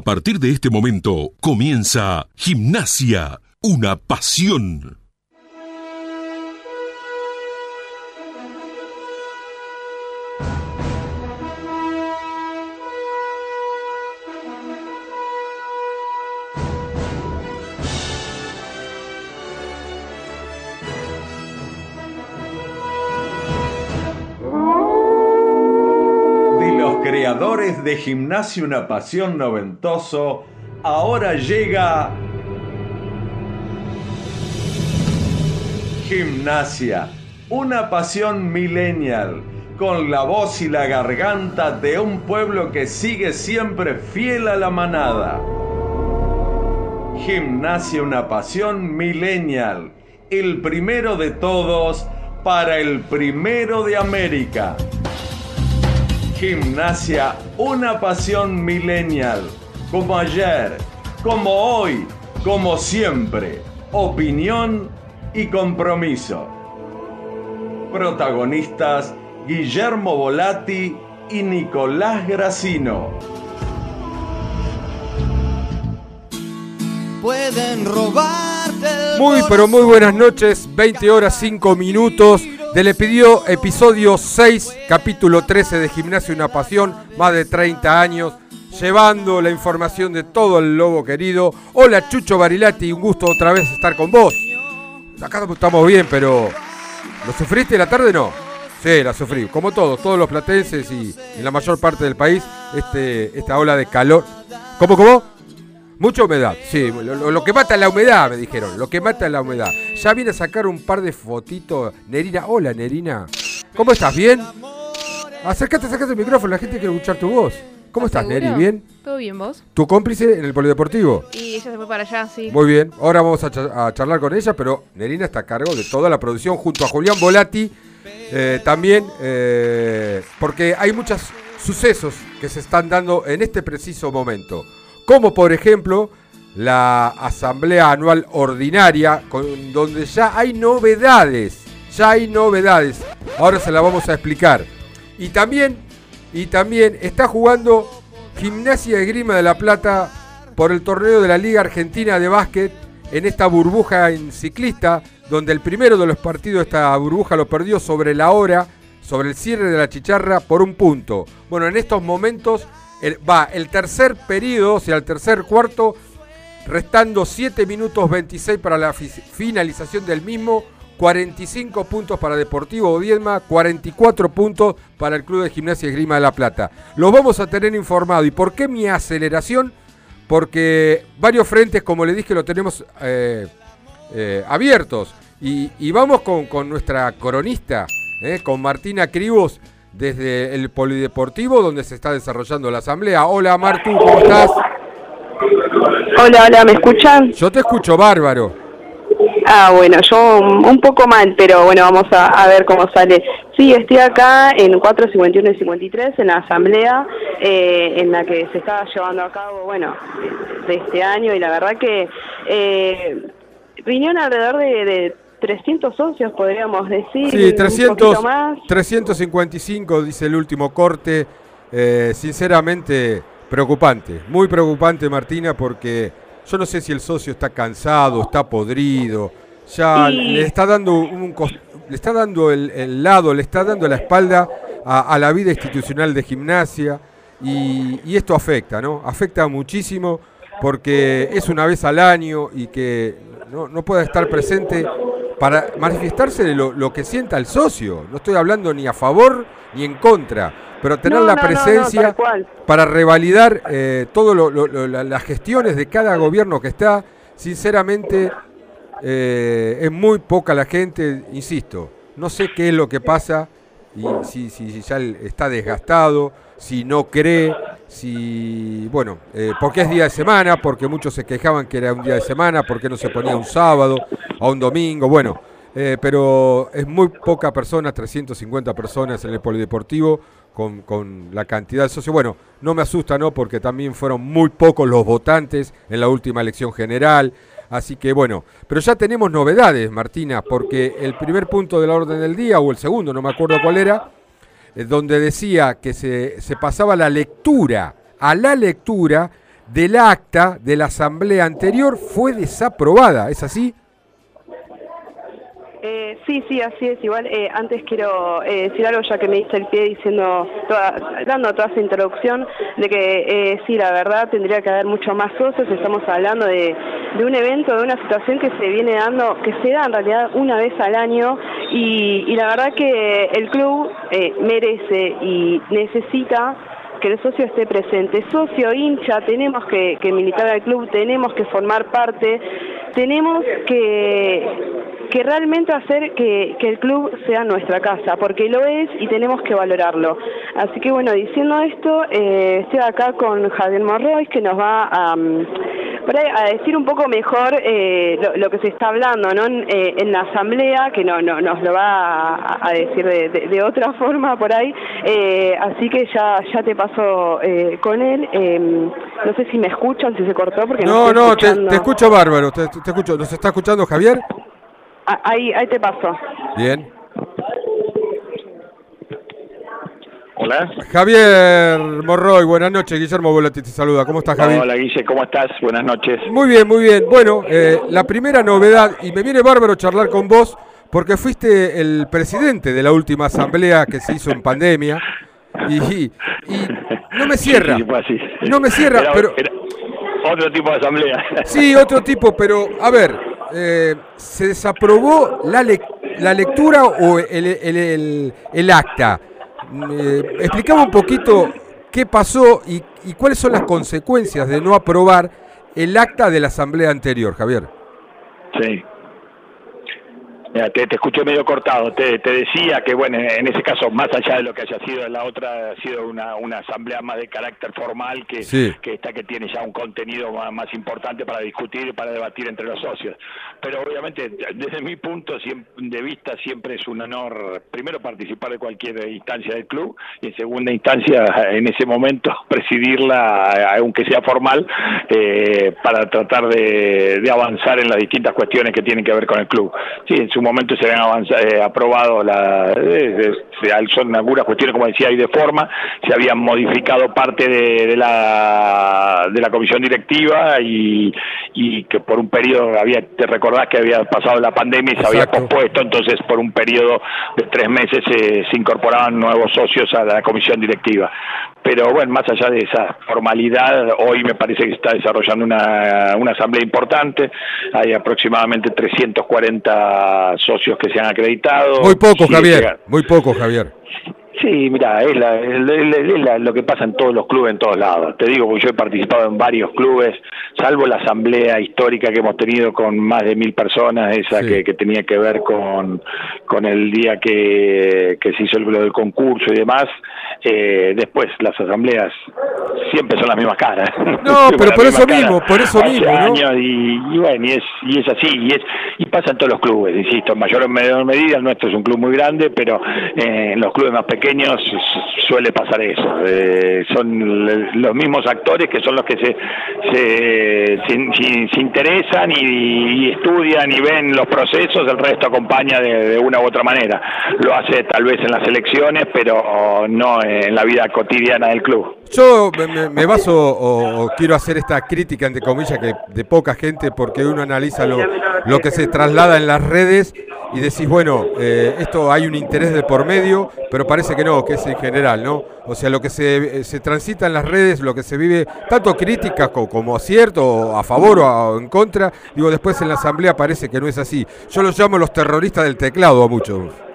A partir de este momento comienza Gimnasia, una pasión. De Gimnasio Una Pasión Noventoso, ahora llega Gimnasia, una pasión millennial, con la voz y la garganta de un pueblo que sigue siempre fiel a la manada. Gimnasia, una pasión millennial, el primero de todos para el primero de América. Gimnasia, una pasión millennial, como ayer, como hoy, como siempre. Opinión y compromiso. Protagonistas Guillermo Volati y Nicolás Gracino. Pueden robarte. Muy, pero muy buenas noches. 20 horas 5 minutos. De Le pidió episodio 6, capítulo 13 de Gimnasio Una Pasión, más de 30 años, llevando la información de todo el lobo querido. Hola Chucho Barilati, un gusto otra vez estar con vos. Acá estamos bien, pero ¿lo sufriste la tarde no? Sí, la sufrí, como todos, todos los platenses y en la mayor parte del país, este, esta ola de calor. ¿Cómo, cómo? Mucha humedad, sí. Lo, que mata es la humedad, me dijeron. Lo que mata es la humedad. Ya vine a sacar un par de fotitos. Nerina, hola Nerina. ¿Cómo estás? ¿Bien? Acércate, acércate el micrófono, la gente quiere escuchar tu voz. ¿Cómo estás, Neri? ¿Bien? Todo bien, ¿vos? ¿Tu cómplice en el polideportivo? Y ella se fue para allá, sí. Muy bien, ahora vamos a, charlar con ella, pero Nerina está a cargo de toda la producción junto a Julián Volati. Eh, también, eh, porque hay muchos sucesos que se están dando en este preciso momento como por ejemplo la Asamblea Anual Ordinaria, con, donde ya hay novedades, ya hay novedades. Ahora se la vamos a explicar. Y también, y también está jugando Gimnasia de Grima de la Plata por el torneo de la Liga Argentina de Básquet en esta burbuja en ciclista, donde el primero de los partidos esta burbuja lo perdió sobre la hora, sobre el cierre de la chicharra por un punto. Bueno, en estos momentos va el tercer periodo, o sea, el tercer cuarto, restando 7 minutos 26 para la finalización del mismo, 45 puntos para Deportivo Odiedma, 44 puntos para el Club de Gimnasia y Grima de la Plata. Los vamos a tener informado. ¿Y por qué mi aceleración? Porque varios frentes, como le dije, lo tenemos eh, eh, abiertos. Y, vamos con, nuestra coronista, eh, con Martina Cribos desde el Polideportivo donde se está desarrollando la asamblea. Hola Martu, ¿cómo estás? Hola, hola, ¿me escuchan? Yo te escucho bárbaro. Ah, bueno, yo un poco mal, pero bueno, vamos a, ver cómo sale. Sí, estoy acá en 451 y 53 en la asamblea eh, en la que se está llevando a cabo, bueno, de este año y la verdad que eh, vinieron alrededor de 300 socios, podríamos decir. Sí, 300, más. 355, dice el último corte. Eh, sinceramente, preocupante, muy preocupante, Martina, porque yo no sé si el socio está cansado, está podrido, ya le está dando un le está dando el, lado, le está dando la espalda a, la vida institucional de gimnasia y, y, esto afecta, ¿no? Afecta muchísimo porque es una vez al año y que no, no pueda estar presente para manifestarse de lo, que sienta el socio. No estoy hablando ni a favor ni en contra, pero tener la presencia para revalidar eh, todas las gestiones de cada gobierno que está, sinceramente eh, es muy poca la gente, insisto, no sé qué es lo que pasa y si, si, ya está desgastado, si no cree, si, bueno, eh, porque es día de semana, porque muchos se quejaban que era un día de semana, porque no se ponía un sábado o un domingo, bueno, eh, pero es muy poca persona, 350 personas en el polideportivo con, con, la cantidad de socios. Bueno, no me asusta, ¿no? Porque también fueron muy pocos los votantes en la última elección general. Así que bueno, pero ya tenemos novedades, Martina, porque el primer punto de la orden del día, o el segundo, no me acuerdo cuál era, donde decía que se, se pasaba la lectura, a la lectura del acta de la asamblea anterior fue desaprobada, ¿es así? Eh, sí, sí, así es. Igual, eh, antes quiero eh, decir algo ya que me diste el pie diciendo, dando toda esa introducción, de que eh, sí, la verdad tendría que haber mucho más socios. Estamos hablando de, un evento, de una situación que se viene dando, que se da en realidad una vez al año y, y la verdad que el club merece y necesita que el socio esté presente. Socio, hincha, tenemos que, que militar al club, tenemos que formar parte, tenemos que que realmente hacer que, el club sea nuestra casa, porque lo es y tenemos que valorarlo. Así que bueno, diciendo esto, eh, estoy acá con Javier Morroy, que nos va a, mm, a decir un poco mejor eh, lo, que se está hablando ¿no? en, eh, la asamblea, que no, no nos lo va a, decir de, otra forma por ahí. así que ya, ya te paso con él. no sé si me escuchan, si se cortó, porque no, no, te, escucho bárbaro, te, te escucho. ¿Nos está escuchando Javier? Ah, ahí, ahí te paso. Bien. Hola. Javier Morroy, buenas noches. Guillermo Volati te saluda. ¿Cómo estás, Javier? Hola, Guille, ¿cómo estás? Buenas noches. Muy bien, muy bien. Bueno, eh, la primera novedad, y me viene bárbaro charlar con vos, porque fuiste el presidente de la última asamblea que se hizo en pandemia. Y, no me cierra. No me cierra, pero. otro tipo de asamblea. Sí, otro tipo, pero a ver, eh, ¿se desaprobó la, la lectura o el, el, el, acta? Eh, explicame un poquito qué pasó y, y, cuáles son las consecuencias de no aprobar el acta de la asamblea anterior, Javier. Sí, te, te, escuché medio cortado. Te, decía que, bueno, en ese caso, más allá de lo que haya sido la otra, ha sido una, una asamblea más de carácter formal que, que esta que tiene ya un contenido más, importante para discutir y para debatir entre los socios. Pero obviamente, desde mi punto de vista, siempre es un honor, primero, participar de cualquier instancia del club y, en segunda instancia, en ese momento, presidirla, aunque sea formal, eh, para tratar de, avanzar en las distintas cuestiones que tienen que ver con el club. Sí, en su momento se habían eh, aprobado, la, eh, son algunas cuestiones, como decía, y de forma, se habían modificado parte de, la, de la comisión directiva y, y, que por un periodo, había te recordás que había pasado la pandemia y se había pospuesto, entonces por un periodo de tres meses se incorporaban nuevos socios a la comisión directiva pero bueno, más allá de esa formalidad, hoy me parece que se está desarrollando una, una asamblea importante, hay aproximadamente 340 socios que se han acreditado. Muy poco, Javier, muy poco, Javier. Sí, mira, es, la, lo que pasa en todos los clubes, en todos lados. Te digo, porque yo he participado en varios clubes, salvo la asamblea histórica que hemos tenido con más de mil personas, esa que, tenía que ver con, con el día que, que se hizo el, del concurso y demás. Eh, después, las asambleas siempre son las mismas caras. No, pero por eso mismo, por eso mismo. ¿no? y, bueno, y es, y es así, y, es, y pasa en todos los clubes, insisto, en mayor o menor medida. El nuestro es un club muy grande, pero eh, en los clubes más pequeños suele pasar eso. Eh, son los mismos actores que son los que se, se, interesan y, estudian y ven los procesos, el resto acompaña de, una u otra manera. Lo hace tal vez en las elecciones, pero no en la vida cotidiana del club. Yo me, baso o, quiero hacer esta crítica, entre comillas, que de poca gente, porque uno analiza lo, lo que se traslada en las redes y decís, bueno, eh, esto hay un interés de por medio, pero parece que no, que es en general, ¿no? O sea, lo que se, se transita en las redes, lo que se vive, tanto crítica como acierto, a favor o en contra, digo, después en la asamblea parece que no es así. Yo los llamo los terroristas del teclado a muchos.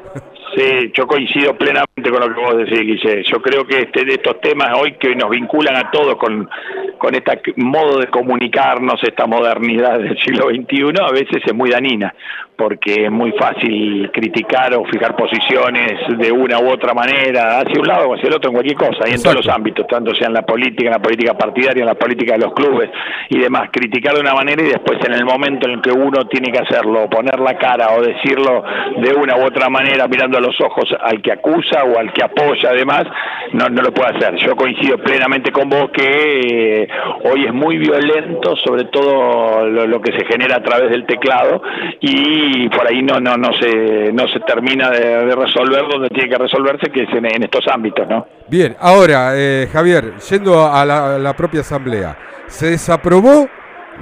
Sí, yo coincido plenamente con lo que vos decís, Guille. Yo creo que este, de estos temas hoy que nos vinculan a todos con, con este modo de comunicarnos, esta modernidad del siglo XXI, a veces es muy danina, porque es muy fácil criticar o fijar posiciones de una u otra manera, hacia un lado o hacia el otro en cualquier cosa, y en todos los ámbitos, tanto sea en la política, en la política partidaria, en la política de los clubes y demás, criticar de una manera y después en el momento en el que uno tiene que hacerlo, poner la cara o decirlo de una u otra manera mirando a los ojos al que acusa o al que apoya además, no, no lo puede hacer. Yo coincido plenamente con vos que eh, hoy es muy violento, sobre todo lo, que se genera a través del teclado y por ahí no no no se no se termina de, resolver donde tiene que resolverse, que es en, estos ámbitos, ¿no? Bien, ahora eh, Javier, yendo a la, propia asamblea, ¿se desaprobó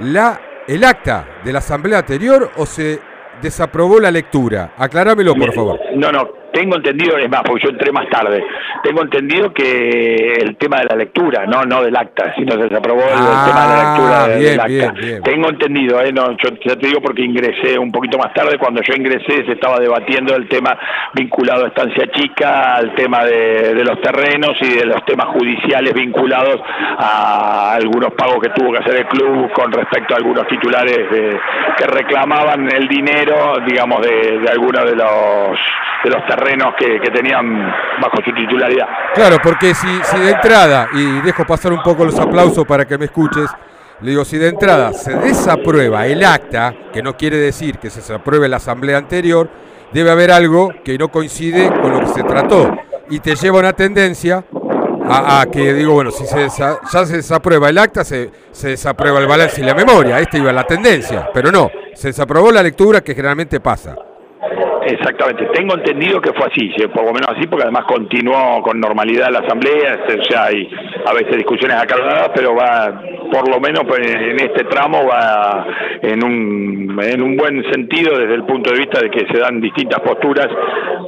la el acta de la asamblea anterior o se desaprobó la lectura? Acláramelo, por favor. No, no, tengo entendido, es más, porque yo entré más tarde, tengo entendido que el tema de la lectura, no no del acta, sino se aprobó el, tema de la lectura del acta. Tengo entendido, eh, no, yo ya te digo porque ingresé un poquito más tarde, cuando yo ingresé se estaba debatiendo el tema vinculado a Estancia Chica, al tema de, los terrenos y de los temas judiciales vinculados a algunos pagos que tuvo que hacer el club con respecto a algunos titulares que reclamaban el dinero, digamos, de, de algunos de los de los terrenos que, tenían bajo su titularidad. Claro, porque si, de entrada, y dejo pasar un poco los aplausos para que me escuches, le digo, si de entrada se desaprueba el acta, que no quiere decir que se desapruebe la asamblea anterior, debe haber algo que no coincide con lo que se trató. Y te lleva una tendencia a, que digo, bueno, si se ya se desaprueba el acta, se, se desaprueba el balance y la memoria. Esta iba la tendencia, pero no, se desaprobó la lectura que generalmente pasa. Exactamente, tengo entendido que fue así, por lo menos así, porque además continuó con normalidad la asamblea, o sea, hay a veces discusiones acaloradas, pero va, por lo menos pues, en este tramo va en un, en un buen sentido desde el punto de vista de que se dan distintas posturas.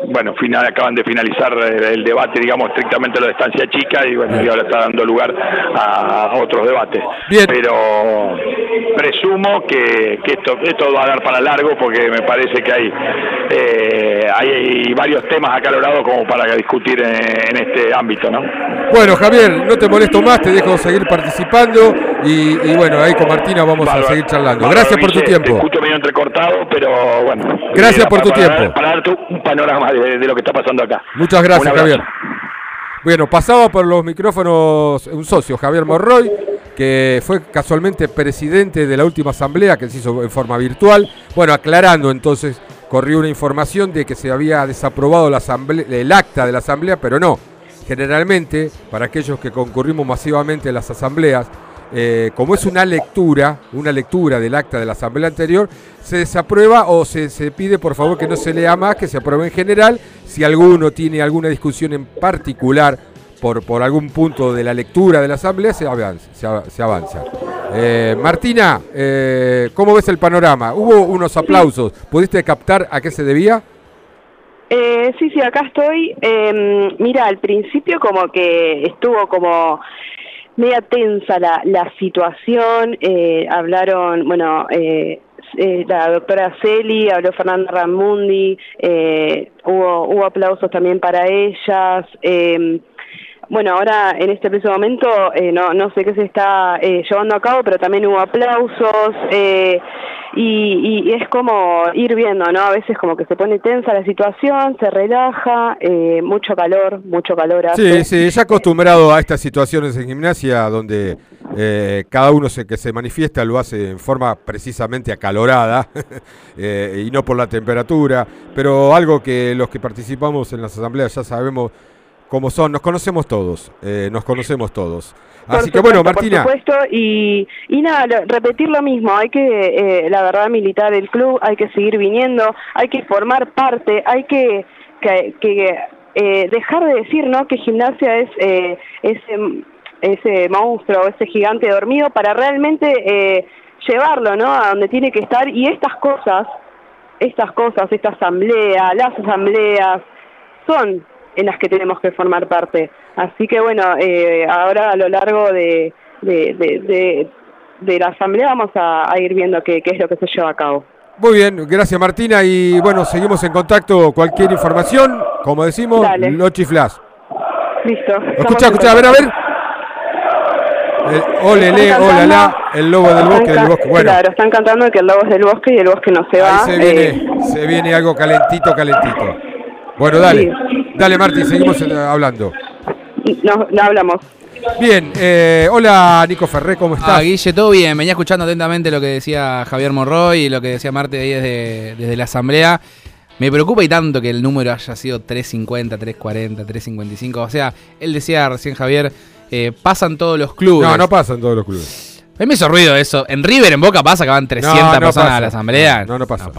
Bueno, final, acaban de finalizar el debate, digamos, estrictamente lo de estancia chica, y bueno, y ahora está dando lugar a otros debates. Pero presumo que, esto, esto va a dar para largo porque me parece que hay... Eh, eh, hay, varios temas acalorados como para discutir en, este ámbito, ¿no? Bueno, Javier, no te molesto más, te dejo seguir participando y, bueno, ahí con Martina vamos a seguir charlando. Gracias por tu tiempo. Te escucho medio entrecortado, pero bueno. Gracias por tu tiempo. Para, darte un panorama de, lo que está pasando acá. Muchas gracias, Javier. Bueno, pasaba por los micrófonos un socio, Javier Morroy, que fue casualmente presidente de la última asamblea que se hizo en forma virtual. Bueno, aclarando entonces corrió una información de que se había desaprobado la el acta de la asamblea, pero no. Generalmente, para aquellos que concurrimos masivamente a las asambleas, eh, como es una lectura, una lectura del acta de la asamblea anterior, se desaprueba o se, se, pide por favor que no se lea más, que se apruebe en general. Si alguno tiene alguna discusión en particular por, por algún punto de la lectura de la asamblea, se avanza. Se, avanza. Eh, Martina, eh, ¿cómo ves el panorama? Hubo unos aplausos. ¿Pudiste captar a qué se debía? Eh, sí, sí, acá estoy. Em, mira, al principio como que estuvo como media tensa la, la situación. Eh, hablaron, bueno, eh, la doctora Celi, habló Fernanda Ramundi, hubo, hubo aplausos también para ellas. Bueno, ahora en este preciso momento eh, no, no sé qué se está eh, llevando a cabo, pero también hubo aplausos eh, y, es como ir viendo, ¿no? A veces como que se pone tensa la situación, se relaja, mucho calor, mucho calor. Sí, sí, ya acostumbrado a estas situaciones en gimnasia donde cada uno se, que se manifiesta lo hace en forma precisamente acalorada y no por la temperatura, pero algo que los que participamos en las asambleas ya sabemos como son, nos conocemos todos, eh, nos conocemos todos. Así que bueno, Martina. Por supuesto, y, y nada, repetir lo mismo, hay que, eh, la verdad, militar el club, hay que seguir viniendo, hay que formar parte, hay que, que, eh, dejar de decir, ¿no?, que gimnasia es ese, ese monstruo, ese gigante dormido, para realmente llevarlo, ¿no?, a donde tiene que estar, y estas cosas, estas cosas, esta asamblea, las asambleas, son en las que tenemos que formar parte. Así que bueno, eh, ahora a lo largo de, de, la asamblea vamos a, ir viendo qué, es lo que se lleva a cabo. Muy bien, gracias Martina y bueno, seguimos en contacto. Cualquier información, como decimos, Dale. no chiflas. Listo. Escucha, escucha, a ver, a ver. El, ole, le, hola, la, el lobo del bosque, del bosque. Bueno. Claro, están cantando que el lobo es del bosque y el bosque no se va. se viene, eh. se viene algo calentito, calentito. Bueno, dale. Dale, Marti, seguimos eh, hablando. No, no hablamos. Bien, eh, hola Nico Ferré, ¿cómo estás? Ah, Guille, todo bien. Venía escuchando atentamente lo que decía Javier Morroy y lo que decía Marti ahí desde, desde la asamblea. Me preocupa y tanto que el número haya sido 350, 340, 355. O sea, él decía recién Javier, eh, pasan todos los clubes. No, no pasan todos los clubes. A mí me hizo ruido eso. En River, en Boca pasa que van 300 personas a la asamblea. No, no, pasa.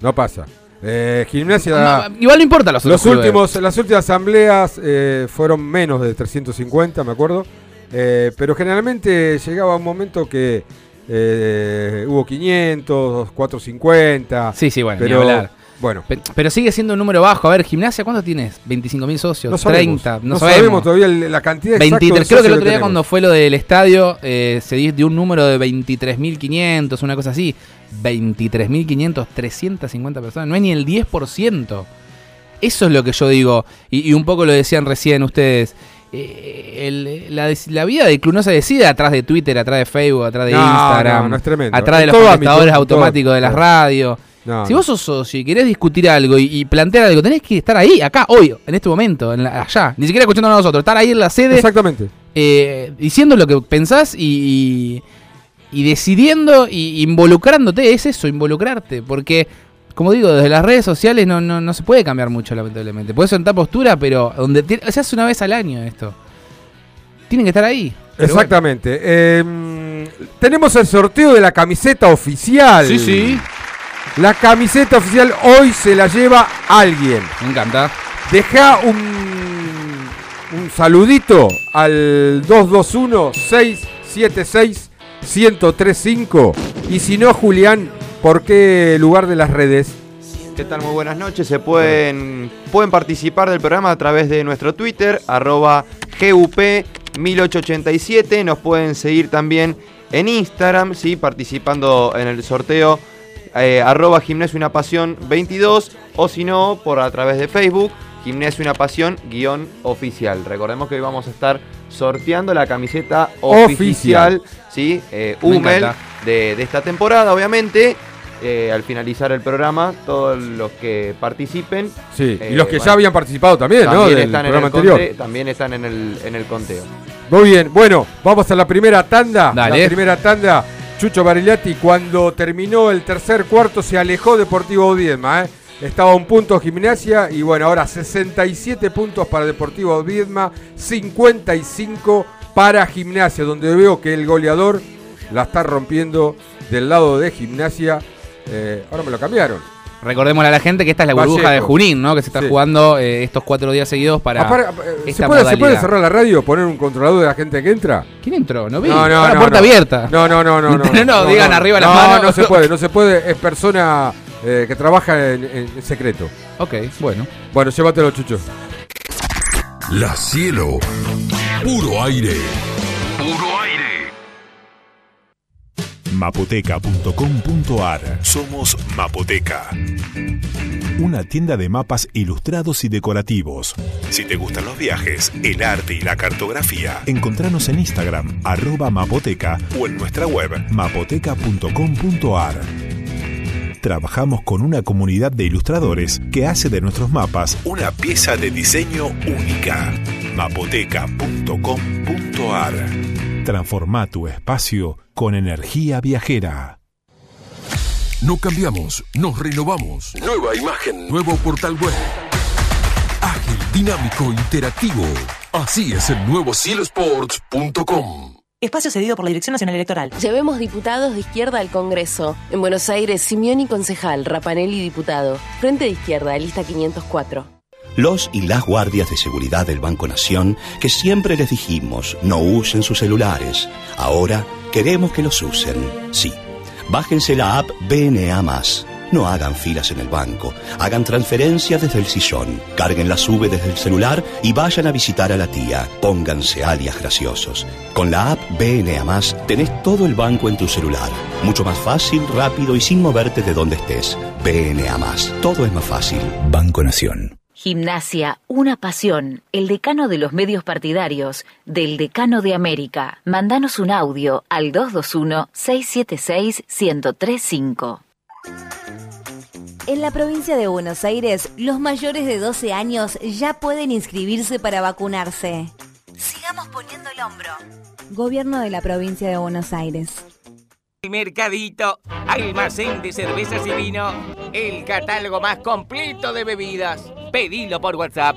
No pasa. Eh, gimnasia. igual no importa los, los últimos, Las últimas asambleas eh, fueron menos de 350, me acuerdo. Eh, pero generalmente llegaba un momento que hubo 500, 450. Sí, sí, bueno, pero, bueno. Pero, sigue siendo un número bajo. A ver, gimnasia, ¿cuánto tienes? ¿25.000 socios? No 30. No, sabemos. todavía la cantidad 23, Creo que el otro día cuando fue lo del estadio eh, se dio un número de 23.500, una cosa así. 23.500, 350 personas. No es ni el 10%. Eso es lo que yo digo. Y, un poco lo decían recién ustedes. Eh, la, vida de club no se decide atrás de Twitter, atrás de Facebook, atrás de Instagram, atrás de los contestadores automáticos de las radios. Si vos sos socio y querés discutir algo y, plantear algo, tenés que estar ahí, acá, hoy, en este momento, allá. Ni siquiera escuchando a nosotros, estar ahí en la sede. Exactamente. Eh, diciendo lo que pensás y, y, decidiendo y involucrándote. Es eso, involucrarte. Porque, como digo, desde las redes sociales no, no, se puede cambiar mucho, lamentablemente. Puedes sentar postura, pero donde se hace una vez al año esto. Tienen que estar ahí. Exactamente. Em, tenemos el sorteo de la camiseta oficial. Sí, sí. La camiseta oficial hoy se la lleva alguien. Me encanta. Deja un, un saludito al 221-676-1035. Y si no, Julián, ¿por qué lugar de las redes? ¿Qué tal? Muy buenas noches. Se pueden, pueden participar del programa a través de nuestro Twitter, arroba GUP1887. Nos pueden seguir también en Instagram, ¿sí? participando en el sorteo eh, arroba gimnasio una pasión 22 o si no, por a través de Facebook, gimnasio una pasión guion oficial. Recordemos que hoy vamos a estar sorteando la camiseta oficial, ¿sí? Eh, de, esta temporada, obviamente. Eh, al finalizar el programa, todos los que participen. Sí, y los que ya habían participado también, ¿no? están en también están en el, en el conteo. Muy bien, bueno, vamos a la primera tanda. La primera tanda Chucho Barigliati cuando terminó el tercer cuarto se alejó Deportivo Viedma. ¿eh? Estaba un punto gimnasia y bueno, ahora 67 puntos para Deportivo Viedma, 55 para gimnasia, donde veo que el goleador la está rompiendo del lado de gimnasia. Eh, ahora me lo cambiaron. Recordémosle a la gente que esta es la burbuja de Junín, ¿no? Que se está jugando eh, estos cuatro días seguidos para. Eh, ¿se, puede, cerrar la radio, poner un controlador de la gente que entra? ¿Quién entró? No vi. No, no, la puerta abierta. No, no, no, no. No, no, digan arriba las manos. No, no se puede, no se puede. Es persona eh, que trabaja en, secreto. Ok, bueno. Bueno, llévatelo, Chucho. La cielo. Puro aire. Puro aire mapoteca.com.ar. Somos Mapoteca. Una tienda de mapas ilustrados y decorativos. Si te gustan los viajes, el arte y la cartografía, encontranos en Instagram, arroba mapoteca o en nuestra web, mapoteca.com.ar. Trabajamos con una comunidad de ilustradores que hace de nuestros mapas una pieza de diseño única. mapoteca.com.ar. Transforma tu espacio con energía viajera. No cambiamos, nos renovamos. Nueva imagen. Nuevo portal web. Ágil, dinámico, interactivo. Así es el nuevo cielosports.com. Espacio cedido por la Dirección Nacional Electoral. Llevemos diputados de izquierda al Congreso. En Buenos Aires, Simeoni concejal, Rapanelli diputado. Frente de izquierda, lista 504 los y las guardias de seguridad del Banco Nación que siempre les dijimos no usen sus celulares. Ahora queremos que los usen. Sí. Bájense la app BNA. No hagan filas en el banco, hagan transferencias desde el sillón, carguen la sube desde el celular y vayan a visitar a la tía. Pónganse alias graciosos. Con la app BNA tenés todo el banco en tu celular. Mucho más fácil, rápido y sin moverte de donde estés. BNA Todo es más fácil. Banco Nación. Gimnasia, una pasión, el decano de los medios partidarios, del decano de América. Mandanos un audio al 221-676-1035. En la provincia de Buenos Aires, los mayores de 12 años ya pueden inscribirse para vacunarse. Sigamos poniendo el hombro. Gobierno de la provincia de Buenos Aires. Mercadito, almacén de cervezas y vino el catálogo más completo de bebidas. Pedilo por WhatsApp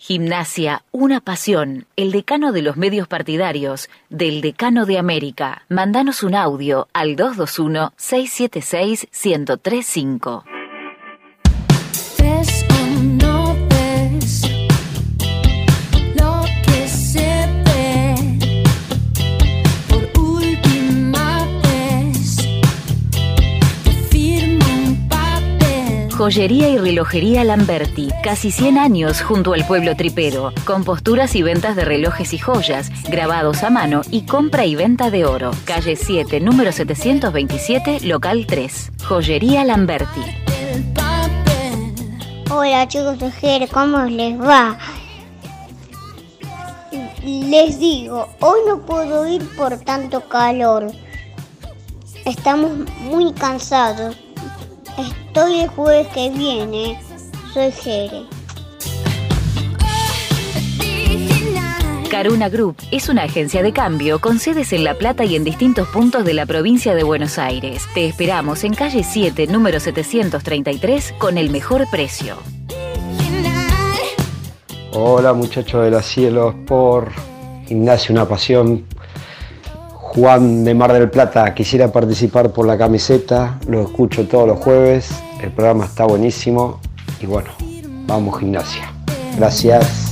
Gimnasia, una pasión. El decano de los medios partidarios, del decano de América. Mandanos un audio al 221-676-1035. Joyería y relojería Lamberti, casi 100 años junto al pueblo tripero, con posturas y ventas de relojes y joyas, grabados a mano y compra y venta de oro. Calle 7, número 727, local 3. Joyería Lamberti. Hola chicos ¿cómo les va? Les digo, hoy no puedo ir por tanto calor. Estamos muy cansados. Estoy el jueves que viene. Soy Jere. Caruna Group es una agencia de cambio con sedes en La Plata y en distintos puntos de la provincia de Buenos Aires. Te esperamos en calle 7, número 733, con el mejor precio. Hola muchachos de los cielos, por Gimnasio Una Pasión, Juan de Mar del Plata, quisiera participar por la camiseta, lo escucho todos los jueves, el programa está buenísimo y bueno, vamos gimnasia. Gracias.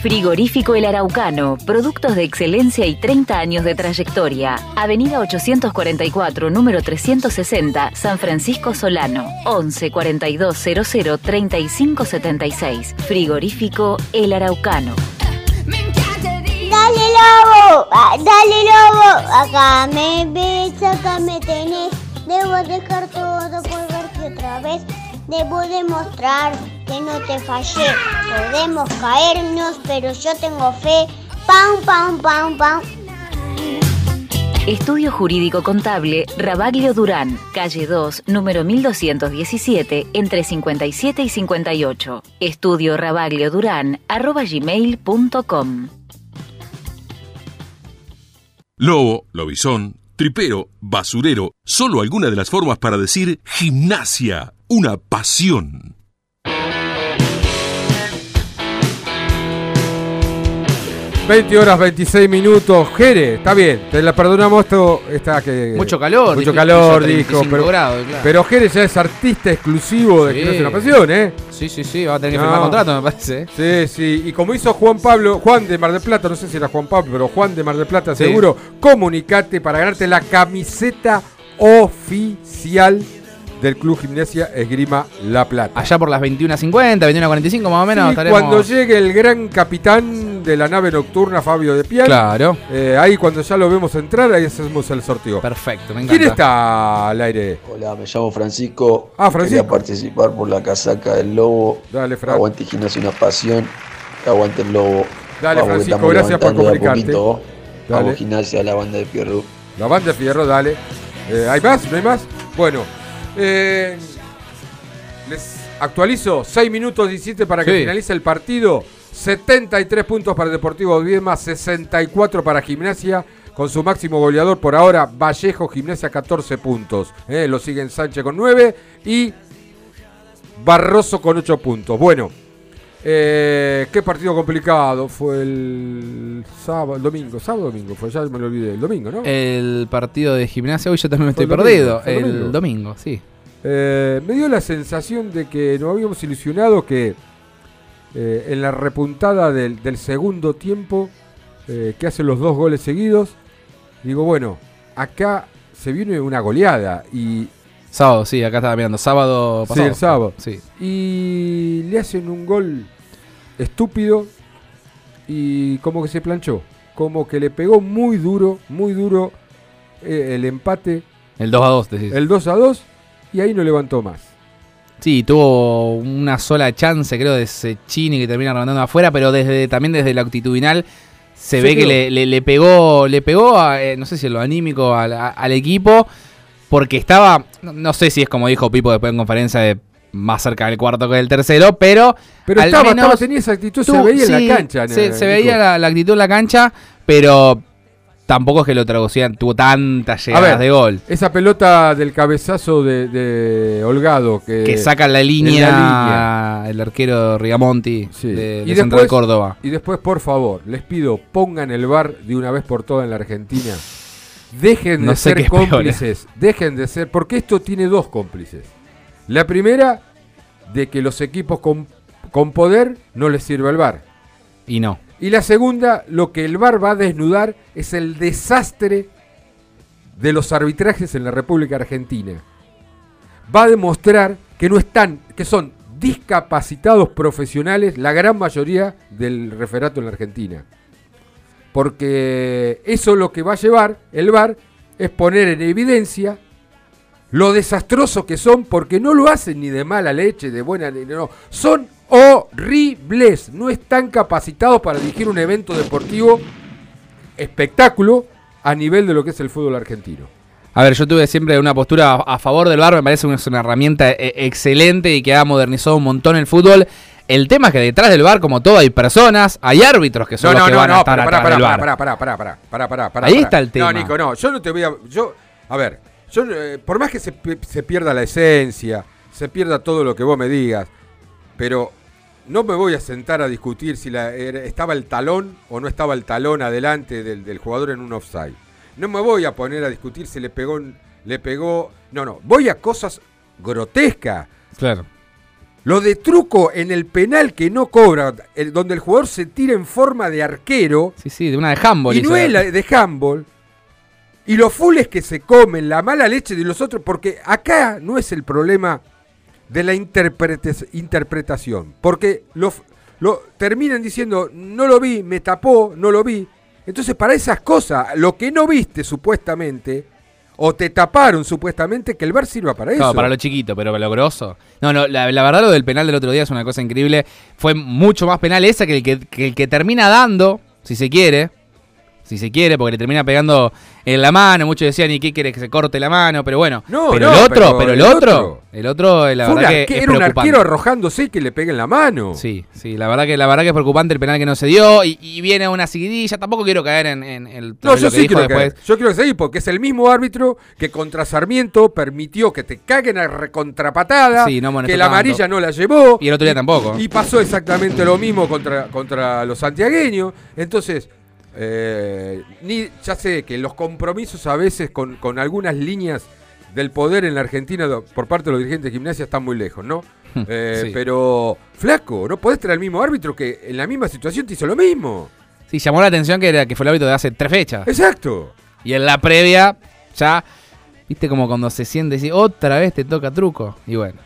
Frigorífico El Araucano, productos de excelencia y 30 años de trayectoria. Avenida 844, número 360, San Francisco Solano. 11 42 00 35 76. Frigorífico El Araucano. Dale lobo, ah, dale lobo, acá me ves, acá me tenés. Debo dejar todo por otra vez. Debo demostrar que no te fallé. Podemos caernos, pero yo tengo fe. Pam, pam, pam, pam. Estudio Jurídico Contable Rabaglio Durán, calle 2, número 1217, entre 57 y 58. Estudio Rabaglio Durán, arroba gmail.com. Lobo, lobizón, tripero, basurero, solo alguna de las formas para decir gimnasia, una pasión. 20 horas 26 minutos. Jere, está bien, te la perdonamos esto. Está que, Mucho calor, Mucho calor, dijo. 35 Pero, grados, claro. pero Jere ya es artista exclusivo de Sí. que no es una pasión, ¿eh? Sí, sí, sí, va a tener que firmar contrato, me parece. ¿eh? Sí, sí. Y como hizo Juan Pablo, Juan de Mar del Plata, no sé si era Juan Pablo, pero Juan de Mar del Plata, Sí. seguro, comunicate para ganarte la camiseta oficial del Club Gimnasia Esgrima La Plata. Allá por las 21.50, 21.45 más o menos Sí, estaremos. cuando llegue el gran capitán de la nave nocturna, Fabio de Pial. Claro. eh, ahí cuando ya lo vemos entrar, ahí hacemos el sorteo. Perfecto, me ¿Quién está al aire? Hola, me llamo Francisco. Ah, Francisco. Quería participar por la casaca del Lobo. Dale, Fran. Aguante Gimnasia una pasión. Aguante el Lobo. Dale, Vamos, Francisco, gracias por comunicarte. poquito. Dale. Vamos Gimnasia, la banda de Pierro. La banda de Fierro, dale. Eh, ¿Hay más? ¿No hay más? Bueno, eh, les actualizo. 6 minutos 17 para que Sí. finalice el partido. 73 puntos para Deportivo Viedma, 64 para Gimnasia. Con su máximo goleador por ahora, Vallejo Gimnasia 14 puntos. Eh, lo siguen Sánchez con 9 y Barroso con 8 puntos. Bueno, eh, qué partido complicado. Fue el sábado, el domingo. Sábado domingo, fue ya me lo olvidé. El domingo, ¿no? El partido de gimnasia, hoy yo también me estoy el domingo, perdido. el El domingo. sí. Eh, me dio la sensación de que nos habíamos ilusionado que eh, en la repuntada del, del segundo tiempo, que hace los dos goles seguidos, digo, bueno, acá se viene una goleada y... Sábado, sí, acá estaba mirando. Sábado Sí, pasado. el sábado. Sí. Y le hacen un gol estúpido y como que se planchó. Como que le pegó muy duro, muy duro eh, el empate. El 2 a 2, decís. El 2 a 2 y ahí no levantó más. Sí, tuvo una sola chance, creo, de ese Chini que termina rondando afuera, pero desde también desde el actitudinal se, ve que le, le, pegó, le pegó a, eh, no sé si en lo anímico al, al equipo, porque estaba, no, sé si es como dijo Pipo después en conferencia de más cerca del cuarto que del tercero, pero. Pero estaba, estaba, tenía esa actitud, se veía en la cancha. Se, se veía la, la, actitud en la cancha, pero tampoco es que lo traducían, tuvo tantas llegadas de gol. Esa pelota del cabezazo de, Holgado que, que saca la línea, el arquero Rigamonti de, y Central Córdoba. Y después, por favor, les pido, pongan el bar de una vez por todas en la Argentina. Dejen de ser cómplices, dejen de ser, porque esto tiene dos cómplices. La primera, de que los equipos con, con poder no les sirve el bar. Y no. Y la segunda, lo que el VAR va a desnudar es el desastre de los arbitrajes en la República Argentina. Va a demostrar que no están, que son discapacitados profesionales la gran mayoría del referato en la Argentina. Porque eso lo que va a llevar el VAR es poner en evidencia lo desastroso que son, porque no lo hacen ni de mala leche, de buena no, son horribles. No están capacitados para dirigir un evento deportivo espectáculo a nivel de lo que es el fútbol argentino. A ver, yo tuve siempre una postura a favor del bar, me parece que es una herramienta eh, excelente y que ha modernizado un montón el fútbol. El tema es que detrás del bar, como todo, hay personas, hay árbitros que son los que van a estar atrás del bar. Pará, pará, pará, pará, pará, pará, Ahí está el tema. No, Nico, no, yo no te voy a... Yo, a ver, yo, eh, por más que se, se pierda la esencia, se pierda todo lo que vos me digas, pero no me voy a sentar a discutir si la, estaba el talón o no estaba el talón adelante del, jugador en un offside. No me voy a poner a discutir si le pegó, le pegó. No, no. Voy a cosas grotescas. Claro. Lo de truco en el penal que no cobra, donde el jugador se tira en forma de arquero. Sí, sí, de una de handball. Y no es la de handball. Y los fules que se comen, la mala leche de los otros, porque acá no es el problema de la interpretación. Porque lo, lo terminan diciendo, no lo vi, me tapó, no lo vi. Entonces, para esas cosas, lo que no viste supuestamente, o te taparon supuestamente, que el bar sirva para eso. No, para lo chiquito, pero para lo grosso. No, no, la, verdad lo del penal del otro día es una cosa increíble. Fue mucho más penal esa que el que, que, el que termina dando, si se quiere, si se quiere, porque le termina pegando en la mano. Muchos decían, ¿y qué quiere que se corte la mano? Pero bueno, no, pero el otro, pero, el otro, el otro, la verdad que era un arquero arrojándose que le pegue en la mano. Sí, sí, la verdad que la verdad que es preocupante el penal que no se dio y, viene una seguidilla. Tampoco quiero caer en, el No, yo sí quiero después. Yo quiero seguir porque es el mismo árbitro que contra Sarmiento permitió que te caguen a recontrapatada, que la amarilla no la llevó. Y el otro día tampoco. Y pasó exactamente lo mismo contra, contra los santiagueños. Entonces, eh, ni, ya sé que los compromisos a veces con, algunas líneas del poder en la Argentina por parte de los dirigentes de gimnasia están muy lejos, ¿no? Eh, pero, flaco, no podés tener al mismo árbitro que en la misma situación te hizo lo mismo. Sí, llamó la atención que, era, que fue el árbitro de hace tres fechas. Exacto. Y en la previa, ya, viste como cuando se siente y otra vez te toca truco. Y bueno.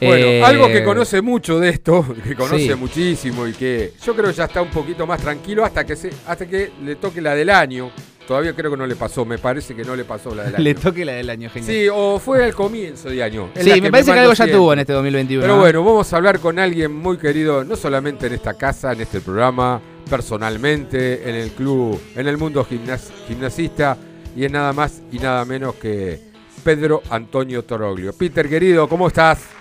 Bueno, eh, algo que conoce mucho de esto, que conoce muchísimo y que yo creo ya está un poquito más tranquilo hasta que se, hasta que le toque la del año. Todavía creo que no le pasó, me parece que no le pasó la del año. le toque la del año, genial. Sí, o fue al comienzo de año. sí, me parece que algo ya tuvo en este 2021. Pero bueno, vamos a hablar con alguien muy querido, no solamente en esta casa, en este programa, personalmente, en el club, en el mundo gimnasista, y es nada más y nada menos que Pedro Antonio Toroglio. Peter, querido, ¿cómo estás?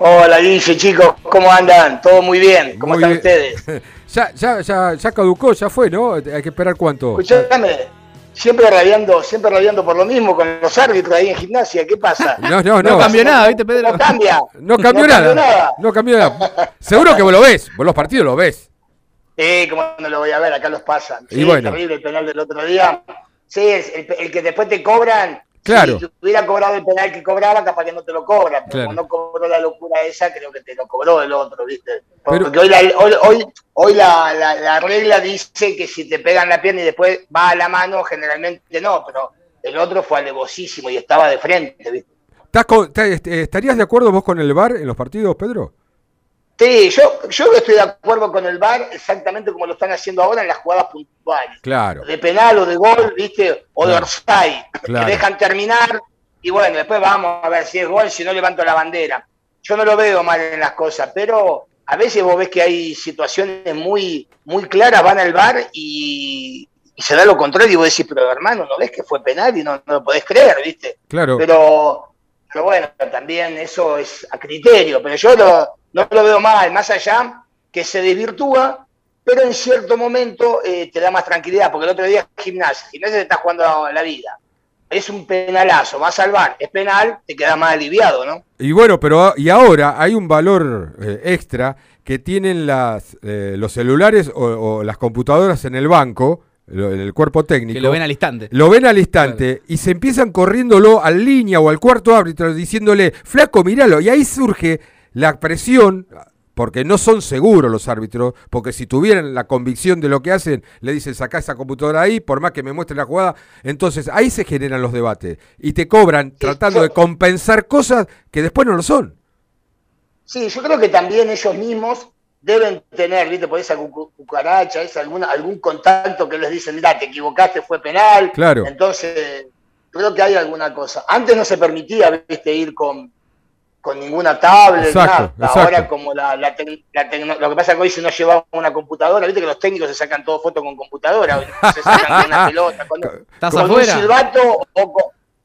Hola Guille, chicos, ¿cómo andan? ¿Todo muy bien? ¿Cómo están ustedes? ya, ya, ya, ya caducó, ya fue, ¿no? Hay que esperar cuánto. Escuchame, siempre rabiando, siempre rabiando por lo mismo con los árbitros ahí en gimnasia, ¿qué pasa? No, no, no. No cambió nada, ¿viste, Pedro? No cambia. No cambió, nada, No cambió nada. Seguro que vos lo ves, vos los partidos lo ves. Sí, como no lo voy a ver, acá los pasan. Sí, y bueno. terrible el penal del otro día. Sí, el, el que después te cobran Claro. Si hubiera cobrado el penal que cobraba, capaz que no te lo cobra. Pero como no cobró la locura esa, creo que te lo cobró el otro, ¿viste? Porque hoy, la, hoy, hoy, la, la, regla dice que si te pegan la pierna y después va a la mano, generalmente no, pero el otro fue alevosísimo y estaba de frente, ¿viste? Este, ¿Estarías de acuerdo vos con el VAR en los partidos, Pedro? Sí, yo, yo estoy de acuerdo con el VAR exactamente como lo están haciendo ahora en las jugadas puntuales. Claro. De penal o de gol, ¿viste? O de orsay. Que dejan terminar y bueno, después vamos a ver si es gol, si no levanto la bandera. Yo no lo veo mal en las cosas, pero a veces vos ves que hay situaciones muy, muy claras, van al bar y, se da lo contrario y vos decís, pero hermano, ¿no ves que fue penal y no, lo podés creer, viste? Claro. Pero, pero bueno, también eso es a criterio, pero yo no lo veo mal, más allá que se desvirtúa, pero en cierto momento eh, te da más tranquilidad, porque el otro día gimnasia, gimnasia te está jugando la vida es un penalazo, va a salvar, es penal, te queda más aliviado, ¿no? Y bueno, pero y ahora hay un valor eh, extra que tienen las, eh, los celulares o, las computadoras en el banco, en el cuerpo técnico. Que lo ven al instante. Lo ven al instante y se empiezan corriéndolo al línea o al cuarto árbitro diciéndole, flaco, míralo. Y ahí surge la presión porque no son seguros los árbitros, porque si tuvieran la convicción de lo que hacen, le dicen saca esa computadora ahí, por más que me muestre la jugada, entonces ahí se generan los debates y te cobran tratando de compensar cosas que después no lo son. Sí, yo creo que también ellos mismos deben tener, viste, por esa cucaracha, es alguna, algún contacto que les dicen, mira, te equivocaste, fue penal. Claro. Entonces, creo que hay alguna cosa. Antes no se permitía, viste, ir con, con ninguna tablet, nada. Ahora como la, la, lo que pasa es que hoy si no llevamos una computadora, viste que los técnicos se sacan todo fotos con computadora, se sacan con una pelota, con, un silbato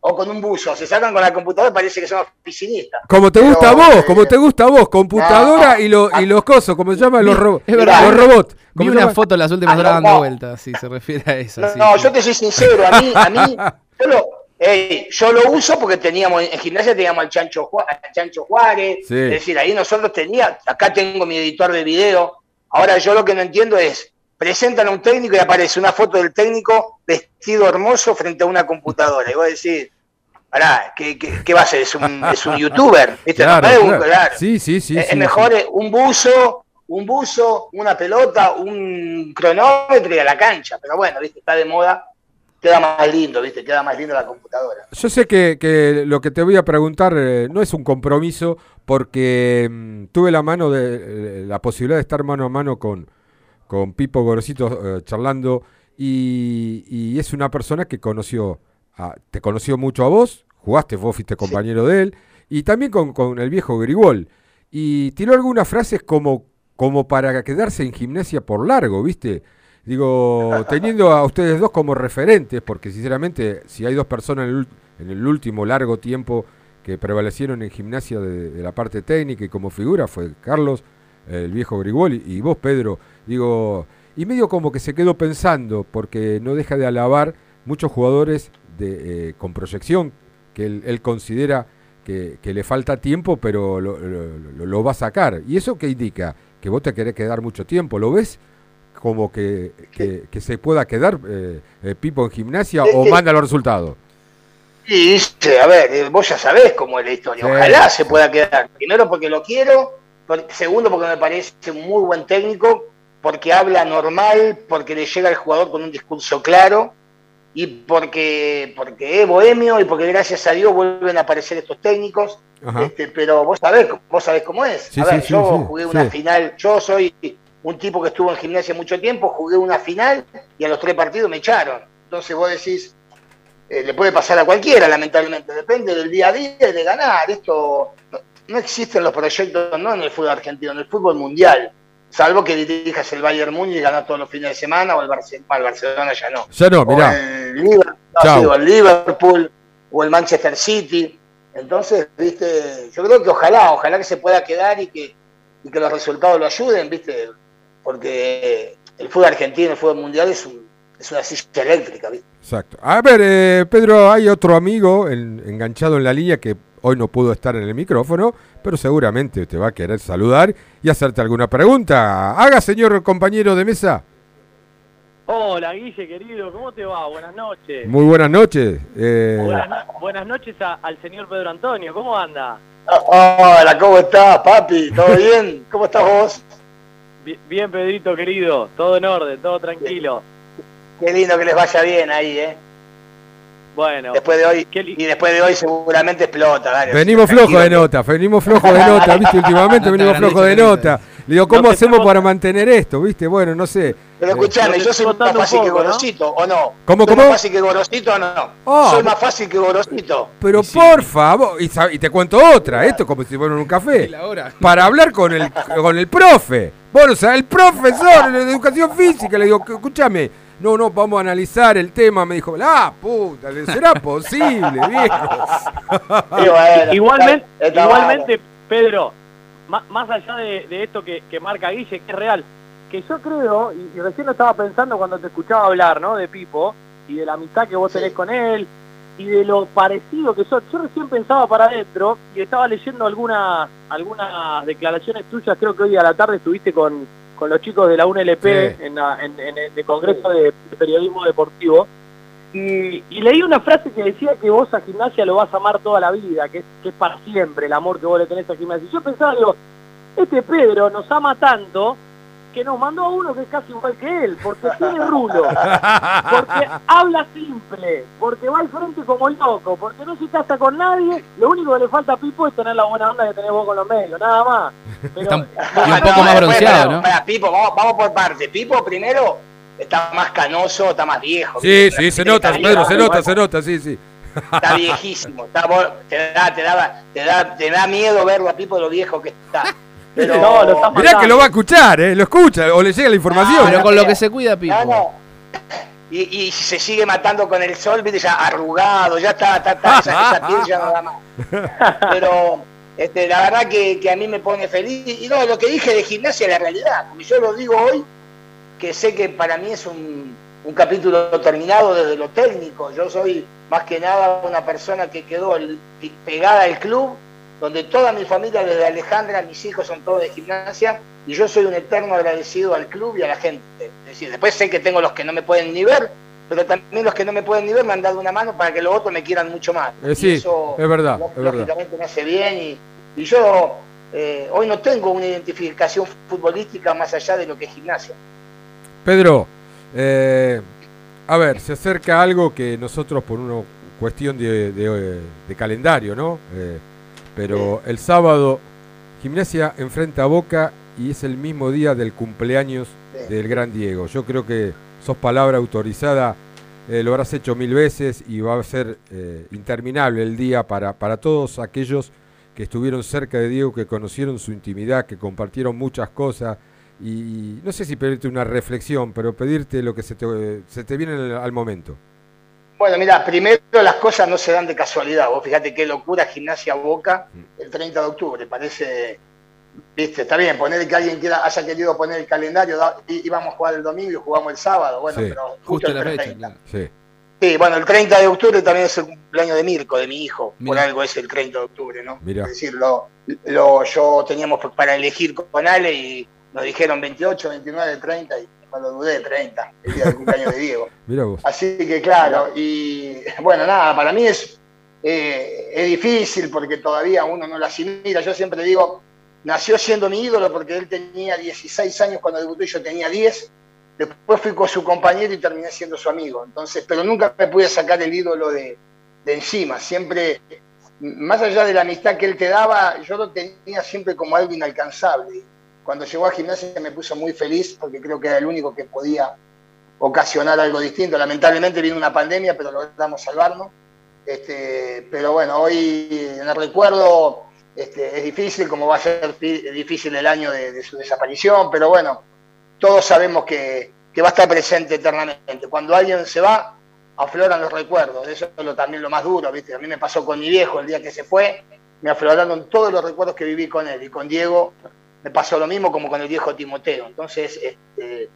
o con, un buzo, se sacan con la computadora parece que son oficinistas. Como te gusta a vos, como te gusta a vos, computadora y, lo, y los cosos, como se llaman los, robots los robots. Vi una foto las últimas horas dando vueltas, si se refiere a eso. No, yo te soy sincero, a mí, a mí, yo lo uso porque teníamos, en gimnasia teníamos al Chancho, Chancho Juárez, es decir, ahí nosotros teníamos, acá tengo mi editor de video, ahora yo lo que no entiendo es, presentan a un técnico y aparece una foto del técnico vestido hermoso frente a una computadora, y vos decís, pará, ¿qué, qué, va a ser? ¿Es un, es un youtuber? Sí, sí, sí. Es, mejor un buzo, un buzo, una pelota, un cronómetro y a la cancha, pero bueno, ¿viste? está de moda queda más lindo, ¿viste? Queda más lindo la computadora. Yo sé que, lo que te voy a preguntar eh, no es un compromiso porque mm, tuve la mano de eh, la posibilidad de estar mano a mano con, con Pipo Gorosito eh, charlando y, es una persona que conoció, te conoció mucho a vos, jugaste, vos fuiste compañero de él y también con, el viejo Grigol. Y tiró algunas frases como, como para quedarse en gimnasia por largo, ¿viste? Digo, teniendo a ustedes dos como referentes, porque sinceramente, si hay dos personas en el, último largo tiempo que prevalecieron en gimnasia de, la parte técnica y como figura, fue Carlos, el viejo Grigoli, y vos, Pedro. Digo, y medio como que se quedó pensando, porque no deja de alabar muchos jugadores de, eh, con proyección, que él, considera que, le falta tiempo, pero lo, lo, va a sacar. ¿Y eso qué indica? Que vos te querés quedar mucho tiempo, ¿lo ves? Como que, que, se pueda quedar eh, eh, Pipo en gimnasia o manda los resultados? Sí, a ver, eh, vos ya sabés cómo es la historia. Ojalá se pueda quedar. Primero porque lo quiero, segundo porque me parece un muy buen técnico, porque habla normal, porque le llega al jugador con un discurso claro y porque, porque es bohemio y porque gracias a Dios vuelven a aparecer estos técnicos. Este, pero vos sabés, vos sabés cómo es. a ver, yo jugué una final, yo soy un tipo que estuvo en gimnasia mucho tiempo, jugué una final y a los tres partidos me echaron. Entonces vos decís, eh, le puede pasar a cualquiera, lamentablemente, depende del día a día y de ganar. Esto no, existen los proyectos, no en el fútbol argentino, en el fútbol mundial. Salvo que dirijas el Bayern Múnich y ganas todos los fines de semana, o el, Barcelona, ya no. Ya no, mirá. O el Liverpool, o el Manchester City. Entonces, viste, yo creo que ojalá, ojalá que se pueda quedar y que, y que los resultados lo ayuden, viste porque el fútbol argentino, el fútbol mundial es, es una silla eléctrica. Exacto. A ver, eh, Pedro, hay otro amigo enganchado en la línea que hoy no pudo estar en el micrófono, pero seguramente te va a querer saludar y hacerte alguna pregunta. Haga, señor compañero de mesa. Hola, Guille, querido, ¿cómo te va? Buenas noches. Muy buenas noches. Eh. Buenas, noches al señor Pedro Antonio, ¿cómo anda? Hola, ¿cómo estás, papi? ¿Todo bien? ¿Cómo estás vos? Bien, Pedrito, querido. Todo en orden, todo tranquilo. Qué lindo que les vaya bien ahí, ¿eh? Bueno. Después de hoy, y después de hoy seguramente explota. venimos flojos de nota, venimos flojos de nota, ¿viste? Últimamente venimos flojos de nota. Le digo, ¿cómo hacemos para mantener esto? ¿Viste? Bueno, no sé. Pero Eh, escuchame, yo soy más fácil que Gorosito, ¿o no? ¿Cómo, ¿Soy cómo? más fácil que Gorosito o no? Soy más fácil que Gorosito. Pero por favor, y, te cuento otra, esto es como si fuera en un café. Para hablar con el, con el profe. Bueno, o sea, el profesor de educación física, le digo, escúchame, no, no, vamos a analizar el tema. Me dijo, la puta, ¿será posible, viejo? igualmente, está igualmente Pedro, más allá de, de esto que, que marca Guille, que es real, que yo creo, y, y recién lo estaba pensando cuando te escuchaba hablar, ¿no? De Pipo, y de la amistad que vos tenés con él, y de lo parecido que son. Yo recién pensaba para adentro, y estaba leyendo algunas, algunas declaraciones tuyas, creo que hoy a la tarde estuviste con, con los chicos de la UNLP Sí. en, la- en, en el Congreso de Periodismo Deportivo, y, y leí una frase que decía que vos a gimnasia lo vas a amar toda la vida, que es, que es para siempre el amor que vos le tenés a gimnasia. Y yo pensaba, digo, este Pedro nos ama tanto que nos mandó a uno que es casi igual que él, porque tiene rulo, porque habla simple, porque va al frente como loco, porque no se casa con nadie, lo único que le falta a Pipo es tener la buena onda que tenés vos con los medios, nada más. Pero, y un poco más bronceado, ¿no? para, Pipo, vamos, vamos por parte. Pipo primero está más canoso, está más viejo. Sí, sí, se nota, Está Pedro, se nota, se nota, sí, sí. Está viejísimo, está, te, da, te, da, te, da, te da miedo verlo a Pipo lo viejo que está. Pero, Mirá que lo va a escuchar, ¿eh? Lo escucha o le llega la información. Pero con lo que se cuida, Pipo. No, no. Y, y se sigue matando con el sol, viste, ya arrugado, ya está, está, está, esa, esa piel ya no da más. Pero este, la verdad que, que a mí me pone feliz. Y no, lo que dije de gimnasia es la realidad, porque yo lo digo hoy, que sé que para mí es un, un capítulo terminado desde lo técnico. Yo soy más que nada una persona que quedó el- pegada al club, donde toda mi familia, desde Alejandra, mis hijos son todos de gimnasia, y yo soy un eterno agradecido al club y a la gente. Es decir, después sé que tengo los que no me pueden ni ver, pero también los que no me pueden ni ver me han dado una mano para que los otros me quieran mucho más. Eh, Y sí, eso, es verdad, es verdad. lógicamente me hace bien y, y yo eh, hoy no tengo una identificación futbolística más allá de lo que es gimnasia. Pedro, eh, a ver, se acerca algo que nosotros por una cuestión de, de- de calendario, ¿no? Eh, pero el sábado Gimnasia enfrenta a Boca y es el mismo día del cumpleaños del gran Diego. Yo creo que sos palabra autorizada, eh, lo habrás hecho mil veces y va a ser eh, interminable el día para, para todos aquellos que estuvieron cerca de Diego, que conocieron su intimidad, que compartieron muchas cosas. Y no sé si pedirte una reflexión, pero pedirte lo que se te, se te viene al, al momento. Bueno, mira, primero las cosas no se dan de casualidad. Vos fíjate qué locura gimnasia Boca el 30 de octubre. Parece, viste, está bien, poner que alguien quiera, haya querido poner el calendario, da- íbamos a jugar el domingo y jugamos el sábado. Bueno, Sí. pero justo, Justo el la fecha, 30. claro. Sí. Sí, bueno, el 30 de octubre también es el cumpleaños de Mirko, de mi hijo. Por algo es el 30 de octubre, ¿no? Mirá. Es decir, lo, lo- yo teníamos para elegir con Ale y nos dijeron 28, 29, 30 y lo dudé, 30, el día del cumpleaños de Diego. Mira vos. Así que claro, y bueno, nada, para mí es, eh, es difícil porque todavía uno no la asimila. Yo siempre digo, nació siendo mi ídolo porque él tenía 16 años cuando debutó y yo tenía 10. Después fui con su compañero y terminé siendo su amigo. Entonces, pero nunca me pude sacar el ídolo de, de encima. Siempre, más allá de la amistad que él te daba, yo lo tenía siempre como algo inalcanzable. Cuando llegó a gimnasia me puso muy feliz porque creo que era el único que podía ocasionar algo distinto. Lamentablemente vino una pandemia, pero logramos salvarnos. Este, pero bueno, hoy en el recuerdo este, es difícil, como va a ser difícil el año de, su desaparición, pero bueno, todos sabemos que, va a estar presente eternamente. Cuando alguien se va, afloran los recuerdos. Eso es lo, también lo más duro. A mí me pasó con mi viejo el día que se fue, me afloraron todos los recuerdos que viví con él. Y con Diego me pasó lo mismo como con el viejo Timoteo. Entonces, este,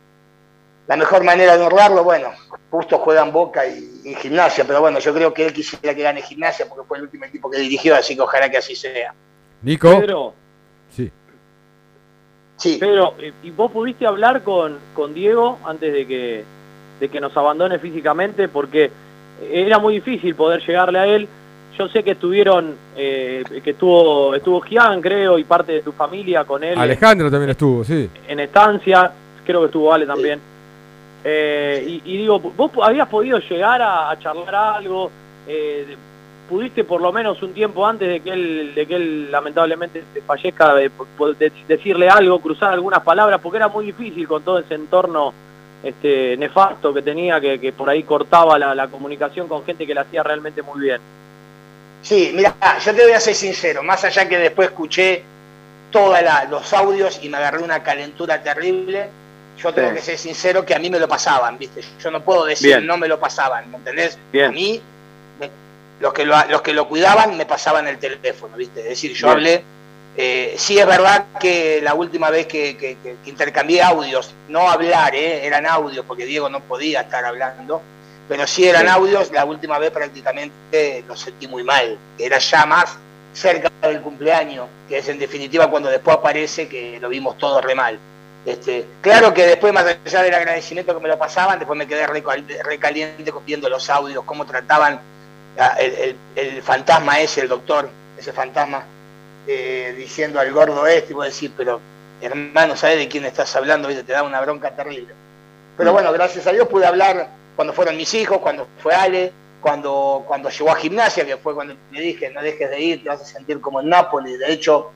la mejor manera de honrarlo, bueno, justo juegan Boca y, y Gimnasia, pero bueno, yo creo que él quisiera que gane Gimnasia porque fue el último equipo que dirigió, así que ojalá que así sea. Nico. Pedro, Sí. Sí. Pedro, eh, ¿y vos pudiste hablar con, con Diego antes de que, de que nos abandone físicamente? Porque era muy difícil poder llegarle a él. Yo sé que estuvieron, eh, que estuvo, estuvo Gian, creo, y parte de tu familia con él Alejandro también estuvo, sí. en estancia, creo que estuvo Ale también. Eh, y, y digo, ¿vos habías podido llegar a, a charlar algo? Eh, de- pudiste por lo menos un tiempo antes de que él, de que él lamentablemente fallezca, decirle algo, cruzar algunas palabras, porque era muy difícil con todo ese entorno este, nefasto que tenía, que, por ahí cortaba la, comunicación con gente que la hacía realmente muy bien. Sí, mira, yo te voy a ser sincero, más allá que después escuché todos los audios y me agarré una calentura terrible, yo tengo que ser sincero que a mí me lo pasaban, ¿viste? Yo no puedo decir no me lo pasaban, ¿me entendés? A mí, los, que lo, los que lo cuidaban me pasaban el teléfono, ¿viste? Es decir, yo hablé. Eh, sí es verdad que la última vez que, intercambié audios, no hablar, ¿eh? eran audios, porque Diego no podía estar hablando, pero sí eran audios, la última vez prácticamente lo sentí muy mal, era ya más cerca del cumpleaños, que es en definitiva cuando después aparece que lo vimos todo re mal. Este, claro que después, más allá del agradecimiento que me lo pasaban, después me quedé recaliente viendo los audios, cómo trataban el, fantasma ese, el doctor, ese fantasma, eh, diciendo al gordo este, y vos decís, pero hermano, ¿sabes de quién estás hablando? Te da una bronca terrible. Pero mm. bueno, gracias a Dios pude hablar cuando fueron mis hijos, cuando fue Ale, cuando, cuando llegó a gimnasia, que fue cuando le dije, no dejes de ir, te vas a sentir como en Nápoles. De hecho,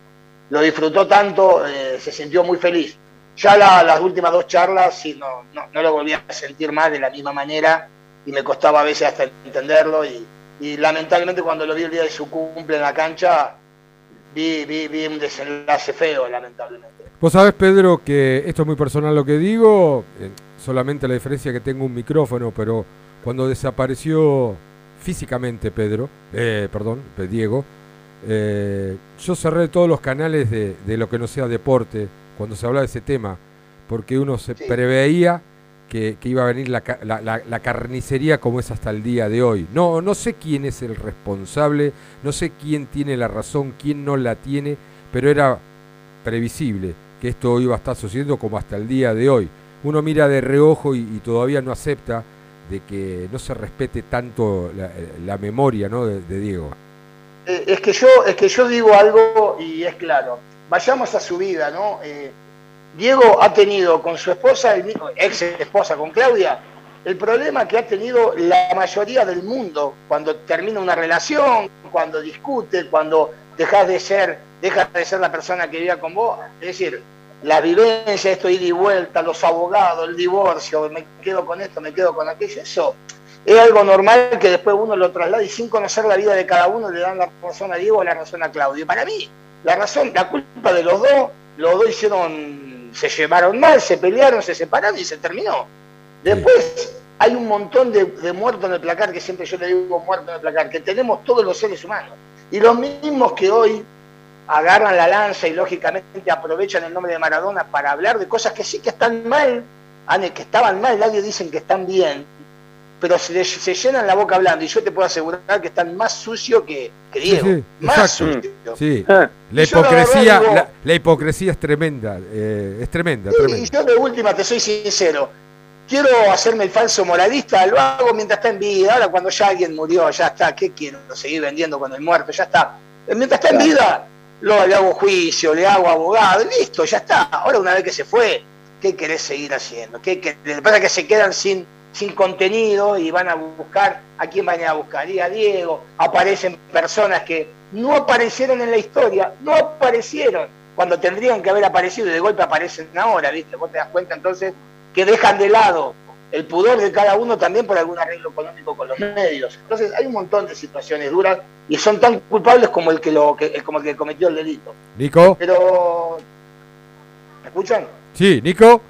lo disfrutó tanto, eh, se sintió muy feliz. Ya las últimas dos charlas sí, no, no, lo volví a sentir más de la misma manera y me costaba a veces hasta entenderlo y, lamentablemente cuando lo vi el día de su cumple en la cancha vi, vi, un desenlace feo lamentablemente. Vos sabés Pedro que esto es muy personal lo que digo, eh, solamente la diferencia que tengo un micrófono, pero cuando desapareció físicamente Pedro, eh, perdón, Diego, eh, yo cerré todos los canales de, de lo que no sea deporte, cuando se hablaba de ese tema, porque uno se preveía que, iba a venir la, carnicería como es hasta el día de hoy. No, no sé quién es el responsable, no sé quién tiene la razón, quién no la tiene, pero era previsible que esto iba a estar sucediendo como hasta el día de hoy. Uno mira de reojo y, todavía no acepta de que no se respete tanto la, memoria ¿no? de, Diego. Eh, es que yo es que yo digo algo y es claro vayamos a su vida, ¿no? Eh, Diego ha tenido con su esposa, ex esposa, con Claudia, el problema que ha tenido la mayoría del mundo cuando termina una relación, cuando discute, cuando dejas de ser, dejas de ser la persona que vivía con vos. Es decir, la vivencia, esto ir y vuelta, los abogados, el divorcio, me quedo con esto, me quedo con aquello, eso es algo normal que después uno lo traslada y sin conocer la vida de cada uno le dan la razón a Diego o la razón a Claudia. Para mí, la razón, la culpa de los dos, los dos hicieron, se llevaron mal, se pelearon, se separaron y se terminó. Después hay un montón de, muertos en el placar, que siempre yo le digo muertos en el placar, que tenemos todos los seres humanos. Y los mismos que hoy agarran la lanza y lógicamente aprovechan el nombre de Maradona para hablar de cosas que sí que están mal, que estaban mal, nadie dicen que están bien, pero se, se, llenan la boca hablando y yo te puedo asegurar que están más sucios que, Diego. más sucios. Sí. Ah. La hipocresía, la, hipocresía es tremenda, eh, es tremenda, Y yo de última te soy sincero, quiero hacerme el falso moralista, lo hago mientras está en vida, ahora cuando ya alguien murió, ya está, ¿qué quiero? Seguir vendiendo con el muerto, ya está. Mientras está en vida, lo, le hago juicio, le hago abogado, listo, ya está. Ahora una vez que se fue, ¿qué querés seguir haciendo? ¿Qué, qué? pasa que se quedan sin sin contenido y van a buscar a quién van a buscar. Y a Diego, aparecen personas que no aparecieron en la historia, no aparecieron cuando tendrían que haber aparecido y de golpe aparecen ahora, ¿viste? Vos te das cuenta entonces que dejan de lado el pudor de cada uno también por algún arreglo económico con los medios. Entonces hay un montón de situaciones duras y son tan culpables como el que lo como el que cometió el delito. Nico. Pero ¿me escuchan? Sí, Nico.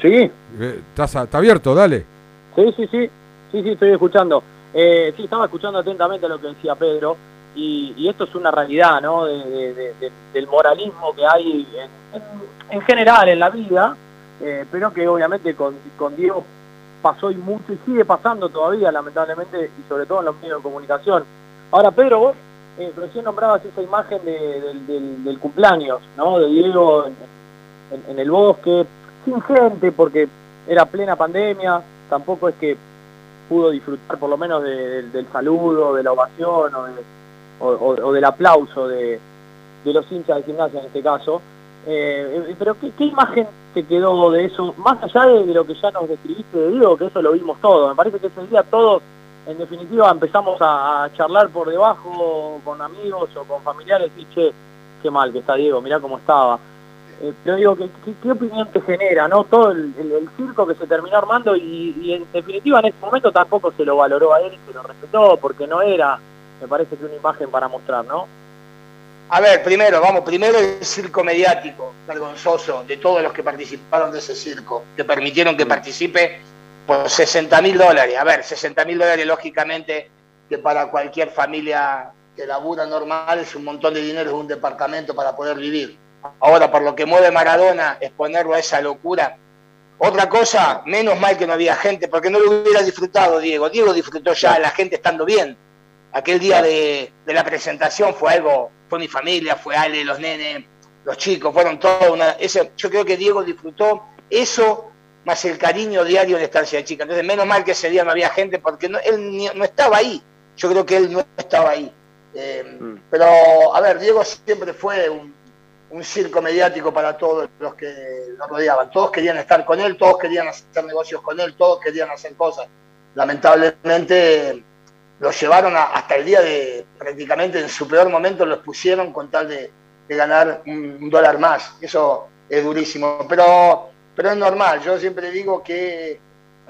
Sí. Eh, está abierto, dale. Sí, sí, sí, sí, sí, estoy escuchando. Eh, sí, estaba escuchando atentamente lo que decía Pedro y, esto es una realidad, ¿no? del moralismo que hay en, general en la vida, eh, pero que obviamente con, Diego pasó y mucho y sigue pasando todavía, lamentablemente, y sobre todo en los medios de comunicación. Ahora, Pedro, vos eh, recién nombrabas esa imagen del, cumpleaños, ¿no? De Diego en el bosque, sin gente, porque era plena pandemia, tampoco es que pudo disfrutar por lo menos del saludo, de la ovación o, del aplauso de, los hinchas de gimnasia en este caso. Eh, eh, pero ¿qué, imagen te quedó de eso? Más allá de, lo que ya nos describiste de Diego, que eso lo vimos todo. Me parece que ese día todos en definitiva empezamos a, charlar por debajo con amigos o con familiares y che, qué mal que está Diego, mirá cómo estaba. Eh, pero digo, ¿qué, ¿qué, opinión te genera? no Todo el, circo que se terminó armando y, en definitiva en ese momento tampoco se lo valoró a él, se lo respetó porque no era, me parece que una imagen para mostrar, ¿no? A ver, primero, vamos, primero el circo mediático, vergonzoso, de todos los que participaron de ese circo, que permitieron que participe por 60 mil dólares. A ver, 60 mil dólares, lógicamente, que para cualquier familia que labura normal es un montón de dinero, es un departamento para poder vivir. Ahora, por lo que mueve Maradona, exponerlo a esa locura. Otra cosa, menos mal que no había gente, porque no lo hubiera disfrutado Diego. Diego disfrutó ya la gente estando bien. Aquel día de, de la presentación fue algo fue mi familia, fue Ale, los nenes, los chicos, fueron todos una... Ese, yo creo que Diego disfrutó eso más el cariño diario en estancia de chica. Entonces, menos mal que ese día no había gente porque no, él no estaba ahí. Yo creo que él no estaba ahí. Eh, mm. Pero, a ver, Diego siempre fue un, un, circo mediático para todos los que lo rodeaban. Todos querían estar con él, todos querían hacer negocios con él, todos querían hacer cosas. Lamentablemente lo llevaron hasta el día de, prácticamente en su peor momento los pusieron con tal de, ganar un, dólar más. Eso es durísimo, pero, pero es normal. Yo siempre digo que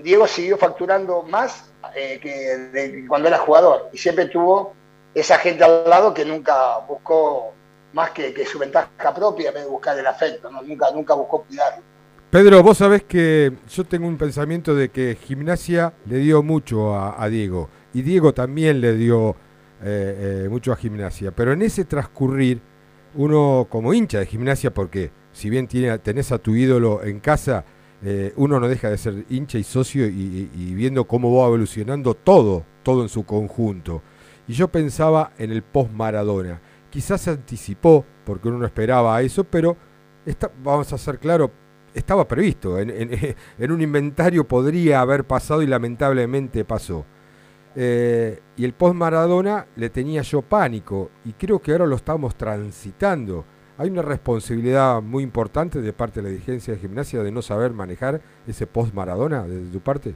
Diego siguió facturando más eh, que cuando era jugador y siempre tuvo esa gente al lado que nunca buscó más que, su ventaja propia buscar el afecto, nunca, nunca buscó cuidarlo. Pedro, vos sabés que yo tengo un pensamiento de que gimnasia le dio mucho a Diego y Diego también le dio eh, eh, mucho a gimnasia. Pero en ese transcurrir, uno como hincha de gimnasia, porque si bien tiene, tenés a tu ídolo en casa, eh, uno no deja de ser hincha y socio y, viendo cómo va evolucionando todo, todo en su conjunto. Y yo pensaba en el post-Maradona. Quizás se anticipó, porque uno no esperaba eso, pero vamos a ser claros, estaba previsto. en un inventario podría haber pasado y lamentablemente pasó. Eh, y el post Maradona le tenía yo pánico y creo que ahora lo estamos transitando. Hay una responsabilidad muy importante de parte de la dirigencia de gimnasia de no saber manejar ese post Maradona desde tu parte.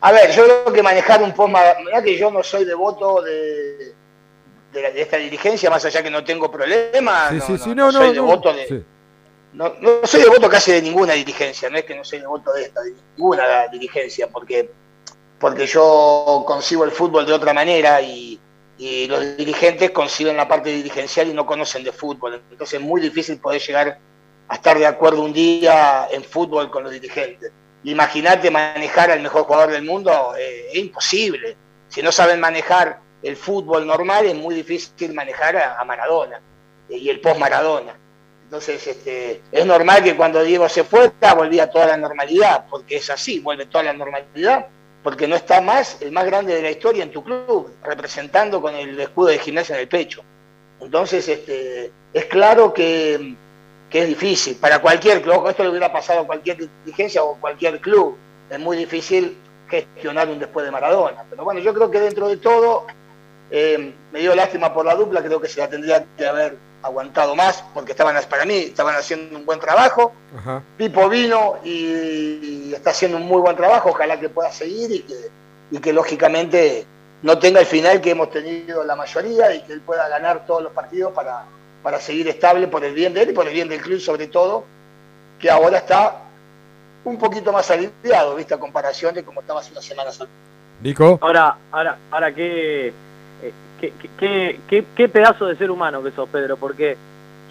A ver, yo creo que manejar un post Maradona, que yo no soy devoto de, de, esta dirigencia, más allá que no tengo problemas. no, soy devoto de. No, soy devoto casi de ninguna dirigencia, no es que no soy devoto de esta, de ninguna dirigencia, porque porque yo concibo el fútbol de otra manera y, los dirigentes conciben la parte dirigencial y no conocen de fútbol. Entonces es muy difícil poder llegar a estar de acuerdo un día en fútbol con los dirigentes. Imagínate manejar al mejor jugador del mundo, eh, es imposible. Si no saben manejar el fútbol normal, es muy difícil manejar a, Maradona eh, y el post-Maradona. Entonces, este, es normal que cuando Diego se fue, volvía toda la normalidad, porque es así, vuelve toda la normalidad porque no está más el más grande de la historia en tu club, representando con el escudo de gimnasia en el pecho. Entonces, este, es claro que, es difícil. Para cualquier club, esto le hubiera pasado a cualquier dirigencia o cualquier club, es muy difícil gestionar un después de Maradona. Pero bueno, yo creo que dentro de todo, eh, me dio lástima por la dupla, creo que se la tendría que haber aguantado más, porque estaban, para mí, estaban haciendo un buen trabajo. Pipo vino y está haciendo un muy buen trabajo, ojalá que pueda seguir y que, y que lógicamente no tenga el final que hemos tenido la mayoría y que él pueda ganar todos los partidos para, para seguir estable por el bien de él y por el bien del club sobre todo, que ahora está un poquito más aliviado, vista a comparación de cómo estaba hace unas semanas Nico. Ahora, ahora, ahora que qué, qué, pedazo de ser humano que sos, Pedro, porque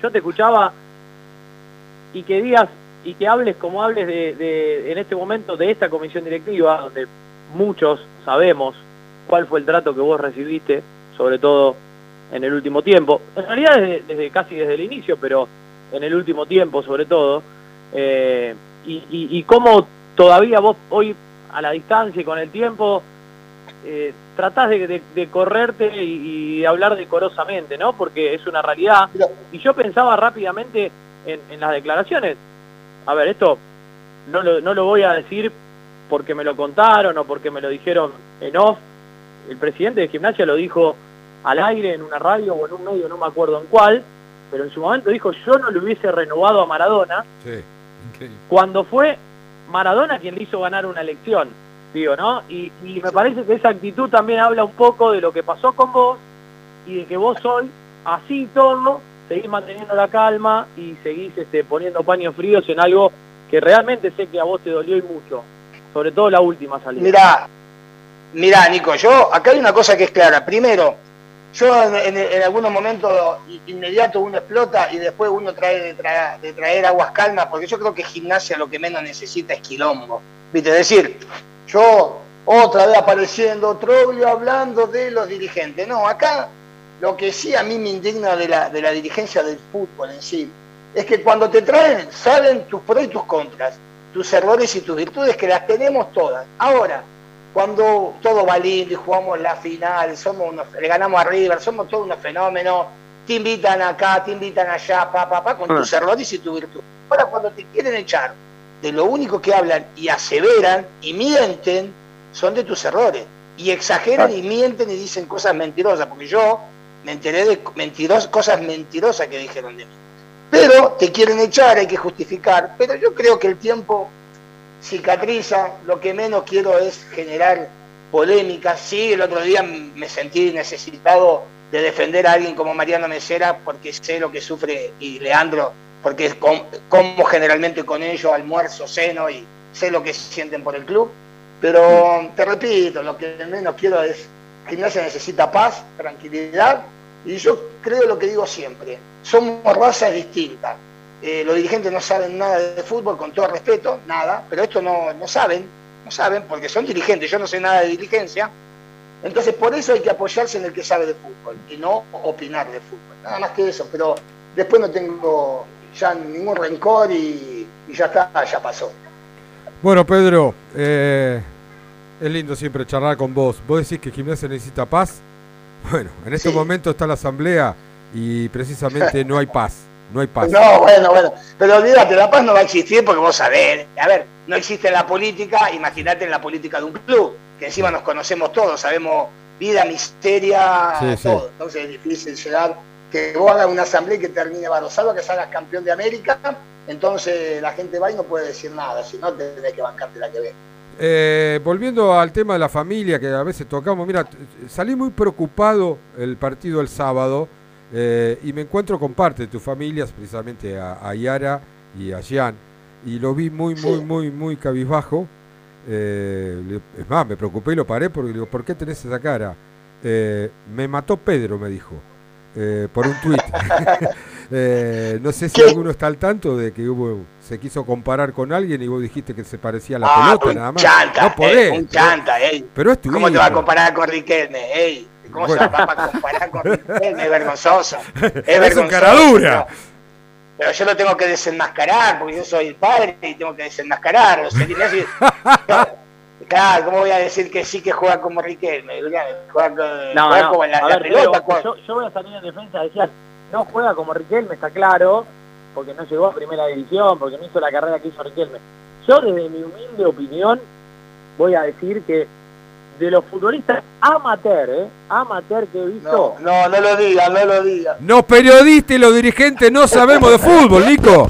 yo te escuchaba y que digas y que hables como hables de, en este momento de esta comisión directiva, donde muchos sabemos cuál fue el trato que vos recibiste, sobre todo en el último tiempo, en realidad desde, casi desde el inicio, pero en el último tiempo sobre todo, eh, y, y, y cómo todavía vos hoy a la distancia y con el tiempo eh, tratás de, correrte y, hablar decorosamente, ¿no? Porque es una realidad. Y yo pensaba rápidamente en, las declaraciones. A ver, esto no lo, no lo voy a decir porque me lo contaron o porque me lo dijeron en off. El presidente de gimnasia lo dijo al aire en una radio o en un medio, no me acuerdo en cuál, pero en su momento dijo yo no le hubiese renovado a Maradona cuando fue Maradona quien le hizo ganar una elección Y, me parece que esa actitud también habla un poco de lo que pasó con vos y de que vos hoy, así todo, seguís manteniendo la calma y seguís este, poniendo paños fríos en algo que realmente sé que a vos te dolió y mucho, sobre todo la última salida. Mira, mira, Nico, yo acá hay una cosa que es clara. Primero, yo en, algunos momentos inmediato uno explota y después uno trae de, traer, aguas calmas, porque yo creo que gimnasia lo que menos necesita es quilombo. ¿Viste? Es decir, yo otra vez apareciendo, otro día hablando de los dirigentes. No, acá lo que sí a mí me indigna de la, de la dirigencia del fútbol en sí, es que cuando te traen, salen tus pros y tus contras, tus errores y tus virtudes, que las tenemos todas. Ahora, cuando todo va lindo y jugamos la final, somos unos, le ganamos a River, somos todos unos fenómenos, te invitan acá, te invitan allá, pa, pa, pa, con tus ah. errores y tus virtudes. Ahora cuando te quieren echar, de lo único que hablan y aseveran y mienten son de tus errores. Y exageran y mienten y dicen cosas mentirosas, porque yo me enteré de mentiros, cosas mentirosas que dijeron de mí. Pero te quieren echar, hay que justificar, pero yo creo que el tiempo cicatriza, lo que menos quiero es generar polémica. Sí, el otro día me sentí necesitado de defender a alguien como Mariano Mesera porque sé lo que sufre y Leandro, porque como generalmente con ellos almuerzo, seno y sé lo que sienten por el club. Pero te repito, lo que menos quiero es que se necesita paz, tranquilidad y yo creo lo que digo siempre, somos razas distintas. Eh, los dirigentes no saben nada de fútbol, con todo respeto, nada, pero esto no, no saben, no saben, porque son dirigentes, yo no sé nada de dirigencia. Entonces, por eso hay que apoyarse en el que sabe de fútbol y no opinar de fútbol. Nada más que eso, pero después no tengo ya ningún rencor y, ya está, ya pasó. Bueno, Pedro, eh, es lindo siempre charlar con vos. Vos decís que Gimnasia necesita paz. Bueno, en este momento está la asamblea y precisamente no hay paz. No hay paz. No, bueno, bueno. Pero olvídate, la paz no va a existir porque vos sabés. A ver, no existe en la política, imagínate en la política de un club, que encima nos conocemos todos, sabemos vida, misteria, todo. Entonces es difícil llegar que vos hagas una asamblea y que termine Barosalo, que salgas campeón de América, entonces la gente va y no puede decir nada, si no tenés que bancarte la que ve. Eh, volviendo al tema de la familia que a veces tocamos, mira, salí muy preocupado el partido el sábado eh, y me encuentro con parte de tu familia, precisamente a, Yara y a Jean, y lo vi muy, muy, muy, muy cabizbajo. Eh, es más, me preocupé y lo paré porque digo, ¿por qué tenés esa cara? me mató Pedro, me dijo, por un tuit. no sé si alguno está al tanto de que hubo se quiso comparar con alguien y vos dijiste que se parecía a la ah, pelota nada más. Chanta, no podés. un chanta, ey. Pero es tu ¿Cómo te va a comparar con Riquelme? Ey? ¿Cómo se va a comparar con Riquelme? Es vergonzoso. Es, es caradura. Pero yo lo tengo que desenmascarar, porque yo soy el padre y tengo que desenmascarar. O sea, claro, ¿cómo voy a decir que sí que juega como Riquelme? Juega, no, juega como en la, la pelota. yo, yo, voy a salir en defensa, decía, no juega como Riquelme, está claro, porque no llegó a primera división, porque no hizo la carrera que hizo Riquelme. Yo desde mi humilde opinión voy a decir que de los futbolistas amateur, ¿eh? Amateur que he visto. No, no, lo diga, no lo diga. Los periodistas y los dirigentes no sabemos de fútbol, Nico.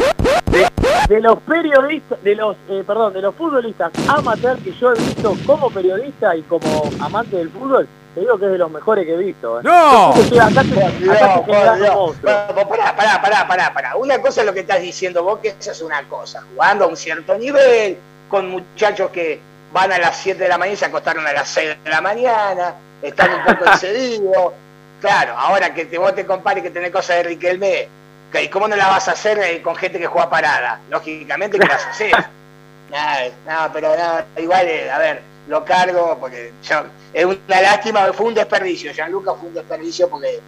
De, los periodistas, de los, eh, perdón, de los futbolistas amateur que yo he visto como periodista y como amante del fútbol, te digo que es de los mejores que he visto. ¿eh? ¡No! Pará, pará, pará, pará, pará. Una cosa es lo que estás diciendo vos, que esa es una cosa. Jugando a un cierto nivel, con muchachos que van a las 7 de la mañana y se acostaron a las 6 de la mañana, están un poco excedidos. Claro, ahora que te, vos te compares que tenés cosas de Riquelme, ¿y cómo no la vas a hacer eh, con gente que juega parada? Lógicamente que las haces. nada, nada, pero nada, igual, eh, a ver, lo cargo porque es una lástima, fue un desperdicio, Gianluca fue un desperdicio porque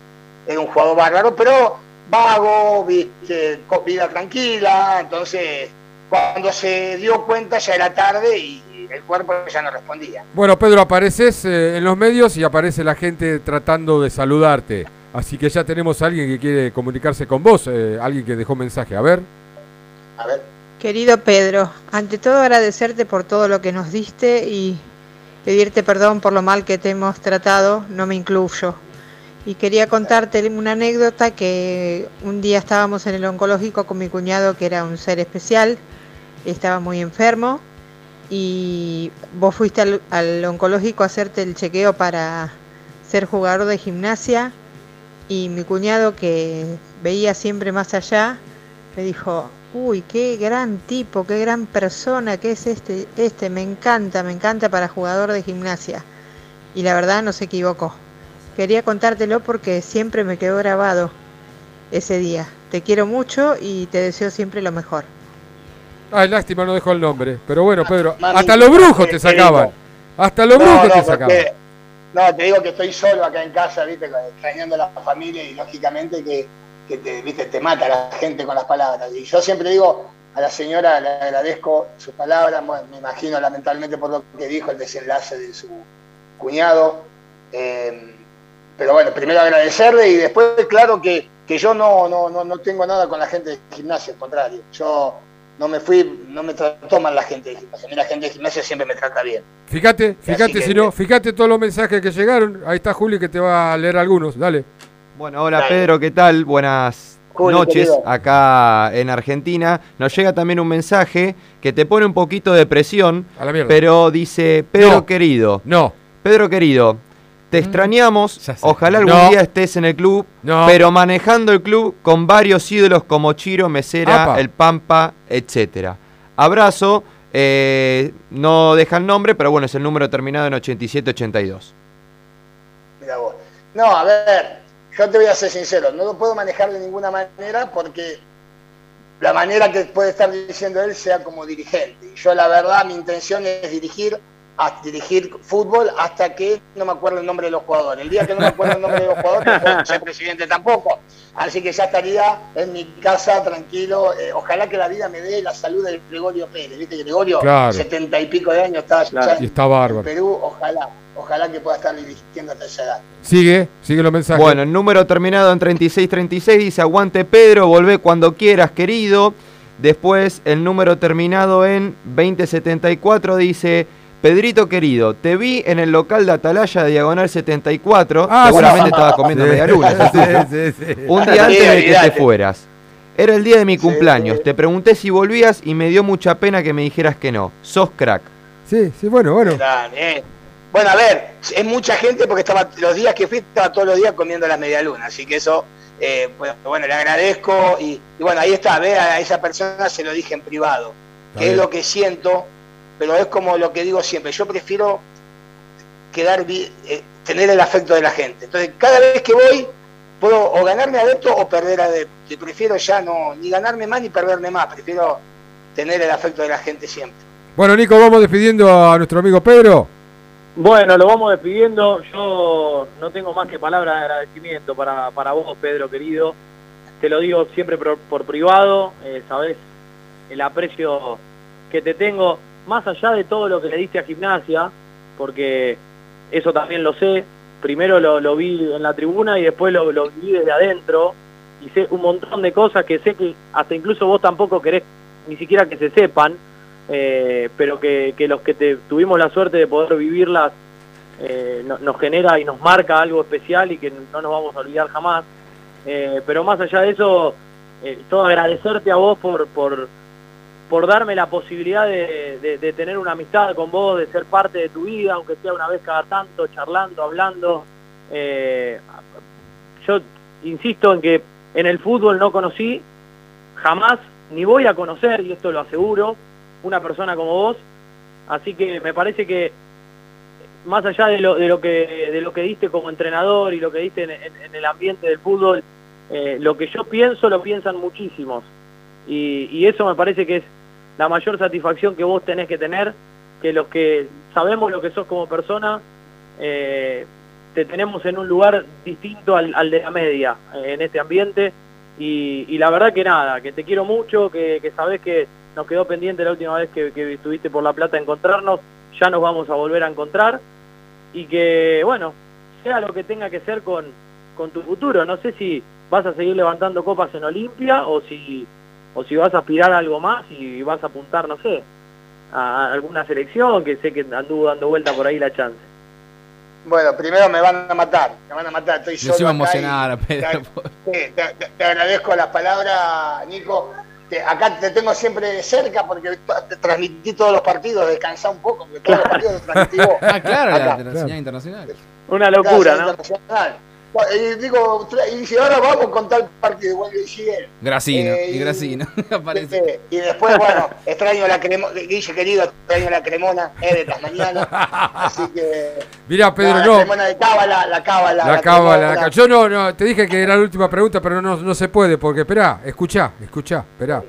es un jugador bárbaro, pero vago, viste, vida tranquila, entonces cuando se dio cuenta ya era tarde y el cuerpo ya no respondía. Bueno, Pedro, apareces eh, en los medios y aparece la gente tratando de saludarte. Así que ya tenemos a alguien que quiere comunicarse con vos, eh, alguien que dejó mensaje. A ver. A ver. Querido Pedro, ante todo agradecerte por todo lo que nos diste y pedirte perdón por lo mal que te hemos tratado, no me incluyo. Y quería contarte una anécdota que un día estábamos en el oncológico con mi cuñado que era un ser especial, estaba muy enfermo y vos fuiste al, al oncológico a hacerte el chequeo para ser jugador de gimnasia y mi cuñado que veía siempre más allá me dijo, uy, qué gran tipo, qué gran persona que es este, este, me encanta, me encanta para jugador de gimnasia. Y la verdad no se equivocó. Quería contártelo porque siempre me quedó grabado ese día. Te quiero mucho y te deseo siempre lo mejor. Ay, lástima, no dejó el nombre. Pero bueno, Pedro, hasta los brujos te sacaban. Hasta los brujos te sacaban. No, te digo que estoy solo acá en casa, viste, extrañando a la familia y lógicamente que, te, viste, te mata la gente con las palabras. Y yo siempre digo, a la señora le agradezco sus palabras, me imagino lamentablemente por lo que dijo el desenlace de su cuñado. Eh, pero bueno, primero agradecerle y después, claro que, que yo no, no, no, no tengo nada con la gente de gimnasia, al contrario. Yo no me fui, no me trató mal la gente de gimnasia. A mí la gente de gimnasia siempre me trata bien. Fíjate, fíjate, si no, fíjate todos los mensajes que llegaron. Ahí está Juli que te va a leer algunos. Dale. Bueno, hola Pedro, ¿qué tal? Buenas noches acá en Argentina. Nos llega también un mensaje que te pone un poquito de presión, pero dice, Pedro querido. No. Pedro querido, te mm. extrañamos, ojalá algún día estés en el club, pero manejando el club con varios ídolos como Chiro, Mesera, El Pampa, etcétera. Abrazo, eh, no deja el nombre, pero bueno, es el número terminado en 8782. Mira vos. No, a ver, yo te voy a ser sincero, no lo puedo manejar de ninguna manera porque la manera que puede estar diciendo él sea como dirigente. Yo la verdad, mi intención es dirigir a dirigir fútbol hasta que no me acuerdo el nombre de los jugadores. El día que no me acuerdo el nombre de los jugadores, no ser presidente tampoco. Así que ya estaría en mi casa tranquilo. Eh, ojalá que la vida me dé la salud de Gregorio Pérez. ¿Viste? Gregorio, setenta y pico de años, está, y está bárbaro. en Perú. Ojalá, ojalá que pueda estar dirigiendo hasta esa edad. Sigue, sigue los mensajes. Bueno, el número terminado en 3636 dice: Aguante Pedro, volvé cuando quieras, querido. Después, el número terminado en 2074 dice. Pedrito querido, te vi en el local de Atalaya de Diagonal 74. Ah, seguramente estabas comiendo media luna. Un día antes de que te fueras. Era el día de mi cumpleaños. Te pregunté si volvías y me dio mucha pena que me dijeras que no. Sos crack. Sí, sí, bueno, bueno. Bueno, a ver, es mucha gente porque estaba los días que fui estaba todos los días comiendo las medialunas, así que eso, eh, bueno, le agradezco y, bueno, ahí está, ve a esa persona se lo dije en privado, que es lo que siento pero es como lo que digo siempre, yo prefiero quedar eh, tener el afecto de la gente. Entonces, cada vez que voy, puedo o ganarme adepto o perder adepto. Y prefiero ya no, ni ganarme más ni perderme más, prefiero tener el afecto de la gente siempre. Bueno, Nico, vamos despidiendo a nuestro amigo Pedro. Bueno, lo vamos despidiendo. Yo no tengo más que palabras de agradecimiento para, para vos, Pedro, querido. Te lo digo siempre por, privado, eh, sabés el aprecio que te tengo más allá de todo lo que le diste a gimnasia, porque eso también lo sé, primero lo, vi en la tribuna y después lo, vi desde adentro, y sé un montón de cosas que sé que hasta incluso vos tampoco querés ni siquiera que se sepan, eh, pero que, los que te, tuvimos la suerte de poder vivirlas eh, nos genera y nos marca algo especial y que no nos vamos a olvidar jamás. Eh, pero más allá de eso, todo agradecerte a vos por, por, por darme la posibilidad de, tener una amistad con vos, de ser parte de tu vida, aunque sea una vez cada tanto, charlando, hablando. Eh, yo insisto en que en el fútbol no conocí jamás, ni voy a conocer, y esto lo aseguro, una persona como vos. Así que me parece que más allá de lo, de lo, que, de lo que diste como entrenador y lo que diste en, el ambiente del fútbol, eh, lo que yo pienso lo piensan muchísimos. Y, eso me parece que es la mayor satisfacción que vos tenés que tener, que los que sabemos lo que sos como persona, eh, te tenemos en un lugar distinto al, de la media eh, en este ambiente. Y, la verdad que nada, que te quiero mucho, que, que sabés que nos quedó pendiente la última vez que, estuviste por La Plata encontrarnos, ya nos vamos a volver a encontrar. Y que, bueno, sea lo que tenga que ser con, con tu futuro. No sé si vas a seguir levantando copas en Olimpia o si o si vas a aspirar a algo más y vas a apuntar, no sé, a alguna selección que sé que anduvo dando vuelta por ahí la chance. Bueno, primero me van a matar, me van a matar, estoy solo. emocionar, Pedro. Te, te, agradezco las palabras, Nico. acá te tengo siempre cerca porque te transmití todos los partidos, descansá un poco, porque todos los partidos los transmití vos. Ah, claro, la, la señal internacional. Una locura, ¿no? Y digo, y si ahora vamos con tal partido, igual que sigue. Gracino, eh, y Gracino, aparece. Eh, y después, bueno, extraño la cremona, Guille querido, extraño la cremona, es de las mañanas, así que... Mira, Pedro, la, no. La cremona de cábala, la cábala. La, cábala, la Yo no, no, te dije que era la última pregunta, pero no, no se puede, porque, esperá, escuchá, escuchá, esperá.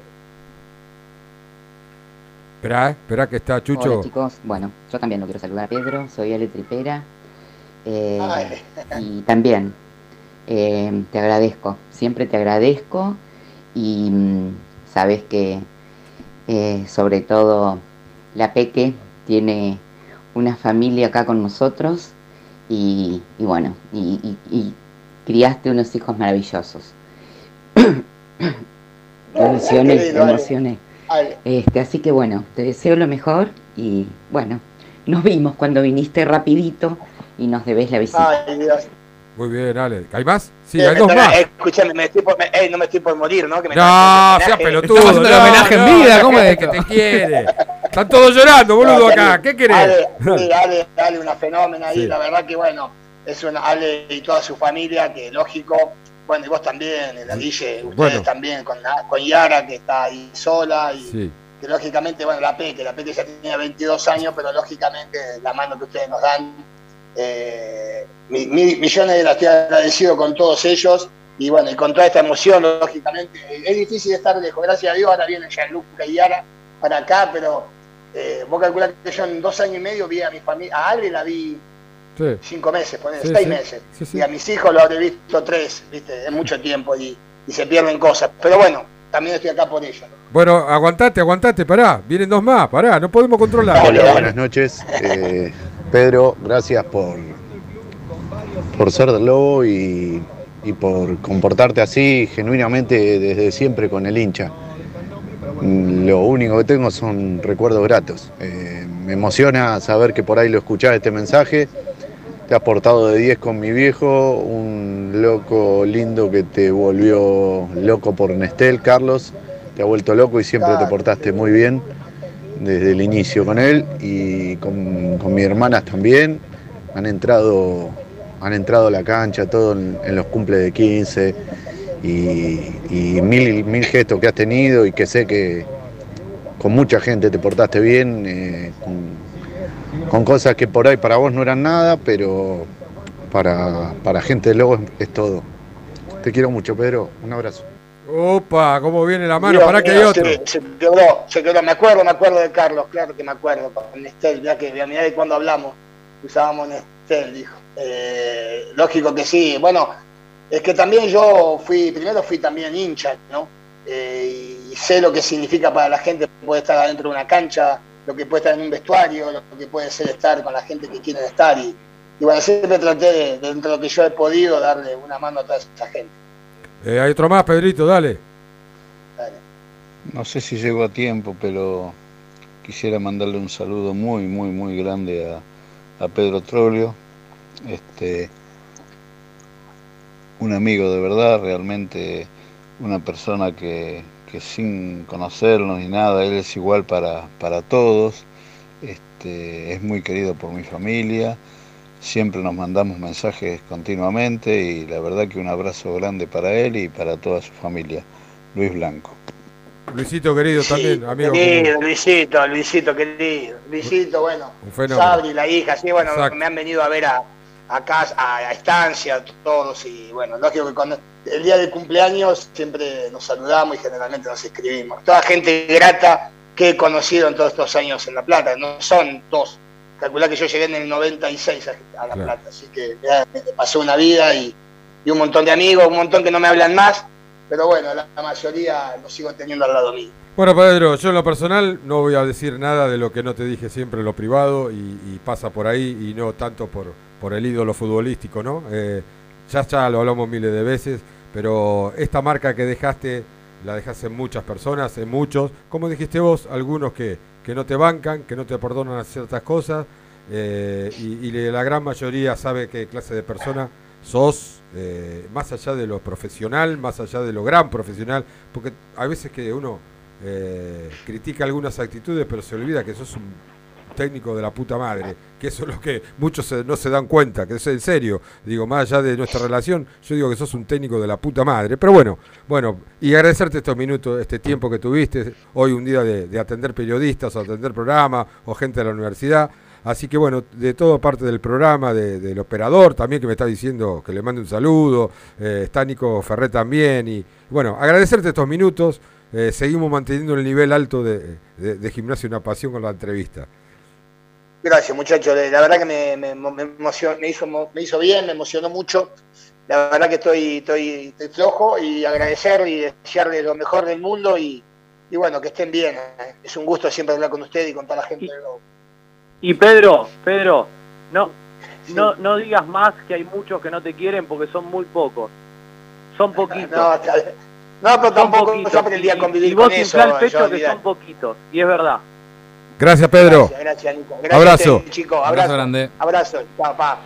Esperá, eh, esperá que está Chucho. Hola chicos, bueno, yo también lo quiero saludar a Pedro, soy Ale Tripera. Eh, y también eh, te agradezco, siempre te agradezco y mm, sabes que eh, sobre todo la Peque tiene una familia acá con nosotros y, y bueno, y, y, y, criaste unos hijos maravillosos. me emocioné. Este, así que bueno, te deseo lo mejor y bueno, nos vimos cuando viniste rapidito y nos debes la visita. Ay, Dios. Muy bien, Ale. ¿Hay más? Sí, hay dos más. Escúchame, me estoy por, me, eh, no me estoy por morir, ¿no? Que me no, sea pelotudo. Estamos haciendo no, el homenaje no, en vida, ¿cómo es? que te quiere? Están todos llorando, boludo, No, acá. Ale, ¿Qué querés? Ale, sí, Ale, Ale, una fenómena ahí. Sí. La verdad que, bueno, es una Ale y toda su familia, que lógico. Bueno, y vos también, la Guille, ustedes Bueno. también, con, la- con Yara, que está ahí sola. Y, Sí. que lógicamente, bueno, la Peque, la Peque ya tenía 22 años, pero lógicamente la mano que ustedes nos dan, eh, mi- mi- millones de las estoy agradecido con todos ellos y bueno, y con toda esta emoción, lógicamente, es difícil estar lejos, gracias a Dios, ahora viene Gianluca y Yara para acá, pero eh, vos calculás que yo en dos años y medio vi a mi familia, a Ale la vi Sí. cinco meses, ponele, Sí, seis sí. meses, Sí, sí. y a mis hijos lo habré visto tres, viste, en mucho tiempo y, y se pierden cosas, pero bueno, también estoy acá por ellos. Bueno, aguantate, aguantate, pará. Vienen dos más, pará, no podemos controlar. Hola, buenas noches. Eh, Pedro, gracias por, por ser del Lobo y, y por comportarte así genuinamente desde siempre con el hincha. Lo único que tengo son recuerdos gratos. Eh, me emociona saber que por ahí lo escuchás este mensaje. Te has portado de 10 con mi viejo, un loco lindo que te volvió loco por Nestel, Carlos. Te ha vuelto loco y siempre te portaste muy bien desde el inicio con él y con, mis hermanas también. Han entrado, han entrado a la cancha, todo en, los cumples de 15 y, mil, mil gestos que has tenido y que sé que con mucha gente te portaste bien, eh, con, cosas que por ahí para vos no eran nada, pero para, para gente de Lobo es, es todo. Te quiero mucho, Pedro. Un abrazo. Opa, cómo viene la mano, Dios pará que hay otro. Se, se quebró, se quebró. Me acuerdo, me acuerdo de Carlos, claro que me acuerdo. Con Nestel, ya que mirá de cuando hablamos, usábamos Nestel, dijo. Eh, lógico que sí. Bueno, es que también yo fui, primero fui también hincha, ¿no? Eh, y sé lo que significa para la gente puede estar adentro de una cancha, lo que puede estar en un vestuario, lo que puede ser estar con la gente que quieren estar. Y, y bueno, siempre traté, de, dentro de lo que yo he podido, darle una mano a toda esa gente. Eh, hay otro más, Pedrito, dale. No sé si llego a tiempo, pero quisiera mandarle un saludo muy, muy, muy grande a, a Pedro Troglio. Este, un amigo de verdad, realmente una persona que, que sin conocerlo ni nada, él es igual para, para todos. Este, es muy querido por mi familia. Siempre nos mandamos mensajes continuamente y la verdad que un abrazo grande para él y para toda su familia. Luis Blanco. Luisito querido también, amigo. Querido. Luisito, Luisito querido. Luisito, bueno. Sabri, la hija, sí, bueno, Exacto. me han venido a ver a, a casa, a, a estancia, todos, y bueno, lógico que cuando el día del cumpleaños siempre nos saludamos y generalmente nos escribimos. Toda gente grata que he conocido en todos estos años en La Plata, no son dos. Calculá que yo llegué en el 96 a, a La. Plata, así que ya me pasó una vida y, y un montón de amigos, un montón que no me hablan más, pero bueno, la, la mayoría los sigo teniendo al lado mío. Bueno, Pedro, yo en lo personal no voy a decir nada de lo que no te dije siempre en lo privado y, y pasa por ahí y no tanto por, por el ídolo futbolístico, ¿no? Eh, ya, ya lo hablamos miles de veces, pero esta marca que dejaste la dejaste en muchas personas, en muchos, como dijiste vos, algunos que, que no te bancan, que no te perdonan ciertas cosas eh, y, la gran mayoría sabe qué clase de persona sos, eh, más allá de lo profesional, más allá de lo gran profesional, porque hay veces que uno eh, critica algunas actitudes, pero se olvida que sos un técnico de la puta madre, que eso es lo que muchos no se dan cuenta, que es en serio, digo, más allá de nuestra relación, yo digo que sos un técnico de la puta madre, pero bueno, bueno, y agradecerte estos minutos, este tiempo que tuviste, hoy un día de, atender periodistas o atender programas o gente de la universidad, Así que bueno, de toda parte del programa, del operador también que me está diciendo que le mande un saludo, eh, está Nico Ferré también, y bueno, agradecerte estos minutos, eh, seguimos manteniendo el nivel alto de, de, gimnasio Una Pasión con la entrevista. Gracias muchachos, la verdad que me, me, me, hizo, me hizo bien, me emocionó mucho, la verdad que estoy, estoy, flojo y agradecer y desearles lo mejor del mundo y, bueno, que estén bien. Eh. Es un gusto siempre hablar con ustedes y con toda la gente de y Pedro, Pedro, no, no, no digas más que hay muchos que no te quieren porque son muy pocos. Son poquitos. No, pero tampoco yo aprendí a convivir y vos con eso. el pecho que son poquitos, y es verdad. Gracias, Pedro. Gracias, gracias Nico. abrazo. chico. Abrazo. grande. Abrazo. Papá.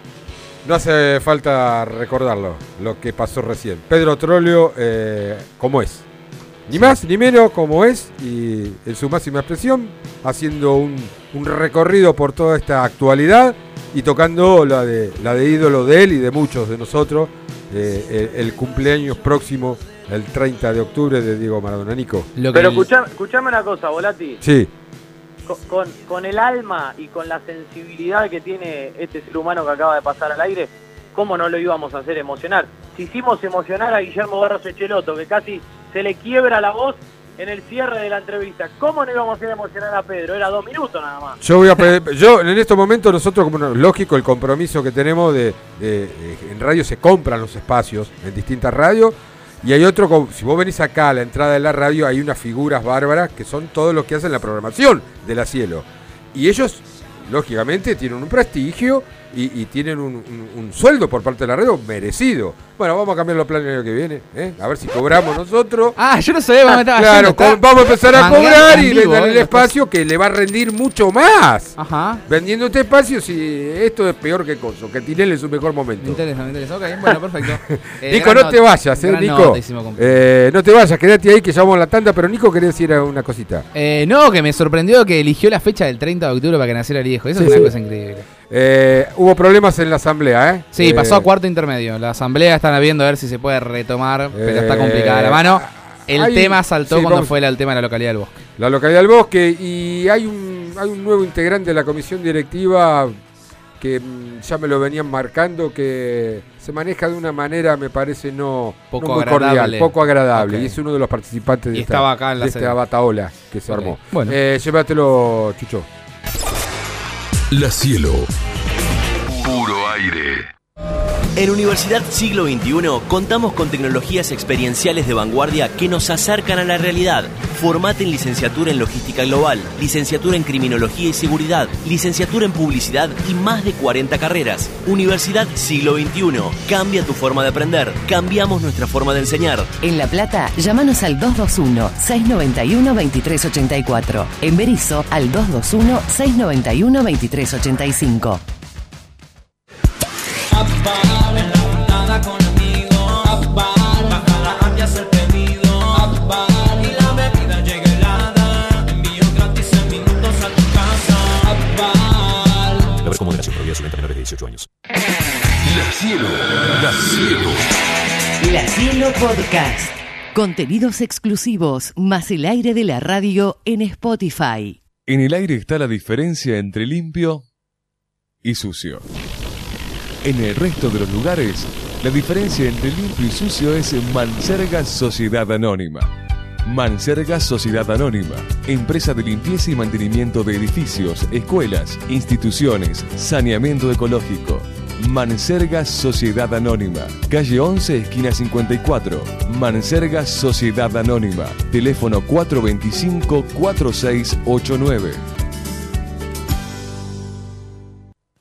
No hace falta recordarlo, lo que pasó recién. Pedro Trolio, eh, como es. Ni más ni menos como es y en su máxima expresión, haciendo un, recorrido por toda esta actualidad y tocando la de, la de ídolo de él y de muchos de nosotros, eh, el, cumpleaños próximo, el 30 de octubre de Diego Maradona. Nico. Pero escuchame, una cosa, Volati. Sí. Con, con, el alma y con la sensibilidad que tiene este ser humano que acaba de pasar al aire, ¿cómo no lo íbamos a hacer emocionar? Si hicimos emocionar a Guillermo Barros Echeloto, que casi se le quiebra la voz en el cierre de la entrevista. ¿Cómo no íbamos a ir a emocionar a Pedro? Era dos minutos nada más. Yo voy a yo en estos momentos nosotros como lógico el compromiso que tenemos de, en radio se compran los espacios en distintas radios y hay otro si vos venís acá a la entrada de la radio hay unas figuras bárbaras que son todos los que hacen la programación de la cielo. Y ellos lógicamente tienen un prestigio y, tienen un, sueldo por parte de la red merecido. Bueno, vamos a cambiar los planes el año que viene, ¿eh? a ver si cobramos nosotros. Ah, yo no sabía Claro, vamos a empezar a cobrar y le dan el espacio que le va a rendir mucho más. Ajá. Vendiendo este espacio, si esto es peor que Coso, que Tinel es su mejor momento. Me interesa, me interesa. Ok, bueno, perfecto. Eh, Nico, no te vayas, ¿eh, Nico? Eh, no te vayas, quédate ahí que ya vamos a la tanda, pero Nico quería decir una cosita. Eh, no, que me sorprendió que eligió la fecha del 30 de octubre para que naciera el hijo. Eso es una cosa increíble. Eh, hubo problemas en la asamblea, ¿eh? Sí, eh, pasó a cuarto intermedio. La asamblea están viendo a ver si se puede retomar, pero está complicada la mano. El tema saltó cuando fue el tema de la localidad del bosque. La localidad del bosque y hay un, hay un nuevo integrante de la comisión directiva que mm, ya me lo venían marcando que se maneja de una manera, me parece, no, poco muy cordial, poco agradable. Y es uno de los participantes de, esta, acá de esta bataola que se armó. Bueno. Eh, llévatelo, Chucho. La Cielo. Puro aire. En Universidad Siglo XXI contamos con tecnologías experienciales de vanguardia que nos acercan a la realidad. Formate en licenciatura en logística global, licenciatura en criminología y seguridad, licenciatura en publicidad y más de 40 carreras. Universidad Siglo XXI. Cambia tu forma de aprender. Cambiamos nuestra forma de enseñar. En La Plata, llámanos al 221-691-2384. En Berizo, al 221-691-2385. La Cielo, La Cielo. La Cielo Podcast. Contenidos exclusivos, más el aire de la radio en Spotify. En el aire está la diferencia entre limpio y sucio. En el resto de los lugares, la diferencia entre limpio y sucio es Manserga Sociedad Anónima. Manserga Sociedad Anónima, empresa de limpieza y mantenimiento de edificios, escuelas, instituciones, saneamiento ecológico. Manserga Sociedad Anónima, calle 11, esquina 54. Manserga Sociedad Anónima, teléfono 425-4689.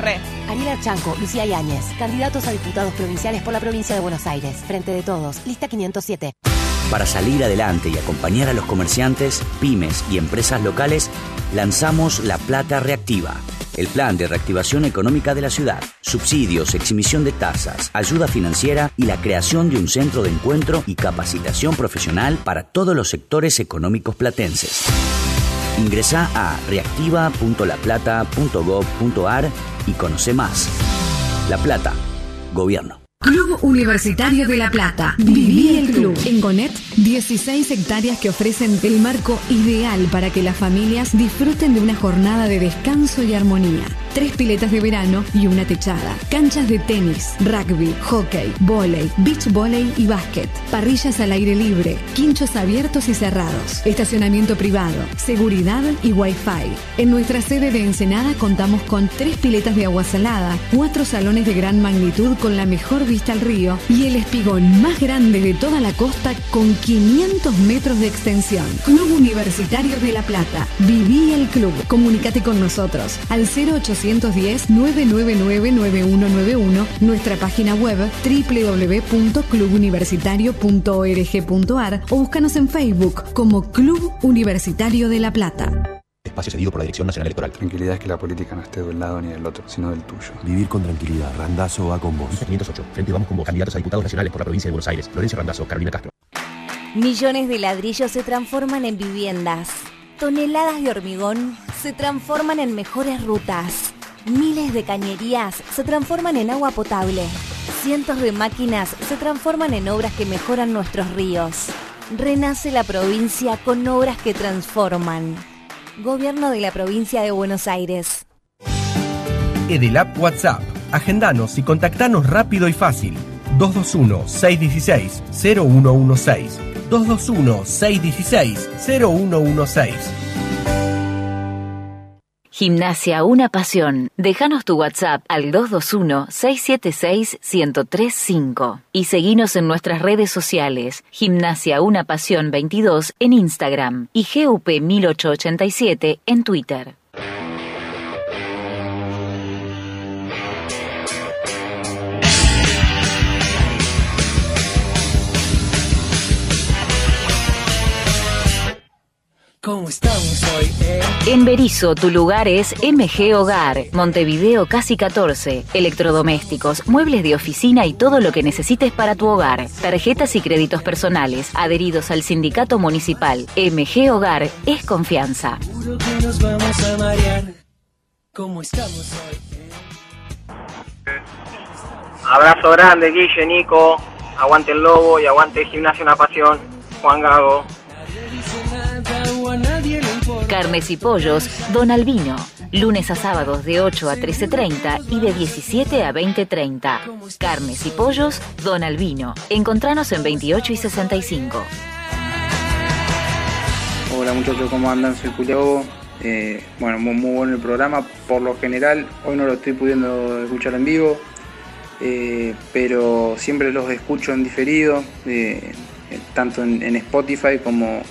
Re. Ariel Chanco, Lucía Yáñez, candidatos a diputados provinciales por la provincia de Buenos Aires. Frente de todos, lista 507. Para salir adelante y acompañar a los comerciantes, pymes y empresas locales, lanzamos La Plata Reactiva, el plan de reactivación económica de la ciudad, subsidios, exhibición de tasas, ayuda financiera y la creación de un centro de encuentro y capacitación profesional para todos los sectores económicos platenses. Ingresa a reactiva.laplata.gov.ar y conoce más. La Plata, Gobierno. Club Universitario de La Plata. Viví el club. En Gonet, 16 hectáreas que ofrecen el marco ideal para que las familias disfruten de una jornada de descanso y armonía. Tres piletas de verano y una techada. Canchas de tenis, rugby, hockey, volei, beach volley y básquet. Parrillas al aire libre. Quinchos abiertos y cerrados. Estacionamiento privado. Seguridad y wifi. En nuestra sede de Ensenada contamos con tres piletas de agua salada, cuatro salones de gran magnitud con la mejor vista al río y el espigón más grande de toda la costa con 500 metros de extensión. Club Universitario de La Plata. Viví el club. Comunícate con nosotros al 0810-999-9191, nuestra página web www.clubuniversitario.org.ar o búscanos en Facebook como Club Universitario de La Plata. Espacio cedido por la Dirección Nacional Electoral. Tranquilidad es que la política no esté de un lado ni del otro, sino del tuyo. Vivir con tranquilidad. Randazo va con vos. 508. Frente vamos con vos. Candidatos a diputados nacionales por la provincia de Buenos Aires. Florencia Randazo, Carolina Castro. Millones de ladrillos se transforman en viviendas. Toneladas de hormigón se transforman en mejores rutas. Miles de cañerías se transforman en agua potable. Cientos de máquinas se transforman en obras que mejoran nuestros ríos. Renace la provincia con obras que transforman. Gobierno de la provincia de Buenos Aires. Edelap WhatsApp. Agendanos y contactanos rápido y fácil. 221-616-0116. 221-616-0116. Gimnasia Una Pasión. Déjanos tu WhatsApp al 221-676-1035 y seguinos en nuestras redes sociales Gimnasia Una Pasión 22 en Instagram y GUP 1887 en Twitter. ¿Cómo estamos hoy? Eh? En Berizo, tu lugar es MG Hogar, Montevideo Casi 14. Electrodomésticos, muebles de oficina y todo lo que necesites para tu hogar. Tarjetas y créditos personales, adheridos al sindicato municipal. MG Hogar es confianza. Seguro que nos vamos a marear. ¿Cómo estamos hoy? Eh? Abrazo grande, Guille, Nico. Aguante el lobo y aguante Gimnasio Una Pasión. Juan Gago. Carnes y pollos, Don Albino. Lunes a sábados de 8 a 13.30 y de 17 a 20.30. Carnes y pollos, Don Albino. Encontranos en 28 y 65. Hola muchachos, ¿cómo andan? Soy Julio. Eh, bueno, muy, muy, bueno el programa. Por lo general, hoy no lo estoy pudiendo escuchar en vivo, eh, pero siempre los escucho en diferido, eh, tanto en, en Spotify como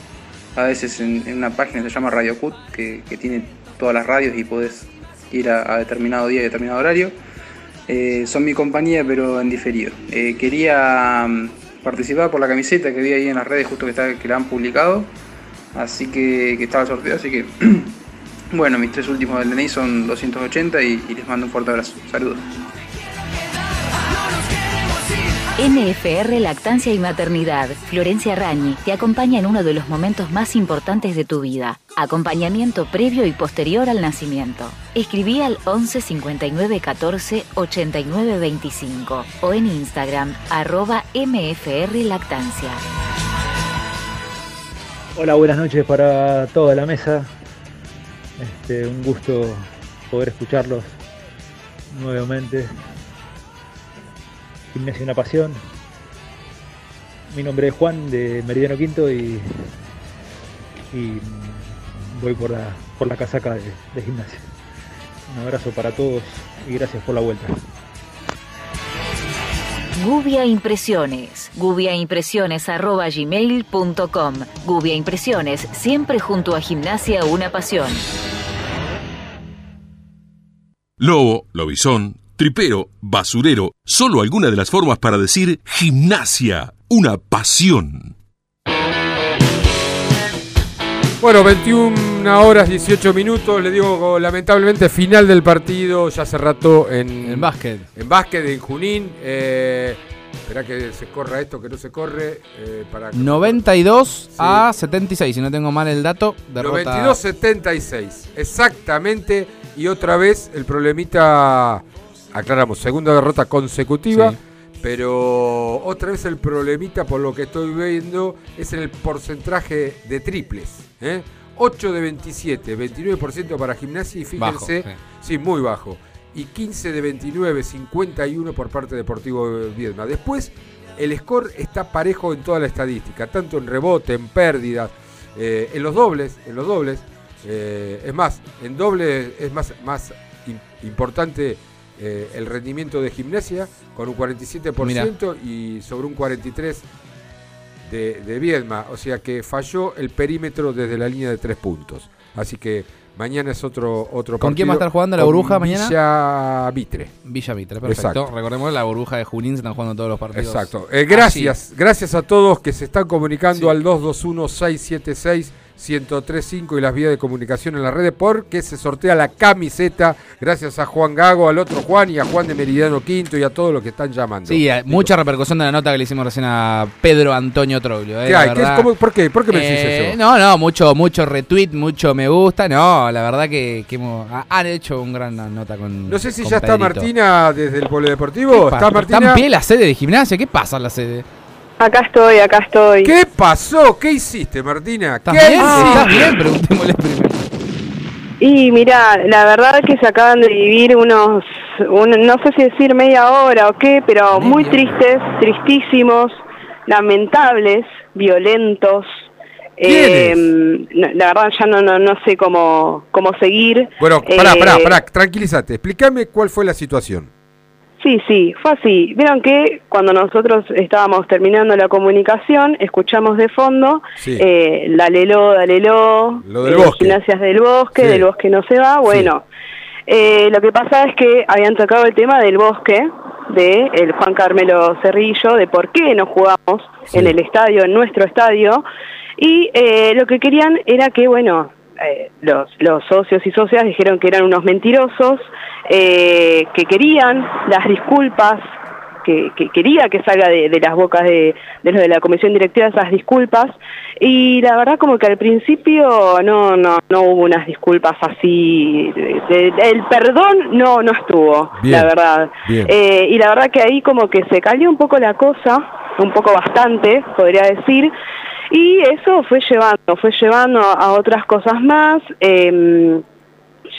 a veces en, una página que se llama Radio Cut, que, tiene todas las radios y podés ir a, determinado día y determinado horario. Eh, son mi compañía, pero en diferido. Eh, quería um, participar por la camiseta que vi ahí en las redes, justo que, está, que la han publicado, así que, estaba sorteo, así que. bueno, mis tres últimos del DNI son 280 y, y les mando un fuerte abrazo. Saludos. NFR Lactancia y Maternidad. Florencia Rañi te acompaña en uno de los momentos más importantes de tu vida. Acompañamiento previo y posterior al nacimiento. Escribí al 11 59 14 89 25 o en Instagram arroba MFR Lactancia. Hola, buenas noches para toda la mesa. Este, un gusto poder escucharlos nuevamente. Gimnasia una pasión. Mi nombre es Juan de Meridiano Quinto y, y voy por la, por la casaca de, de gimnasia. Un abrazo para todos y gracias por la vuelta. Gubia Impresiones. gubiaimpresiones.gmail.com Gubia Impresiones, siempre junto a Gimnasia Una Pasión. Lobo, lobizón, tripero, basurero, solo alguna de las formas para decir gimnasia, una pasión. Bueno, 21 horas 18 minutos, le digo lamentablemente final del partido, ya hace rato en, En básquet. En básquet, en Junín. Eh, espera que se corra esto, que no se corre. eh, para 92 a 76, si no tengo mal el dato. Derrota 92-76, exactamente. Y otra vez el problemita, aclaramos, segunda derrota consecutiva. Sí. Pero otra vez el problemita, por lo que estoy viendo, es en el porcentaje de triples. ¿eh? 8 de 27, 29% para gimnasia y Bajo, fíjense, sí. sí, muy bajo. Y 15 de 29, 51 por parte de Deportivo Viedma. Después, el score está parejo en toda la estadística, tanto en rebote, en pérdidas, eh, en los dobles, en los dobles. Eh, es más, en dobles es más, más im- importante eh, el rendimiento de gimnasia con un 47% y sobre un 43% de, de Viedma. O sea que falló el perímetro desde la línea de tres puntos. Así que mañana es otro, otro ¿Con quién va a partido estar jugando la con burbuja mañana? Villa Vitre. Villa Mitre, perfecto. Exacto. Recordemos la burbuja de Junín, se están jugando todos los partidos. Exacto. Eh, gracias, gracias a todos que se están comunicando al 221-676-1035 y las vías de comunicación en las redes porque se sortea la camiseta. Gracias a Juan Gago, al otro Juan y a Juan de Meridiano Quinto y a todos los que están llamando. Sí, eh, mucha repercusión de la nota que le hicimos recién a Pedro Antonio Troglio. eh, ¿Qué la hay? ¿Qué es? verdad. ¿Cómo- por, qué? ¿Por qué me decís Eh, eso? No, no, mucho, mucho retweet, mucho me gusta. No, la verdad que, que hemos, ha- han hecho un gran nota con. No sé si ya está. Martina desde el Polideportivo. ¿Qué ¿Está? Martina? ¿Está en pie la sede de gimnasia? ¿Qué pasa en la sede? Acá estoy, acá estoy. ¿Qué pasó? ¿Qué hiciste, Martina? ¿Estás ¿Qué bien? hiciste? ¿Estás bien? Preguntémosle primero. Y mira, la verdad que se acaban de vivir unos, un- no sé si decir media hora o qué, pero muy tristes, tristísimos, lamentables, violentos. Eh, la verdad ya no, no, no sé cómo, cómo seguir. Bueno, pará, Eh, pará, pará, tranquilízate. Explícame cuál fue la situación. Sí, sí, fue así. Vieron que cuando nosotros estábamos terminando la comunicación, escuchamos de fondo Sí. eh, Dalelo, Dalelo, Lo del eh, bosque. Gimnasias del Bosque, Sí. del Bosque no se va. Bueno, eh, lo que pasa es que habían tocado el tema del bosque de el Juan Carmelo Cerrillo, de por qué no jugamos en el estadio, en nuestro estadio, y eh, lo que querían era que, bueno, eh, los, los socios y socias dijeron que eran unos mentirosos, eh, que querían las disculpas, que, que quería que salga de, de las bocas de, de los de la comisión directiva esas disculpas, y la verdad como que al principio no, no, no hubo unas disculpas así, de- el perdón no, no estuvo, Bien, la verdad. Eh, y la verdad que ahí como que se calió un poco la cosa, un poco bastante, podría decir, y eso fue llevando, fue llevando a otras cosas más. em,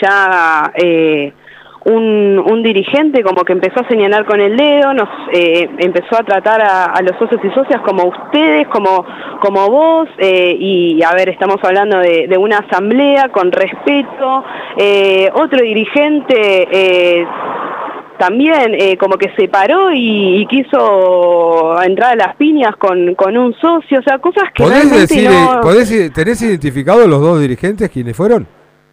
ya eh, un, un dirigente como que empezó a señalar con el dedo, nos eh, empezó a tratar a, los socios y socias como ustedes, como, como vos, eh, y a ver, estamos hablando de, una asamblea con respeto, eh, otro dirigente... eh, también eh, como que se paró y, y quiso entrar a las piñas con, con un socio, o sea, cosas que ¿Podés decir, no... eh, podés ¿Tenés identificado los dos dirigentes quiénes fueron?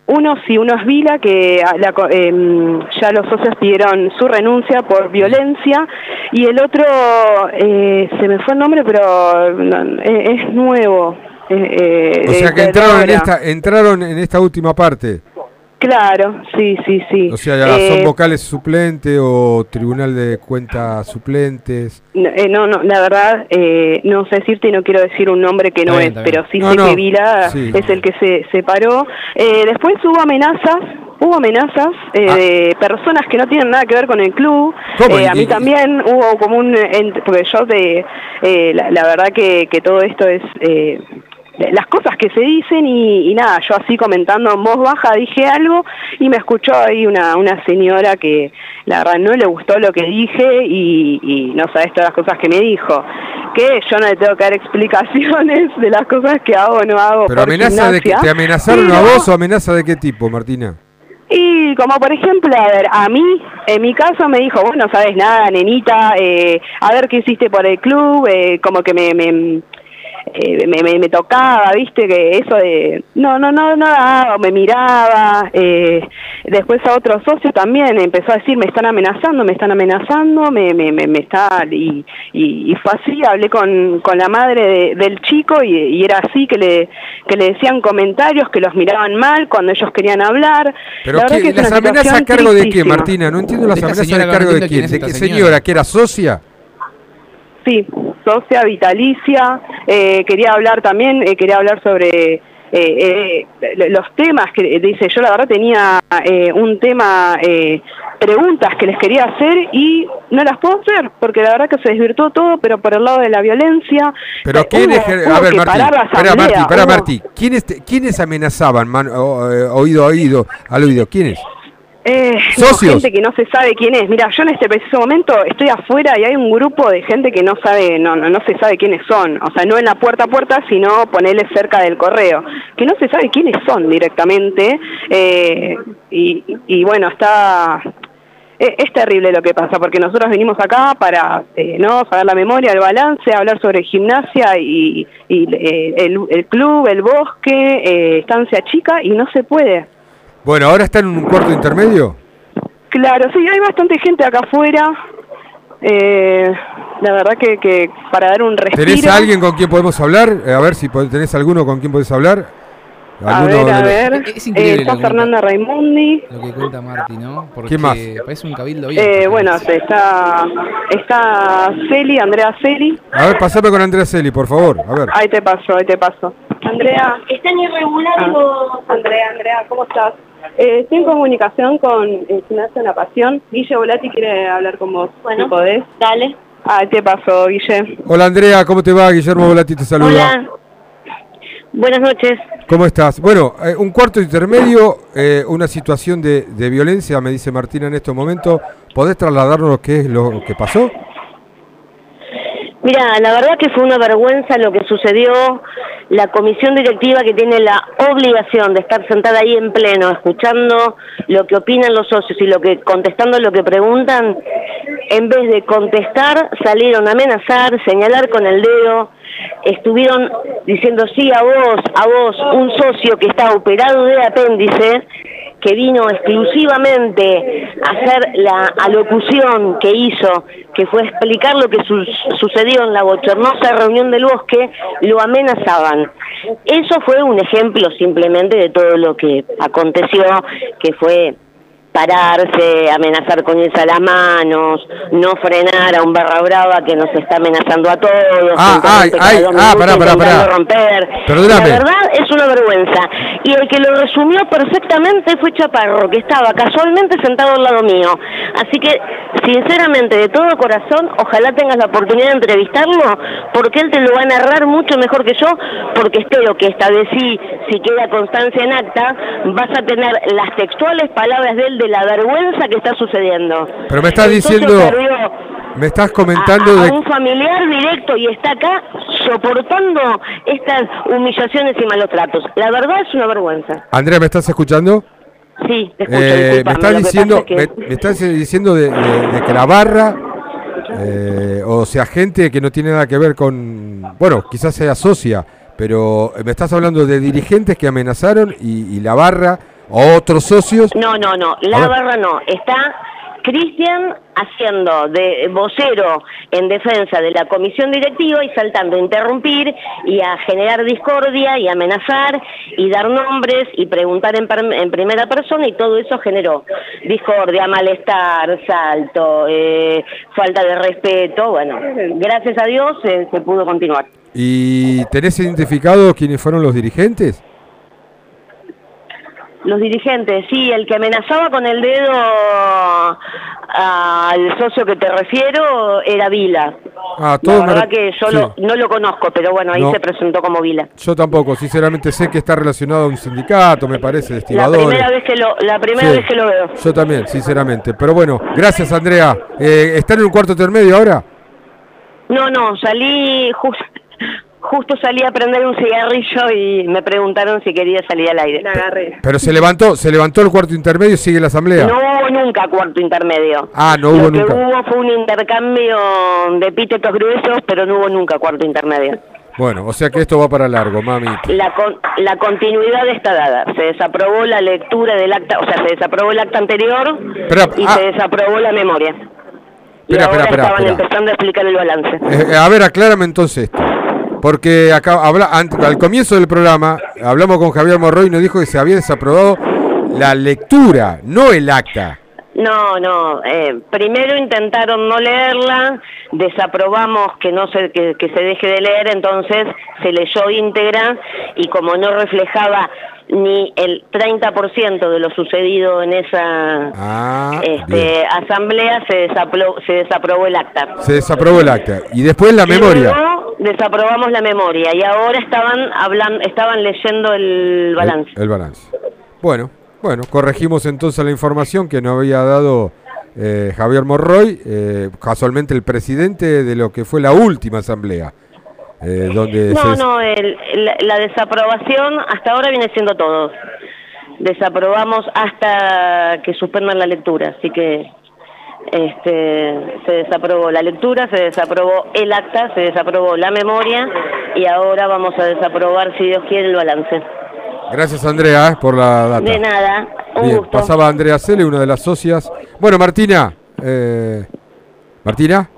Uno sí, uno es Vila, que a la em, ya los socios pidieron su renuncia por violencia, y el otro, eh, se me fue el nombre, pero no, eh, es nuevo. eh, O eh, sea que entraron en esta, entraron en esta última parte. Claro, sí, sí, sí. O sea, ya son Eh, vocales suplentes o tribunal de cuentas suplentes. No, eh, no, no, la verdad, eh, no sé decirte y no quiero decir un nombre que no bien, es, pero sí No, sé no, que Vila sí. es el que se separó. Eh, después hubo amenazas, hubo amenazas eh, Ah. de personas que no tienen nada que ver con el club. ¿Cómo? Eh, a mí y- también hubo como un, porque yo de, eh, la, la verdad que, que todo esto es... las cosas que se dicen y, y nada, yo así comentando en voz baja dije algo y me escuchó ahí una, una señora que la verdad no le gustó lo que dije y, y no sabes todas las cosas que me dijo. Que yo no le tengo que dar explicaciones de las cosas que hago o no hago. Pero amenaza de que te amenazaron a vos o amenaza de qué tipo, Martina? y como por ejemplo, a ver, a mí, en mi caso me dijo, vos no sabes nada, nenita, eh, a ver qué hiciste por el club, eh, como que me, me, eh, me, me- me tocaba, viste, que eso de, no, no, no, nada, me miraba, eh, después a otro socio también empezó a decir, me están amenazando, me están amenazando, me, me, me, me está, y, y, y fue así, hablé con, con la madre de- del chico y, y era así, que le, que le decían comentarios, que los miraban mal cuando ellos querían hablar. Pero La que es las amenazas a situación cargo de qué, tristísima. Martina? No entiendo las amenazas a que no cargo de quién. quién es ¿De qué señora? ¿Que era socia? Sí, socia vitalicia. Eh, quería hablar también, eh, quería hablar sobre eh, eh, los temas que dice. Yo la verdad tenía eh, un tema, eh, preguntas que les quería hacer y no las puedo hacer porque la verdad que se desvirtuó todo, pero por el lado de la violencia. Pero quién hubo- A ver, Martí. Espera, Martí, espera, Martí. ¿Quiénes, ¿Quiénes amenazaban, man- oído a oído, al oído? ¿Quiénes? Eh, no, gente que no se sabe quién es. Mira, yo en este preciso momento estoy afuera y hay un grupo de gente que no sabe, no, no, no se sabe quiénes son. O sea, no en la puerta a puerta, sino ponerle cerca del correo. Que no se sabe quiénes son directamente. Eh, y, y bueno, está... Es, es terrible lo que pasa, porque nosotros venimos acá para eh, no saber la memoria, el balance, hablar sobre gimnasia y, y, eh, el, el club, el bosque, eh, estancia chica, y no se puede. Bueno, ahora están en un cuarto intermedio. Claro, sí, hay bastante gente acá afuera. Eh, la verdad que, que para dar un respiro. ¿Tenés a alguien con quien podemos hablar? Eh, a ver si tenés alguno con quien podés hablar. A ¿Alguno ver, a los- ver. Es Eh, está Fernanda Raimundi. Lo que cuenta Marti, ¿no? Porque ¿Quién más? parece un cabildo. Eh, bueno, está, está Celi, Andrea Celi. A ver, pasame con Andrea Celi, por favor. A ver. Ahí te paso, ahí te paso. Andrea. ¿Están irregulares o...? Andrea, Andrea, ¿cómo estás? Eh, estoy en comunicación con el Gimnasio La Pasión. Guille Volati quiere hablar con vos. Bueno, si podés. Dale. Ahí te paso, Guille. Hola Andrea, ¿cómo te va? Guillermo Volati te saluda. Hola. Buenas noches. ¿Cómo estás? Bueno, eh, un cuarto intermedio, eh, una situación de, de violencia, me dice Martina en estos momentos. ¿Podés trasladarnos qué es lo que pasó? Mira, la verdad que fue una vergüenza lo que sucedió. La comisión directiva que tiene la obligación de estar sentada ahí en pleno, escuchando lo que opinan los socios y lo que contestando lo que preguntan, en vez de contestar, salieron a amenazar, señalar con el dedo, estuvieron diciendo sí a vos, a vos, un socio que está operado de apéndice, que vino exclusivamente a hacer la alocución que hizo, que fue explicar lo que su- sucedió en la bochornosa reunión del bosque, lo amenazaban. Eso fue un ejemplo simplemente de todo lo que aconteció, que fue pararse, amenazar con irse a las manos, no frenar a un barra brava que nos está amenazando a todos, Ah, ay, ay, ah, pará, pará. romper. Perdóname. La verdad es una vergüenza. Y el que lo resumió perfectamente fue Chaparro, que estaba casualmente sentado al lado mío. Así que, sinceramente, de todo corazón, ojalá tengas la oportunidad de entrevistarlo, porque él te lo va a narrar mucho mejor que yo, porque espero que esta vez sí, si queda constancia en acta, vas a tener las textuales palabras de él de la vergüenza que está sucediendo. Pero me estás diciendo, me estás comentando a, a de... un familiar directo y está acá soportando estas humillaciones y malos tratos. La verdad es una vergüenza. Andrea, ¿me estás escuchando? Sí, te escucho, Eh, me estás diciendo, que- me, me estás diciendo de, de- de que la barra, eh, o sea, gente que no tiene nada que ver con, bueno, quizás sea socia, pero me estás hablando de dirigentes que amenazaron y, y la barra otros socios. No, no, no, la barra no. Está Cristian haciendo de vocero en defensa de la comisión directiva y saltando a interrumpir y a generar discordia y amenazar y dar nombres y preguntar en primera persona y todo eso generó discordia, malestar, salto, eh, falta de respeto. Bueno, gracias a Dios eh, se pudo continuar. ¿Y tenés identificado quiénes fueron los dirigentes? Los dirigentes, sí, el que amenazaba con el dedo al socio que te refiero era Vila. Ah, La todo me verdad que yo sí. lo- no lo conozco, pero bueno, ahí No. se presentó como Vila. Yo tampoco, sinceramente sé que está relacionado a un sindicato, me parece, de La primera vez que lo, la primera Sí. vez que lo veo. Yo también, sinceramente. Pero bueno, gracias Andrea. Eh, ¿Están en un cuarto intermedio ahora? No, no, salí justo justo salí a prender un cigarrillo y me preguntaron si quería salir al aire. La agarré. Pero se levantó, se levantó el cuarto intermedio y sigue la asamblea. No hubo nunca cuarto intermedio. Ah, no hubo Lo que nunca. hubo fue un intercambio de epítetos gruesos, pero no hubo nunca cuarto intermedio. Bueno, o sea que esto va para largo, mami. La, con- la continuidad está dada. Se desaprobó la lectura del acta, o sea, se desaprobó el acta anterior y ah. se desaprobó la memoria. y Espera, ahora espera, espera, estaban espera. empezando a explicar el balance. Eh, a ver, aclárame entonces esto. Porque acá habla, al comienzo del programa hablamos con Javier Morroy y nos dijo que se había desaprobado la lectura, no el acta. No, no. eh, primero intentaron no leerla, desaprobamos que no se que, que se deje de leer, entonces se leyó íntegra y como no reflejaba ni el 30% de lo sucedido en esa Ah, este, asamblea, se desaprobó, se desaprobó el acta. Se desaprobó el acta. Y después la memoria. Desaprobamos la memoria y ahora estaban hablando, estaban leyendo el balance. El balance. Bueno, bueno, corregimos entonces la información que nos había dado eh, Javier Morroy, eh, casualmente el presidente de lo que fue la última asamblea. Eh, No, no, el- la, la desaprobación hasta ahora viene siendo todo. Desaprobamos hasta que suspendan la lectura, así que este, se desaprobó la lectura, se desaprobó el acta, se desaprobó la memoria y ahora vamos a desaprobar, si Dios quiere, el balance. Gracias Andrea eh, por la data. De nada, un Bien, gusto. pasaba Andrea Cele, una de las socias. Bueno, Martina. eh, Martina.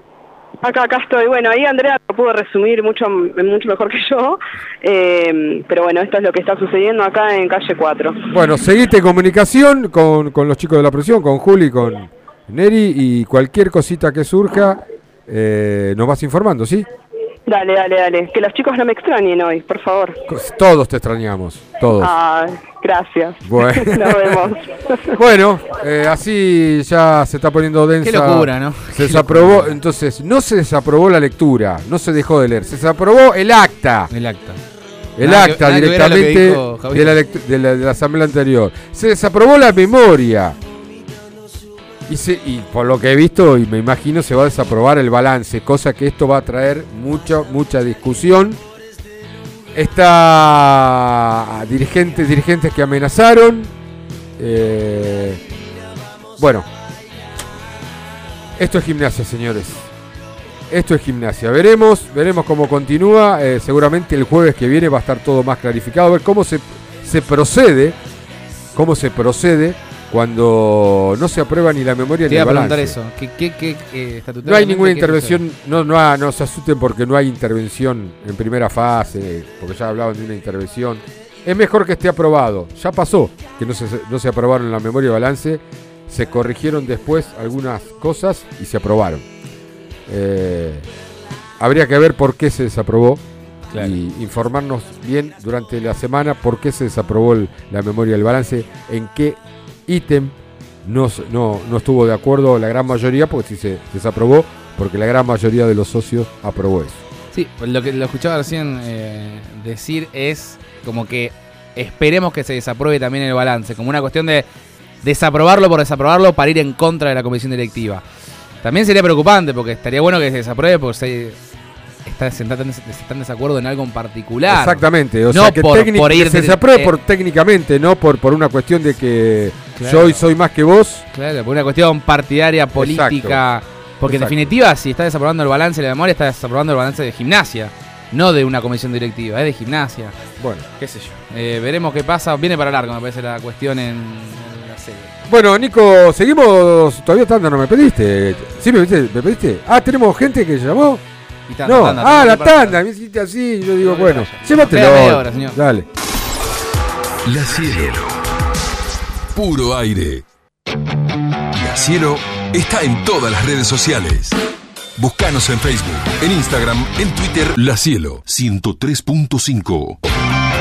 Acá, acá estoy. Bueno, ahí Andrea lo pudo resumir mucho, mucho mejor que yo. Eh, pero bueno, esto es lo que está sucediendo acá en calle 4. Bueno, seguiste en comunicación con, con los chicos de la presión, con Juli, con Neri y cualquier cosita que surja, eh, nos vas informando, ¿sí? Dale, dale, dale. Que los chicos no me extrañen hoy, por favor. Todos te extrañamos, todos. Ah, gracias. Bueno. Nos vemos. Bueno, eh, así ya se está poniendo densa. Qué locura, ¿no? Se desaprobó, entonces, no se desaprobó la lectura, no se dejó de leer, se desaprobó el acta. El acta. El Nada acta que que directamente dijo de la, lect- de, la, de la asamblea anterior. Se desaprobó la memoria. Y, por lo que he visto y me imagino se va a desaprobar el balance, cosa que esto va a traer mucha, mucha discusión. Está dirigentes, dirigentes que amenazaron. eh, bueno, esto es gimnasia, señores. Esto es gimnasia. Veremos, veremos cómo continúa. Eh, seguramente el jueves que viene va a estar todo más clarificado. A ver cómo se, se procede. Cómo se procede cuando no se aprueba ni la memoria Te ni iba el a preguntar balance. eso. ¿Qué, qué, qué, eh, No hay ninguna intervención, no, no, ha- no se asusten porque no hay intervención en primera fase, porque ya hablaban de una intervención. Es mejor que esté aprobado. Ya pasó que no se, no se aprobaron la memoria y balance, se corrigieron después algunas cosas y se aprobaron. Eh, habría que ver por qué se desaprobó y informarnos bien durante la semana por qué se desaprobó el- la memoria y el balance, en qué ítem no, no, no estuvo de acuerdo la gran mayoría, porque si se desaprobó, porque la gran mayoría de los socios aprobó eso. Sí, lo que lo escuchaba recién eh, decir es como que esperemos que se desapruebe también el balance, como una cuestión de desaprobarlo por desaprobarlo para ir en contra de la comisión directiva. También sería preocupante porque estaría bueno que se desapruebe porque se está, se está, se está en desacuerdo en algo en particular. Exactamente, o no sea que, por, técnic- por que ir se de- desapruebe eh, por técnicamente, no por, por una cuestión de que Claro. yo hoy soy más que vos. Claro, por una cuestión partidaria, política. Porque en definitiva, si está desaprobando el balance de la memoria, está desaprobando el balance de gimnasia. No de una comisión directiva, es de gimnasia. Bueno, qué sé yo. Eh, veremos qué pasa. Viene para largo, me parece, la cuestión en, en la serie. Bueno, Nico, seguimos. Todavía tanda no me pediste. ¿Sí me pediste? ¿Me pediste? Ah, tenemos gente que llamó. No, tanda, ah, tanda, la tanda. Me hiciste así. Yo digo, No, bueno, llévatelo. Queda media hora, señor. Dale. La Cielo. Puro aire. La Cielo está en todas las redes sociales. Búscanos en Facebook, en Instagram, en Twitter. La Cielo 103.5.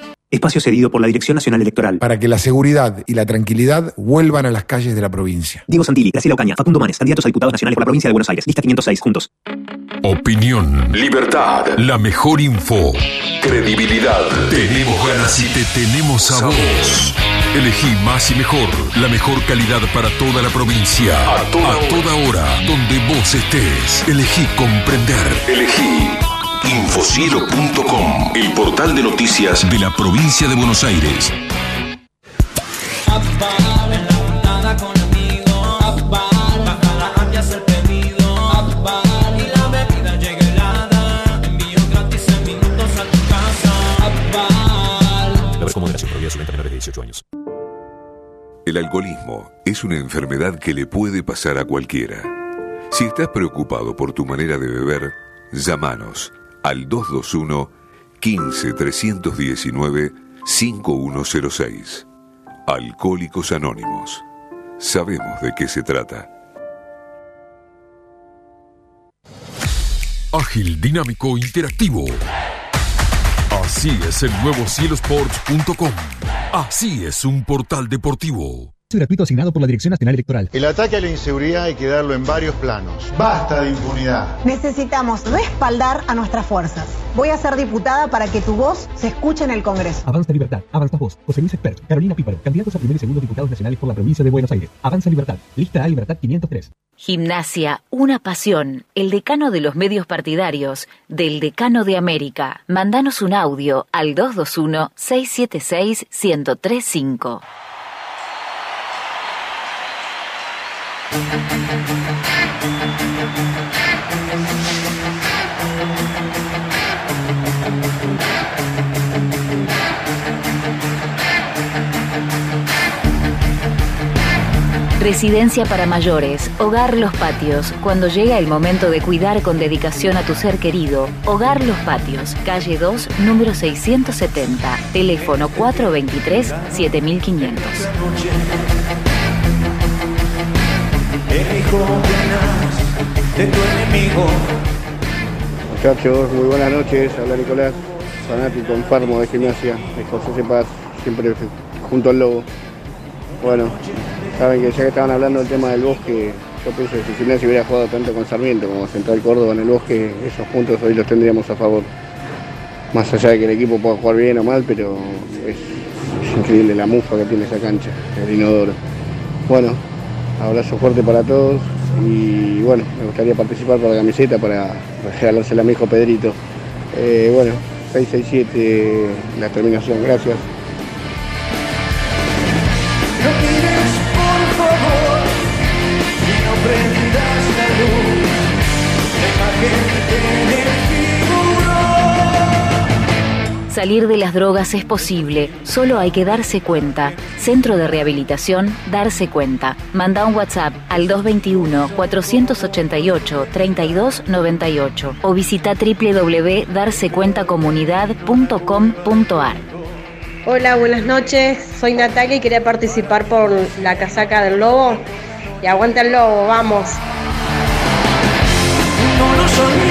Espacio cedido por la Dirección Nacional Electoral. Para que la seguridad y la tranquilidad vuelvan a las calles de la provincia. Diego Santilli, Graciela Ocaña, Facundo Manes, candidatos a diputados nacionales por la provincia de Buenos Aires. Lista 506, juntos. Opinión, libertad, la mejor info, credibilidad. Tenemos ganas y te tenemos a vos. Elegí más y mejor, la mejor calidad para toda la provincia. A toda, hora, donde vos estés. Elegí comprender. Elegí Infocielo.com, el portal de noticias de la provincia de Buenos Aires. Beber con moderación, prohibida su venta a menores de 18 años. El alcoholismo es una enfermedad que le puede pasar a cualquiera. Si estás preocupado por tu manera de beber, llámanos al 221 15 319 5106. Alcohólicos Anónimos. Sabemos de qué se trata. Ágil, dinámico, interactivo. Así es el nuevo cielosports.com. Así es un portal deportivo. Gratuito asignado por la Dirección Nacional Electoral. El ataque a la inseguridad hay que darlo en varios planos. Basta de impunidad. Necesitamos respaldar a nuestras fuerzas. Voy a ser diputada para que tu voz se escuche en el Congreso. Avanza Libertad, Avanza Vos, José Luis Expert, Carolina Píparo, candidatos a primer y segundo diputados nacionales por la provincia de Buenos Aires. Avanza Libertad, lista A Libertad 503. Gimnasia, una pasión. El decano de los medios partidarios, del decano de América. Mandanos un audio al 221-676-1035. Residencia para mayores, Hogar Los Patios. Cuando llega el momento de cuidar con dedicación a tu ser querido, Hogar Los Patios, calle 2, número 670, teléfono 423-7500. Muchachos, muy buenas noches. Habla Nicolás, fanático enfermo de gimnasia, de José Cepaz, siempre junto al lobo. Bueno, saben que ya que estaban hablando del tema del bosque, yo pienso que si Gimnasia hubiera jugado tanto con Sarmiento como Central Córdoba en el bosque, esos puntos hoy los tendríamos a favor. Más allá de que el equipo pueda jugar bien o mal, pero es, es increíble la mufa que tiene esa cancha, el inodoro. Bueno, abrazo fuerte para todos y bueno, me gustaría participar por la camiseta para regalársela a mi hijo Pedrito. Eh, bueno, 667 la terminación, gracias. Salir de las drogas es posible, solo hay que darse cuenta. Centro de Rehabilitación, darse cuenta. Manda un WhatsApp al 221-488-3298 o visita www.darsecuentacomunidad.com.ar. Hola, buenas noches. Soy Natalia y quería participar por la casaca del lobo. Y aguanta el lobo, vamos. ¿No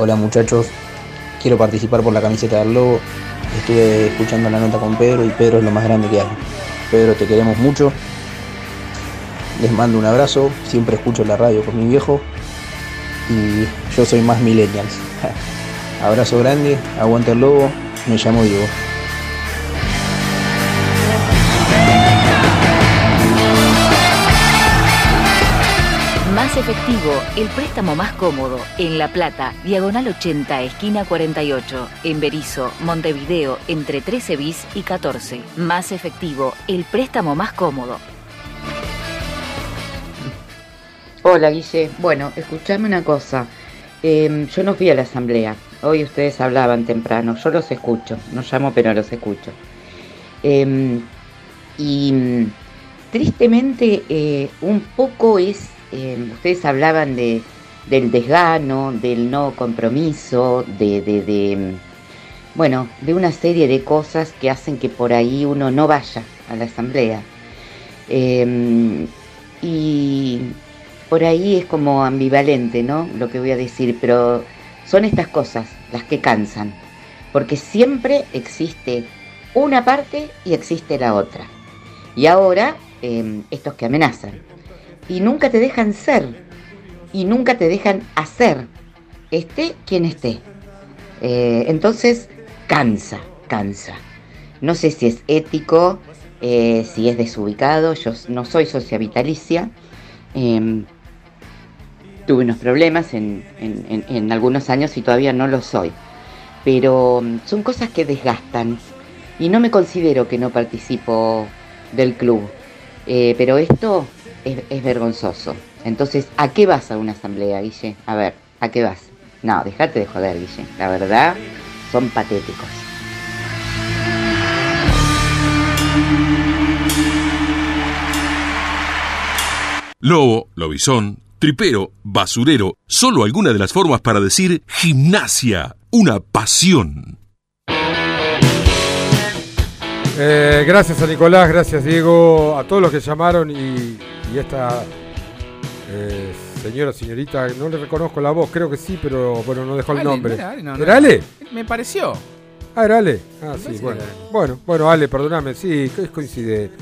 Hola muchachos, quiero participar por la camiseta del Lobo. Estuve escuchando la nota con Pedro y Pedro es lo más grande que hay. Pedro, te queremos mucho. Les mando un abrazo, siempre escucho la radio con mi viejo y yo soy más millennials. abrazo grande, aguanta el Lobo Me llamo Diego. El préstamo más cómodo. En La Plata, diagonal 80, esquina 48. En Berizo, Montevideo, entre 13 bis y 14. Más efectivo, el préstamo más cómodo. Hola Guille, bueno, escuchame una cosa. Eh, yo no fui a la asamblea. Hoy ustedes hablaban temprano. Yo los escucho. No llamo, pero los escucho. Eh, y mm, tristemente, eh, un poco es. Eh, ustedes hablaban de, del desgano, del no compromiso, de, mm, Bueno, de una serie de cosas que hacen que por ahí uno no vaya a la asamblea. Eh, y por ahí es como ambivalente, ¿no? Lo que voy a decir, pero son estas cosas las que cansan, porque siempre existe una parte y existe la otra. Y ahora, estos que amenazan, y nunca te dejan ser, y nunca te dejan hacer, esté quien esté. Eh, entonces, cansa, cansa. No sé si es ético, eh, si es desubicado, yo no soy socia em, tuve unos problemas en- en algunos años y todavía no lo soy. Pero mm, son cosas que desgastan y no me considero que no participo del club. Eh, pero esto es, vergonzoso. Entonces, ¿a qué vas a una asamblea, Guille? A ver, ¿a qué vas? No, dejate de joder, Guille. La verdad, son patéticos. Lobo, lobizón, tripero, basurero, solo alguna de las formas para decir gimnasia, una pasión. Eh, gracias a Nicolás, gracias Diego, a todos los que llamaron y, y esta eh, señora, señorita, no le reconozco la voz, creo que sí, pero bueno, no dejó el nombre. era Ale, no, no. ¿Era Ale? Me pareció. Ah, era Ale. Ah, Me sí, bueno. Bueno, bueno, Ale, perdóname, sí, coincide.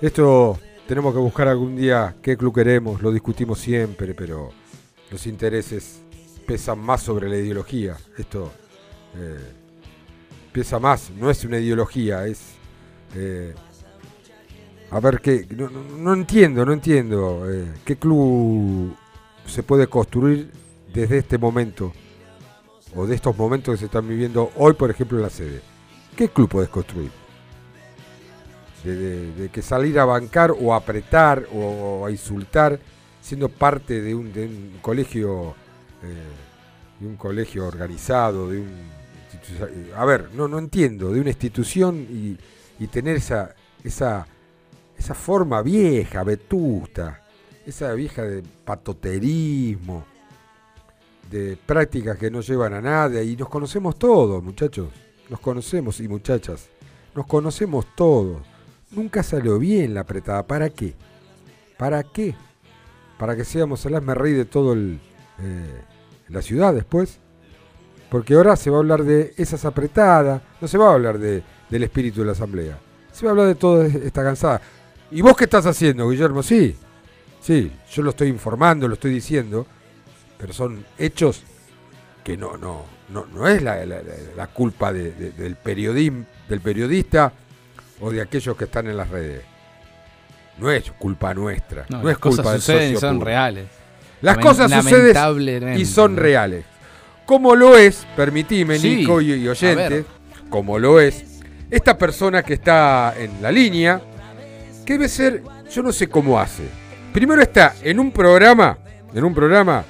Esto tenemos que buscar algún día qué club queremos, lo discutimos siempre, pero los intereses pesan más sobre la ideología. Esto eh, pesa más, no es una ideología, es... eh, a ver qué... No, no- entiendo, no entiendo eh, qué club se puede construir desde este momento o de estos momentos que se están viviendo hoy, por ejemplo, en la sede. ¿Qué club puedes construir? De, que salir a bancar o apretar o, a insultar siendo parte de un, colegio eh, de un colegio organizado, de un a ver, no, no entiendo, de una institución y, tener esa, esa, esa forma vieja, vetusta, esa vieja de patoterismo, de prácticas que no llevan a nada y nos conocemos todos, muchachos, nos conocemos y muchachas, nos conocemos todos. Nunca salió bien la apretada, ¿para qué? ¿Para qué? Para que seamos el asme rey de todo eh, la ciudad después. Porque ahora se va a hablar de esas apretadas, no se va a hablar de, del espíritu de la asamblea. Se va a hablar de toda esta cansada. ¿Y vos qué estás haciendo, Guillermo? Sí, sí, yo lo estoy informando, lo estoy diciendo, pero son hechos que no, no, no, no es la, la- culpa de- de- del, periodismo, del periodista o de aquellos que están en las redes. No es culpa nuestra, no, No, es las cosas culpa del suceden y son reales. Las Lamen- cosas suceden y son reales. Como lo es, permitime, Sí, Nico y, y oyentes, como lo es, esta persona que está en la línea, que debe ser, yo no sé cómo hace. Primero está en un programa, en un programa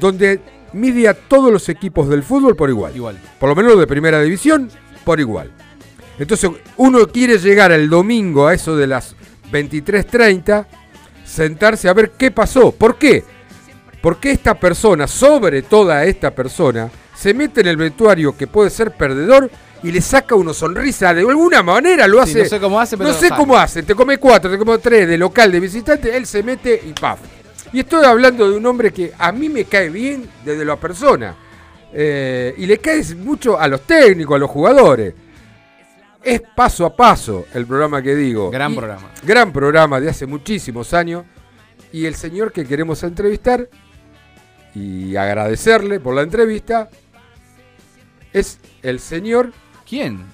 donde mide a todos los equipos del fútbol por igual. Igual. Por lo menos de primera división, por igual. Entonces, uno quiere llegar el domingo a eso de las 23.30, sentarse a ver qué pasó. ¿Por qué? Porque esta persona, sobre toda esta persona, se mete en el vestuario que puede ser perdedor y le saca una sonrisa. De alguna manera lo Sí, hace. no sé cómo hace, pero No sé cómo hace. Te come cuatro, te come tres de local, de visitante. Él se mete y paf. Y estoy hablando de un hombre que a mí me cae bien desde la persona. Eh, y le cae mucho a los técnicos, a los jugadores. Es paso a paso el programa que digo. Gran Y- programa. Gran programa de hace muchísimos años. Y el señor que queremos entrevistar y agradecerle por la entrevista es el señor ¿Quién?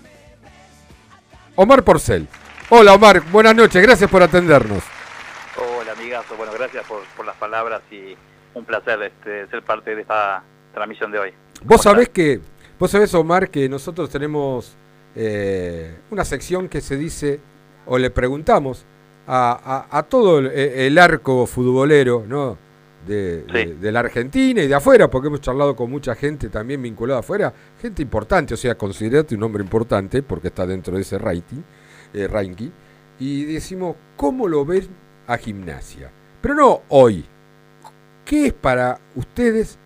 Omar Porcel. Hola Omar, buenas noches, gracias por atendernos. Hola amigazo, bueno, gracias por, por las palabras y un placer este, ser parte de esta transmisión de hoy. Vos sabés que, vos sabés Omar que nosotros tenemos eh, una sección que se dice, o le preguntamos a, a- a todo el, el arco futbolero, ¿no? De, de- de la Argentina y de afuera, porque hemos charlado con mucha gente también vinculada afuera, gente importante, o sea, considerate un hombre importante porque está dentro de ese rating, eh, ranking, y decimos, ¿cómo lo ven a gimnasia? Pero no hoy. ¿Qué es para ustedes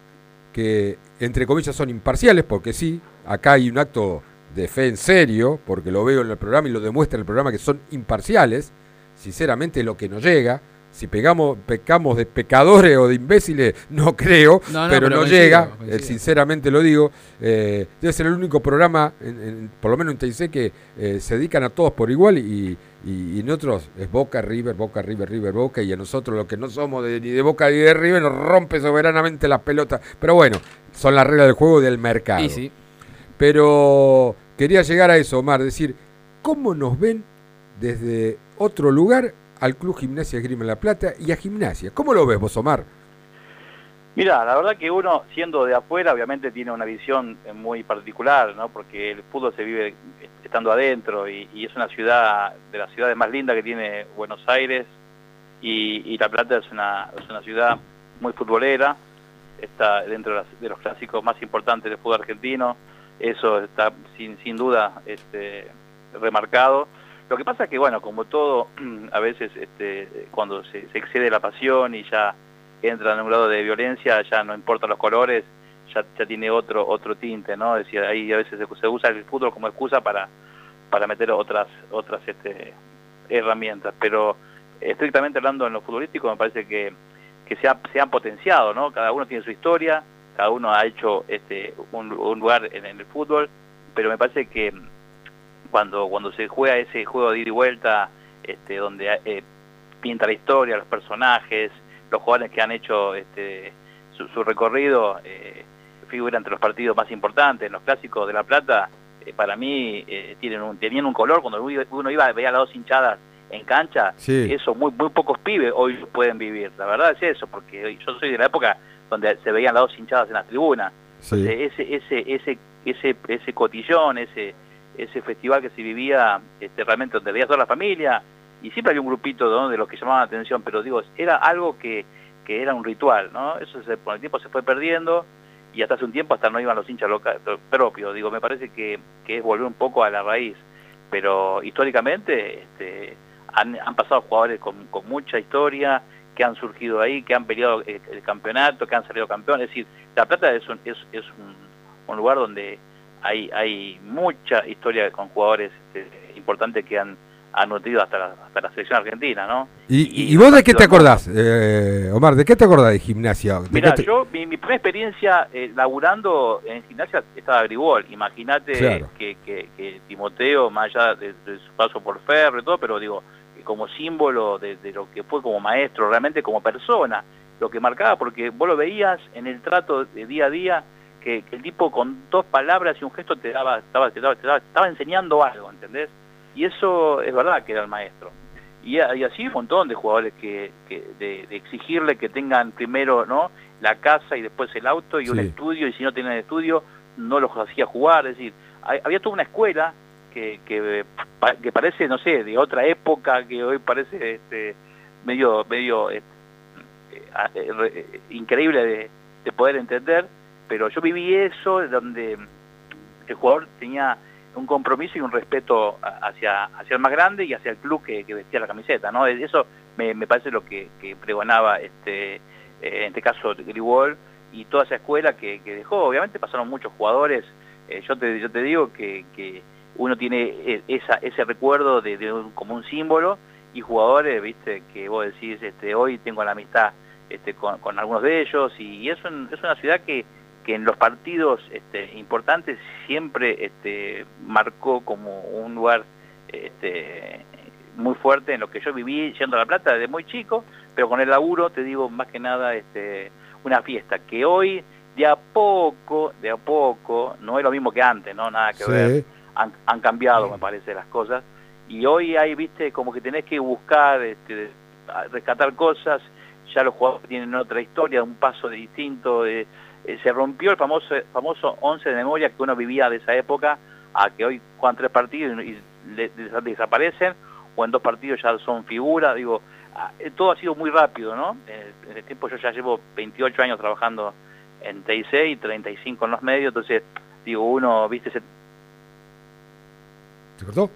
que, entre comillas, son imparciales? Porque sí, acá hay un acto de fe en serio, porque lo veo en el programa y lo demuestra el programa que son imparciales, sinceramente lo que nos llega. Si pegamos, pecamos de pecadores o de imbéciles, no creo, No, no, pero, pero no coincido, llega, coincido. eh, sinceramente lo digo. eh, debe ser el único programa, en- en- por lo menos en TIC, que eh, se dedican a todos por igual y, y, y en otros es Boca, River, Boca, River, River, Boca, y a nosotros los que no somos de- ni de Boca ni de River nos rompe soberanamente las pelotas. Pero bueno, son las reglas del juego del mercado. Y sí. Pero quería llegar a eso, Omar, decir, ¿cómo nos ven desde otro lugar al Club Gimnasia Esgrima La Plata y a Gimnasia? ¿Cómo lo ves vos, Omar? Mira, la verdad que uno, siendo de afuera, obviamente tiene una visión eh, muy particular, ¿no? Porque el fútbol se vive estando adentro y, y es una ciudad, de las ciudades más lindas que tiene Buenos Aires y, y La Plata es una, es una ciudad muy futbolera, está dentro de, las- de los clásicos más importantes del fútbol argentino, eso está sin, sin duda este, remarcado. Lo que pasa es que, bueno, como todo, a veces este, cuando se, excede la pasión y ya entra en un grado de violencia, ya no importan los colores, ya, tiene otro otro tinte, ¿no? Es decir, ahí a veces se, usa el fútbol como excusa para, para meter otras otras este, herramientas, pero estrictamente hablando en lo futbolístico me parece que, que se, ha- se han potenciado, ¿no? Cada uno tiene su historia, cada uno ha hecho este un, lugar en el fútbol, pero me parece que cuando cuando se juega ese juego de ida y vuelta, este, donde eh, pinta la historia, los personajes, los jugadores que han hecho este, su, su recorrido, eh, figura entre los partidos más importantes, los clásicos de La Plata, eh, para mí eh, tienen un, tenían un color, cuando uno iba- veía las dos hinchadas en cancha, Sí. eso muy, muy pocos pibes hoy pueden vivir, la verdad es eso, porque yo soy de la época donde se veían las dos hinchadas en las tribunas, Sí. Ese, ese, ese, ese, ese cotillón, ese, ese festival que se vivía este, realmente donde veía toda la familia, y siempre había un grupito de los que llamaban la atención, pero digo, era algo que, que era un ritual, ¿no? Eso se, con el tiempo se fue perdiendo, y hasta hace un tiempo hasta no iban los hinchas loca- propios, digo, me parece que, que es volver un poco a la raíz, pero históricamente este, han, han pasado jugadores con, con mucha historia, que han surgido ahí, que han peleado el, el campeonato, que han salido campeones, es decir, La Plata es un, es, es un, un lugar donde hay, hay mucha historia con jugadores este, importantes que han, han nutrido hasta la, hasta la selección argentina, ¿no? ¿Y, y vos de qué te acordás, eh, Omar? ¿De qué te acordás de gimnasia? ¿De Mira, qué te- yo, mi, mi primera experiencia eh, laburando en gimnasia estaba Gribol. Imagínate Claro. que, que, que Timoteo, más allá de, de su paso por Ferro y todo, pero digo, eh, como símbolo de, de lo que fue como maestro, realmente como persona, lo que marcaba, porque vos lo veías en el trato de día a día, que, que el tipo con dos palabras y un gesto te daba, estaba, te daba, te daba- estaba enseñando algo, ¿entendés? Y eso es verdad que era el maestro. Y, y así un montón de jugadores que, que de, de exigirle que tengan primero no la casa y después el auto y un estudio y si no tienen estudio no los hacía jugar es decir hay- había toda una escuela que, que, pa- que parece no sé de otra época que hoy parece este medio medio eh, eh, eh, re- increíble de, de poder entender pero yo viví eso donde el jugador tenía un compromiso y un respeto hacia, hacia el más grande y hacia el club que, vestía la camiseta, ¿no? Eso me, parece lo que, pregonaba este, eh, en este caso Gribol y toda esa escuela que, dejó. Obviamente pasaron muchos jugadores, eh, yo, te, yo te digo que, uno tiene e- esa, ese recuerdo de, de un- como un símbolo y jugadores, viste, que vos decís, este, hoy tengo la amistad este, con, con algunos de ellos y, es, un- es una ciudad que, que en los partidos este, importantes siempre este, marcó como un lugar este, muy fuerte en lo que yo viví yendo a La Plata desde muy chico, pero con el laburo, te digo, más que nada este, una fiesta que hoy de a poco, de a poco, no es lo mismo que antes, no nada que Sí. ver. han, han cambiado, me parece, las cosas. Y hoy hay, viste, como que tenés que buscar, este, rescatar cosas, ya los jugadores tienen otra historia, un paso distinto, eh, eh, se rompió el famoso famoso 11 de memoria que uno vivía de esa época, a que hoy juegan tres partidos y, le- des- desaparecen, o en dos partidos ya son figuras, digo, ah, eh, todo ha sido muy rápido, ¿no? En el tiempo yo ya llevo 28 años trabajando en TIC y 35 en los medios, entonces, digo, uno, viste, se ¿Se cortó?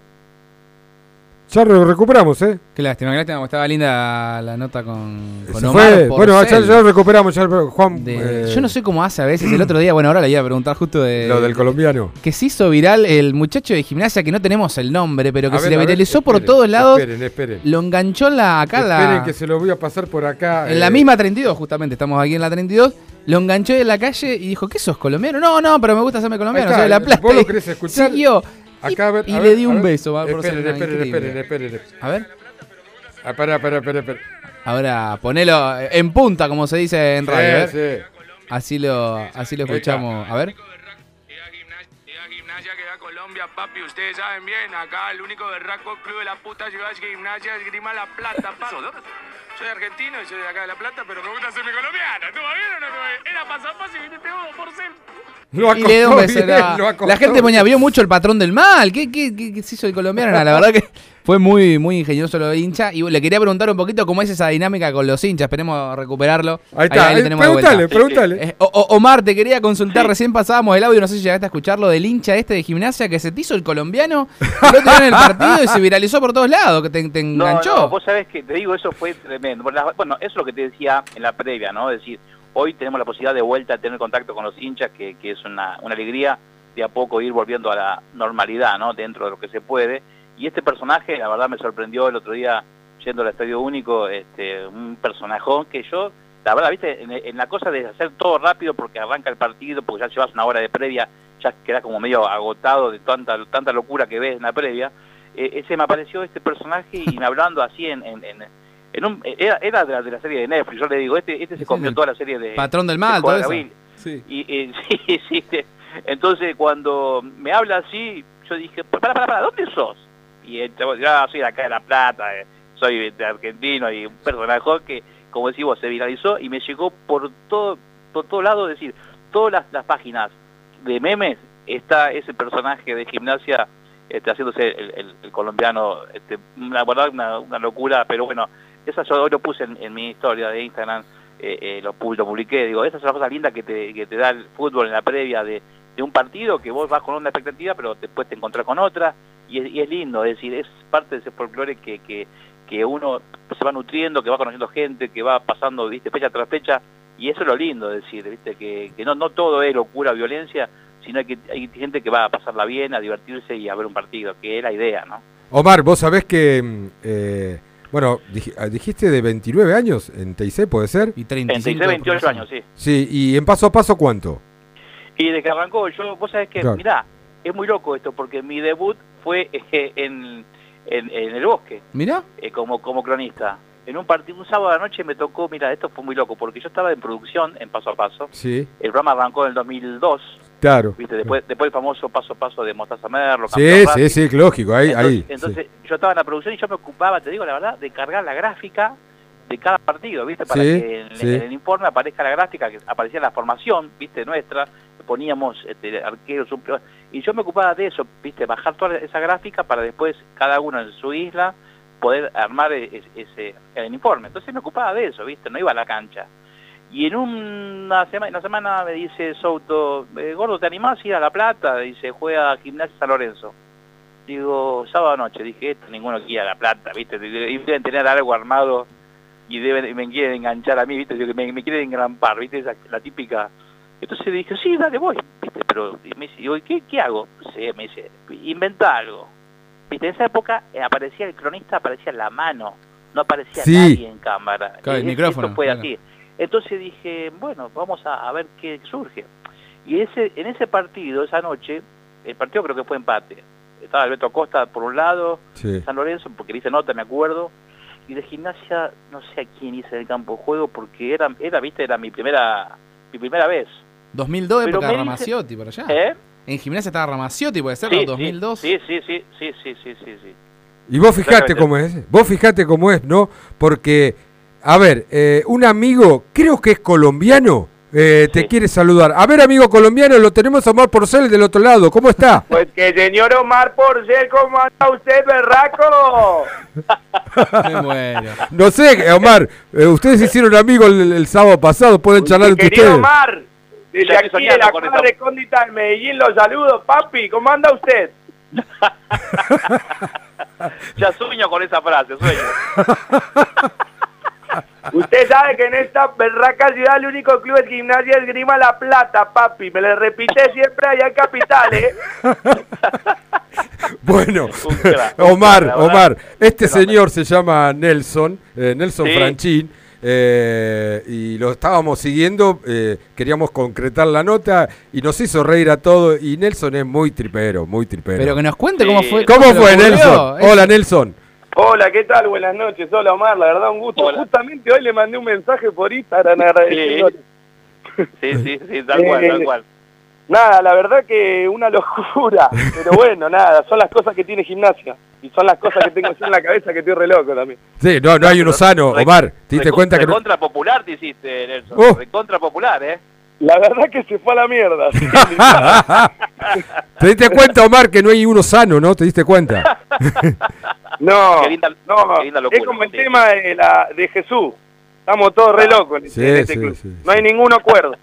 Ya lo recuperamos, ¿eh? Qué lástima, qué lástima, estaba linda la nota con, con Se Omar fue. Bueno, ya, lo recuperamos. Ya, Juan, De- eh, yo no sé cómo hace a veces. El otro día, bueno, ahora le iba a preguntar justo de. Lo del colombiano. Que se hizo viral el muchacho de gimnasia, que no tenemos el nombre, pero que A se ver, le ver, viralizó por esperen, todos lados. Esperen, esperen. Lo enganchó en la, acá la- Esperen que se lo voy a pasar por acá. en la eh, misma 32, justamente, estamos aquí en la 32. Lo enganchó en la calle y dijo, ¿qué sos colombiano? No, no, pero me gusta hacerme colombiano, soy de La Plata. ¿Vos lo querés escuchar? Siguió. Acá, a ver, y a le ver, di a un ver. beso, va, por Esperen, ser esperen, esperen, esperen. A ver. Ah, pará, pará, pará, pará. Ahora, ponelo en punta, como se dice en Sí, radio. ¿eh? sí. Así lo, así lo escuchamos. A ver. Colombia, papi, ustedes saben bien, acá el único berraco club de la puta ciudad es Gimnasia Esgrima La Plata, papi. Soy argentino y soy de acá de La Plata, pero me gusta hacerme colombiano. ¿Tú bien o no? Era paso a paso y vine pegado por ser. Lo Y le dio un beso, bien, era- lo acostó La gente ponía, vio mucho el patrón del mal. ¿Qué, qué, qué- qué se hizo el colombiano? No, la verdad que fue muy, muy ingenioso lo de hincha. Y le quería preguntar un poquito cómo es esa dinámica con los hinchas. Esperemos recuperarlo. Ahí está, ahí, tenemos de pregúntale, pregúntale. Eh, O- O- Omar, te quería consultar. Recién pasábamos el audio, no sé si llegaste a escucharlo, del hincha este de gimnasia que se te hizo el colombiano. Lo tiró en el partido y se viralizó por todos lados. Que te, enganchó. no, vos sabés que, te digo, eso fue tremendo. Bueno, eso es lo que te decía en la previa, ¿no? Es decir, hoy tenemos la posibilidad de vuelta a tener contacto con los hinchas, que, es una, una alegría de a poco ir volviendo a la normalidad, ¿no? Dentro de lo que se puede. Y este personaje, la verdad, me sorprendió el otro día yendo al Estadio Único, este, un personajón que yo, la verdad, viste, en, la cosa de hacer todo rápido porque arranca el partido, porque ya llevas una hora de previa, ya quedas como medio agotado de tanta, tanta locura que ves en la previa. Eh, ese me apareció este personaje y me hablando así en, en- en un, era, era de, la, de la serie de Netflix, yo le digo, este, este se comió toda la serie de... Patrón del de mal, todo eso. Cuadrabil. Sí. Y, eh, sí, sí, sí. Entonces cuando me habla así, yo dije, para, para, para, ¿dónde sos? Y chavo, yo soy de acá de La Plata, eh, soy de argentino y un personaje que, como decís vos, se viralizó y me llegó por todo, por todo lado, es decir, todas las, las páginas de memes está ese personaje de gimnasia este, haciéndose el, el- el colombiano, este, una locura, pero bueno, esa yo hoy lo puse en, mi historia de Instagram, eh, eh, lo, pu- lo publiqué, digo, esa es una cosa linda que te, que te da el fútbol en la previa de, un partido, que vos vas con una expectativa, pero después te encontrás con otra, y es, y es lindo, es decir, es parte de ese folclore que, que, que uno se va nutriendo, que va conociendo gente, que va pasando, viste, fecha tras fecha, y eso es lo lindo, es decir, viste, que, que no, no todo es locura, violencia, sino que hay gente que va a pasarla bien, a divertirse y a ver un partido, que es la idea, ¿no? Omar, vos sabés que. mm, eh, bueno, dij- ah, dijiste de 29 años en TIC, ¿puede ser? Y 36, 28 años, sí. Sí, y en paso a paso, ¿cuánto? Y de que arrancó, yo, vos sabés que, Claro. mirá, es muy loco esto, porque mi debut fue eh, en, en, en el bosque, Mirá. eh, como, como cronista. En un partido, un sábado de la noche me tocó, mira, esto fue muy loco, porque yo estaba en producción, en Paso a Paso. Sí, El programa arrancó en el 2002, claro. ¿viste? Después, después el famoso Paso a Paso de Mostaza Merlo, Sí, sí, sí, lógico, ahí, entonces, ahí. entonces yo estaba en la producción y yo me ocupaba, te digo la verdad, de cargar la gráfica de cada partido, ¿viste? Para Sí, que en, sí. en el informe aparezca la gráfica, que aparecía la formación, ¿viste? Nuestra, poníamos este, arqueros, y yo me ocupaba de eso, ¿viste? Bajar toda esa gráfica para después cada uno en su isla poder armar e- e- ese, el informe. Entonces me ocupaba de eso, ¿viste? No iba a la cancha. Y en una semana, una semana me dice Souto, eh, Gordo, ¿te animás a ir a La Plata? Dice, juega Gimnasia San Lorenzo. Digo, sábado noche, dije, esto ninguno quiere ir a La Plata, ¿viste? Y deben tener algo armado y deben, me quieren enganchar a mí, ¿viste? Me, me quieren engrampar, ¿viste? Esa, la típica... Entonces dije, sí, dale, voy, ¿viste? Pero y me dice, digo, ¿qué, ¿qué hago? No sé, me dice, inventa algo. ¿Viste? En esa época eh, aparecía el cronista, aparecía la mano, no aparecía Sí. nadie en cámara. Claro, el Eh, micrófono, Esto fue claro. así. Entonces dije, bueno, vamos a, a ver qué surge. Y ese en ese partido, esa noche, el partido creo que fue empate. Estaba Alberto Acosta por un lado, Sí. San Lorenzo, porque le hice nota, me acuerdo. Y de gimnasia, no sé a quién hice en el campo de juego, porque era, era viste, era mi primera mi primera vez. 2002, Pero época de dice- Ramaciotti, por allá. ¿Eh? En gimnasia estaba Ramaciotti, puede ser, Sí, ¿no? sí, 2002. Sí, sí, sí, sí, sí, sí, sí, sí. Y vos fijate cómo es, vos fijate cómo es, ¿no? Porque, a ver, eh, un amigo, creo que es colombiano, eh, te quiere saludar. A ver, amigo colombiano, lo tenemos a Omar Porcel del otro lado, ¿cómo está? Pues que señor Omar Porcel, ¿cómo anda usted, berraco? Me muero. No sé, Omar, eh, ustedes se hicieron amigos el, el sábado pasado, pueden charlar entre ustedes. Omar, desde Ya aquí de la cuadra recóndita del Medellín los saludo, papi, ¿cómo anda usted? Ya sueño con esa frase, sueño. Usted sabe que en esta berraca ciudad el único club es Gimnasia Esgrima La Plata, papi, me lo repite siempre allá en Capital, ¿eh? Bueno, Omar. Omar, este señor se llama Nelson, eh, Nelson Sí. Franchín, eh, y lo estábamos siguiendo, eh, queríamos concretar la nota y nos hizo reír a todos, y Nelson es muy tripero, muy tripero. Pero que nos cuente cómo fue. ¿Cómo le fue. Nelson? Hola, Nelson. Hola, ¿qué tal? Buenas noches. Hola, Omar. La verdad, un gusto. Justamente hoy le mandé un mensaje por Instagram agradeciéndole. Sí, sí, sí, tal cual, tal cual. Nada, la verdad que una locura. Pero bueno, nada, son las cosas que tiene gimnasia. Y son las cosas que tengo yo en la cabeza que estoy re loco también. Sí, no, no hay uno sano, Omar. ¿Te diste cuenta que no? Recontra popular te hiciste, Nelson. Oh. Recontra popular, ¿eh? La verdad que se fue a la mierda. ¿Te diste cuenta, Omar, que no hay uno sano, no? ¿Te diste cuenta? No, Qué linda- no, qué linda locura, es como el sí. tema de, la, de Jesús. Estamos todos re locos en este, Sí, este sí, club. sí, no hay ningún acuerdo.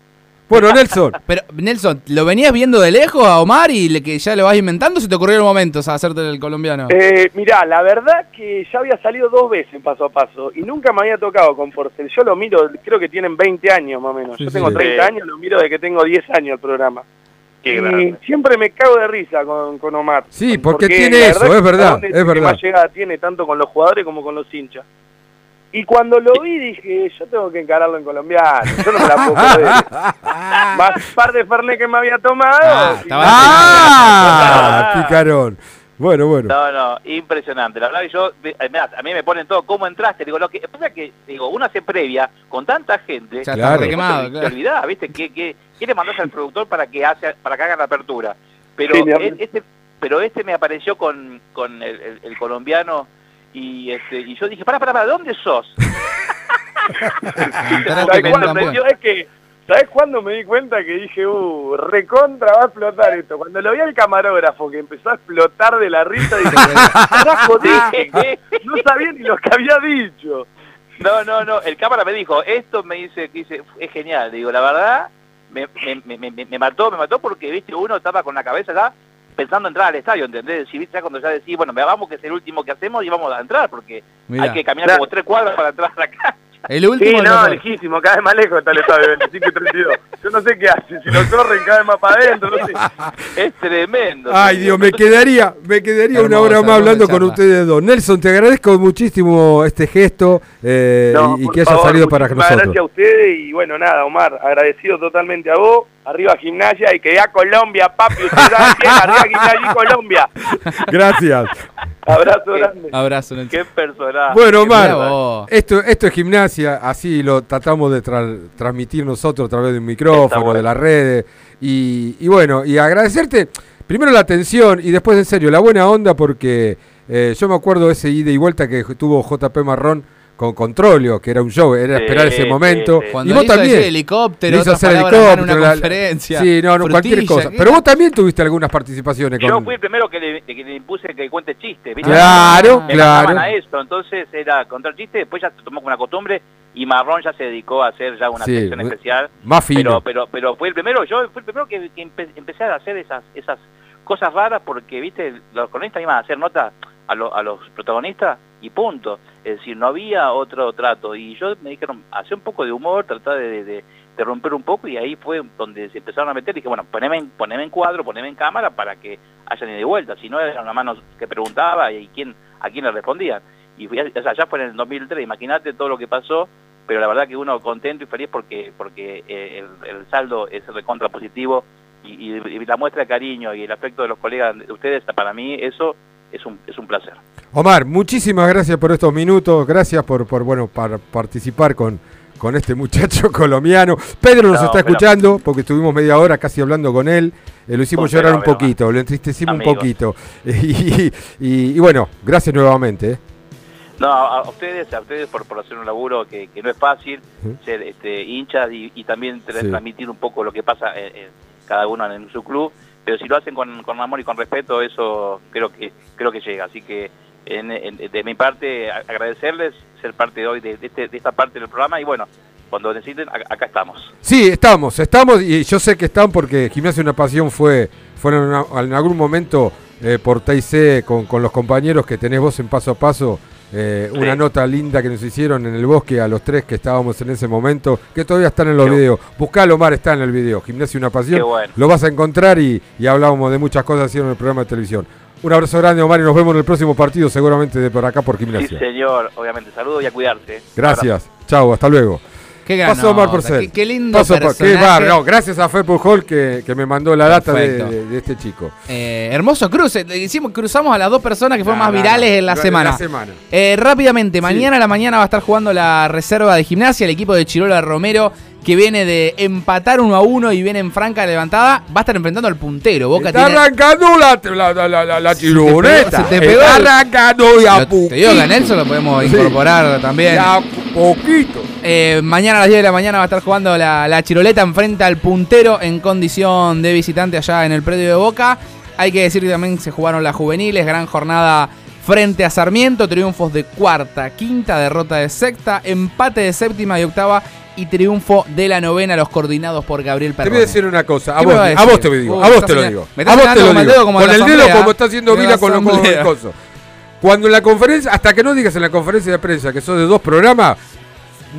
Bueno, Nelson. Pero, Nelson, ¿lo venías viendo de lejos a Omar y le, que ya lo vas inventando o se te ocurrió el momento a hacerte el colombiano? Eh, mirá, la verdad que ya había salido dos veces en paso a paso y nunca me había tocado con Porcel. Yo lo miro, creo que tienen 20 años más o menos. Sí, Yo sí. tengo Sí. 30 años, lo miro desde que tengo 10 años el programa. Qué y siempre me cago de risa con, con Omar. Sí, porque tiene eso, es verdad, es verdad. más llegada tiene tanto con los jugadores como con los hinchas. Y cuando lo vi dije, yo tengo que encararlo en colombiano, yo no me la puedo perder. Más un par de Fernet que me había tomado. y- ¡Ah! Picarón. Bueno, bueno. No, no, impresionante. La verdad que yo, mirá, a mí me ponen todo, ¿cómo entraste? Digo, lo que pasa es que, digo, uno hace previa con tanta gente. Ya está Claro. quemado, Te, te claro. olvidás, ¿viste? ¿Qué, qué, qué le mandás al productor para que hace, para que haga la apertura? Pero Sí, este, pero este me apareció con, con el, el- el colombiano y este y yo dije, para, para, para, ¿dónde sos? ¿Sabes campeón. ¿sabes que, ¿Sabes cuándo me di cuenta que dije, uh, recontra va a explotar esto? Cuando lo vi al camarógrafo que empezó a explotar de la risa, dije, carajo, dije, no sabía ni lo que había dicho. No, no, no, el cámara me dijo, esto me dice, que dice, es genial. Digo, la verdad, me, me, me, me- me mató, me mató porque, viste, uno estaba con la cabeza ya pensando entrar al estadio, ¿entendés? Si viste, ya cuando ya decís, bueno, vamos que es el último que hacemos y vamos a entrar, porque Mirá. hay que caminar Claro. como tres cuadras para entrar a la cancha. El último Sí, no, lejísimo, cada vez más lejos está el estadio, 25 y 32. Yo no sé qué hacen, si lo corren cada vez más para adentro, no sé. Es tremendo. Ay, Dios, me quedaría, me quedaría una hora más hablando con ustedes dos. Nelson, te agradezco muchísimo este gesto eh, No, y, que haya favor, salido para nosotros. Gracias a ustedes y bueno, nada, Omar, agradecido totalmente a vos. Arriba gimnasia y que a Colombia, papi, ustedes saben quién, arriba gimnasia y Colombia. Gracias. Abrazo grande. Abrazo, Nelson. Qué personaje. Bueno, Omar, esto, esto es gimnasia, así lo tratamos de tra- transmitir nosotros a través de un micrófono, bueno. de las redes. Y, y bueno, y agradecerte primero la atención y después, en serio, la buena onda, porque eh, yo me acuerdo ese ida y vuelta que tuvo JP Marrón con Controlio, que era un show, era Sí, esperar ese momento. sí. Cuando y vos hizo también. ese helicóptero, hizo hacer en una helicóptero, la- conferencia, Sí, no, no, cualquier cosa. ¿qué? Pero vos también tuviste algunas participaciones con. Yo fui el primero que le, que le impuse que cuente chistes, ¿viste? Claro, Me claro. a esto, entonces era contar chistes, después ya se tomó como una costumbre y Marrón ya se dedicó a hacer ya una Sí, sección especial. más fino. Pero, pero, pero fue el primero, yo fui el primero que, que empe- empecé a hacer esas, esas cosas raras porque, viste, los cronistas iban a hacer nota a, lo- a los protagonistas y punto. Es decir, no había otro trato. Y yo me dijeron, hace un poco de humor, tratar de, de- de- de romper un poco y ahí fue donde se empezaron a meter. Y dije, bueno, poneme en, poneme en cuadro, poneme en cámara para que hayan ida y vuelta. Si no, era una mano que preguntaba y quién, a quién le respondían. Y fui- o sea, ya fue en el 2003, imagínate todo lo que pasó, pero la verdad que uno contento y feliz porque porque eh, el, el saldo es recontra positivo y, y- y la muestra de cariño y el afecto de los colegas de ustedes, para mí eso es un, es un placer. Omar, muchísimas gracias por estos minutos, gracias por, por bueno, para participar con, con este muchacho colombiano. Pedro nos No, está escuchando porque estuvimos media hora casi hablando con él. eh, lo hicimos llorar un poquito, lo entristecimos Amigos. un poquito. Y, y- y bueno, gracias nuevamente. ¿eh? No, a, ustedes, a ustedes por, por hacer un laburo que, que no es fácil, ser este, hinchas y, y también Sí. transmitir un poco lo que pasa en, en cada uno en su club, pero si lo hacen con, con amor y con respeto, eso creo que creo que llega. Así que en- de mi parte, agradecerles ser parte de hoy de, este- de esta parte del programa y bueno, cuando necesiten, acá estamos. Sí, estamos, estamos y yo sé que están porque Gimnasia Una Pasión fue, fueron en algún momento eh, por TIC con, con los compañeros que tenés vos en paso a paso. Eh, Una nota linda que nos hicieron en el bosque a los tres que estábamos en ese momento, que todavía están en los Qué videos. Buscalo, Omar, está en el video. Gimnasia Una Pasión. Bueno. Lo vas a encontrar y, y hablábamos de muchas cosas en el programa de televisión. Un abrazo grande, Omar, y nos vemos en el próximo partido, seguramente de por acá por Sí, Gimnasia. señor, obviamente. Saludos y a cuidarse. Gracias. Chao, hasta luego. Qué Pasó Omar Porcel. qué- qué lindo qué personaje. bar- no, gracias a Fe Pujol que, que me mandó la data de, de- este chico. Eh, hermoso cruce. Hicimos, cruzamos a las dos personas que fueron más virales en la De semana. la semana. Eh, rápidamente, mañana a la mañana va a estar jugando la reserva de gimnasia, el equipo de Chirola Romero, que viene de empatar uno a uno y viene en franca levantada. Va a estar enfrentando al puntero. Boca Está tiene. arrancando la, la, la, la, se te pegó Está arrancando y a Lo- te digo que a Nelson lo podemos Sí. incorporar también. Ya poquito. Eh, mañana a las 10 de la mañana va a estar jugando la, la Chiroleta enfrenta al puntero en condición de visitante allá en el predio de Boca. Hay que decir que también se jugaron las juveniles, gran jornada frente a Sarmiento, triunfos de cuarta, quinta, derrota de sexta, empate de séptima y octava y triunfo de la novena, los coordinados por Gabriel Te Perrone. voy a decir una cosa, a ¿Qué vos, a a te lo digo, a vos te lo digo. me A estás vos te señalando lo con el digo. dedo como Con en el la dedo asamblea, como está haciendo Vila con los con asamblea. el coso. Cuando en la conferencia, hasta que no digas en la conferencia de prensa que sos de dos programas,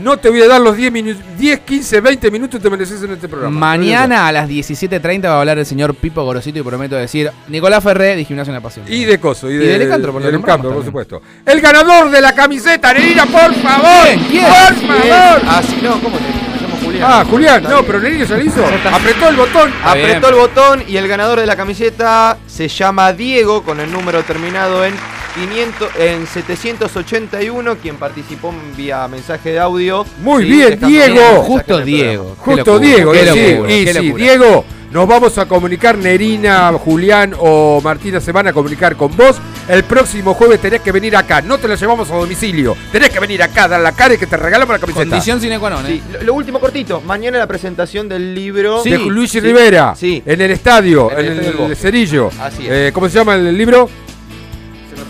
no te voy a dar los 10, minu- 10 15, 20 minutos que te mereces en este programa. Mañana a las 17.30 va a hablar el señor Pipo Gorosito y prometo decir Nicolás Ferré de Gimnasio en la Pasión. Y de coso, y Y de, de Lecantro, por y lo de Lecantro, por supuesto. El ganador de la camiseta, Nerina, por favor. ¿Quién? ¿Quién? Por favor. Así no, ¿cómo te Me llamo Julián. Ah, Julián, no, pero Nerina ya lo hizo. Apretó el botón. Apretó el botón y el ganador de la camiseta se llama Diego con el número terminado en 500 en 781 quien participó vía mensaje de audio. Muy Sí, bien, Diego. Justo Diego. Justo locura, Diego, sí, locura, y sí. Diego, nos vamos a comunicar, Nerina, Julián o Martina se van a comunicar con vos. El próximo jueves tenés que venir acá, no te la llevamos a domicilio. Tenés que venir acá, dar la cara y que te regalamos la camiseta. Condición sine qua non, ¿eh? Sí, lo, lo último cortito, mañana la presentación del libro de Luis Sí, Rivera, Sí, en el estadio, En en, el. Cerillo. Así es. Eh, ¿Cómo se llama el libro?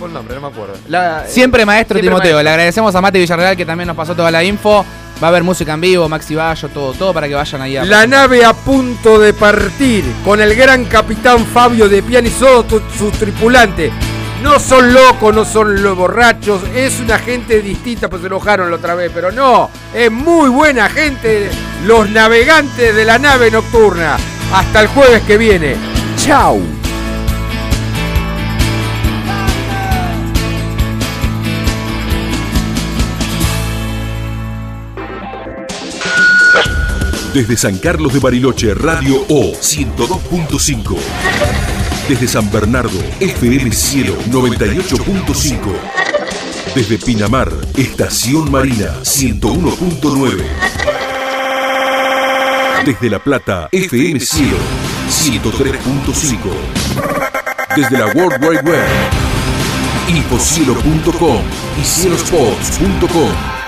Fue el nombre, no me acuerdo. La- Siempre maestro Siempre Timoteo. maestro. Le agradecemos a Mate Villarreal que también nos pasó toda la info. Va a haber música en vivo, Maxi Bayo, todo, todo para que vayan ahí a La nave a punto de partir con el gran capitán Fabio de Piani y todo su tripulante. No son locos, no son los borrachos, es una gente distinta, pues se enojaron la otra vez, pero no, es muy buena gente, los navegantes de la nave nocturna. Hasta el jueves que viene. Chau. Desde San Carlos de Bariloche, Radio O 102.5. Desde San Bernardo, FM Cielo 98.5. Desde Pinamar, Estación Marina 101.9. Desde La Plata, FM Cielo 103.5. Desde la World Wide Web, infocielo.com y cielospots.com.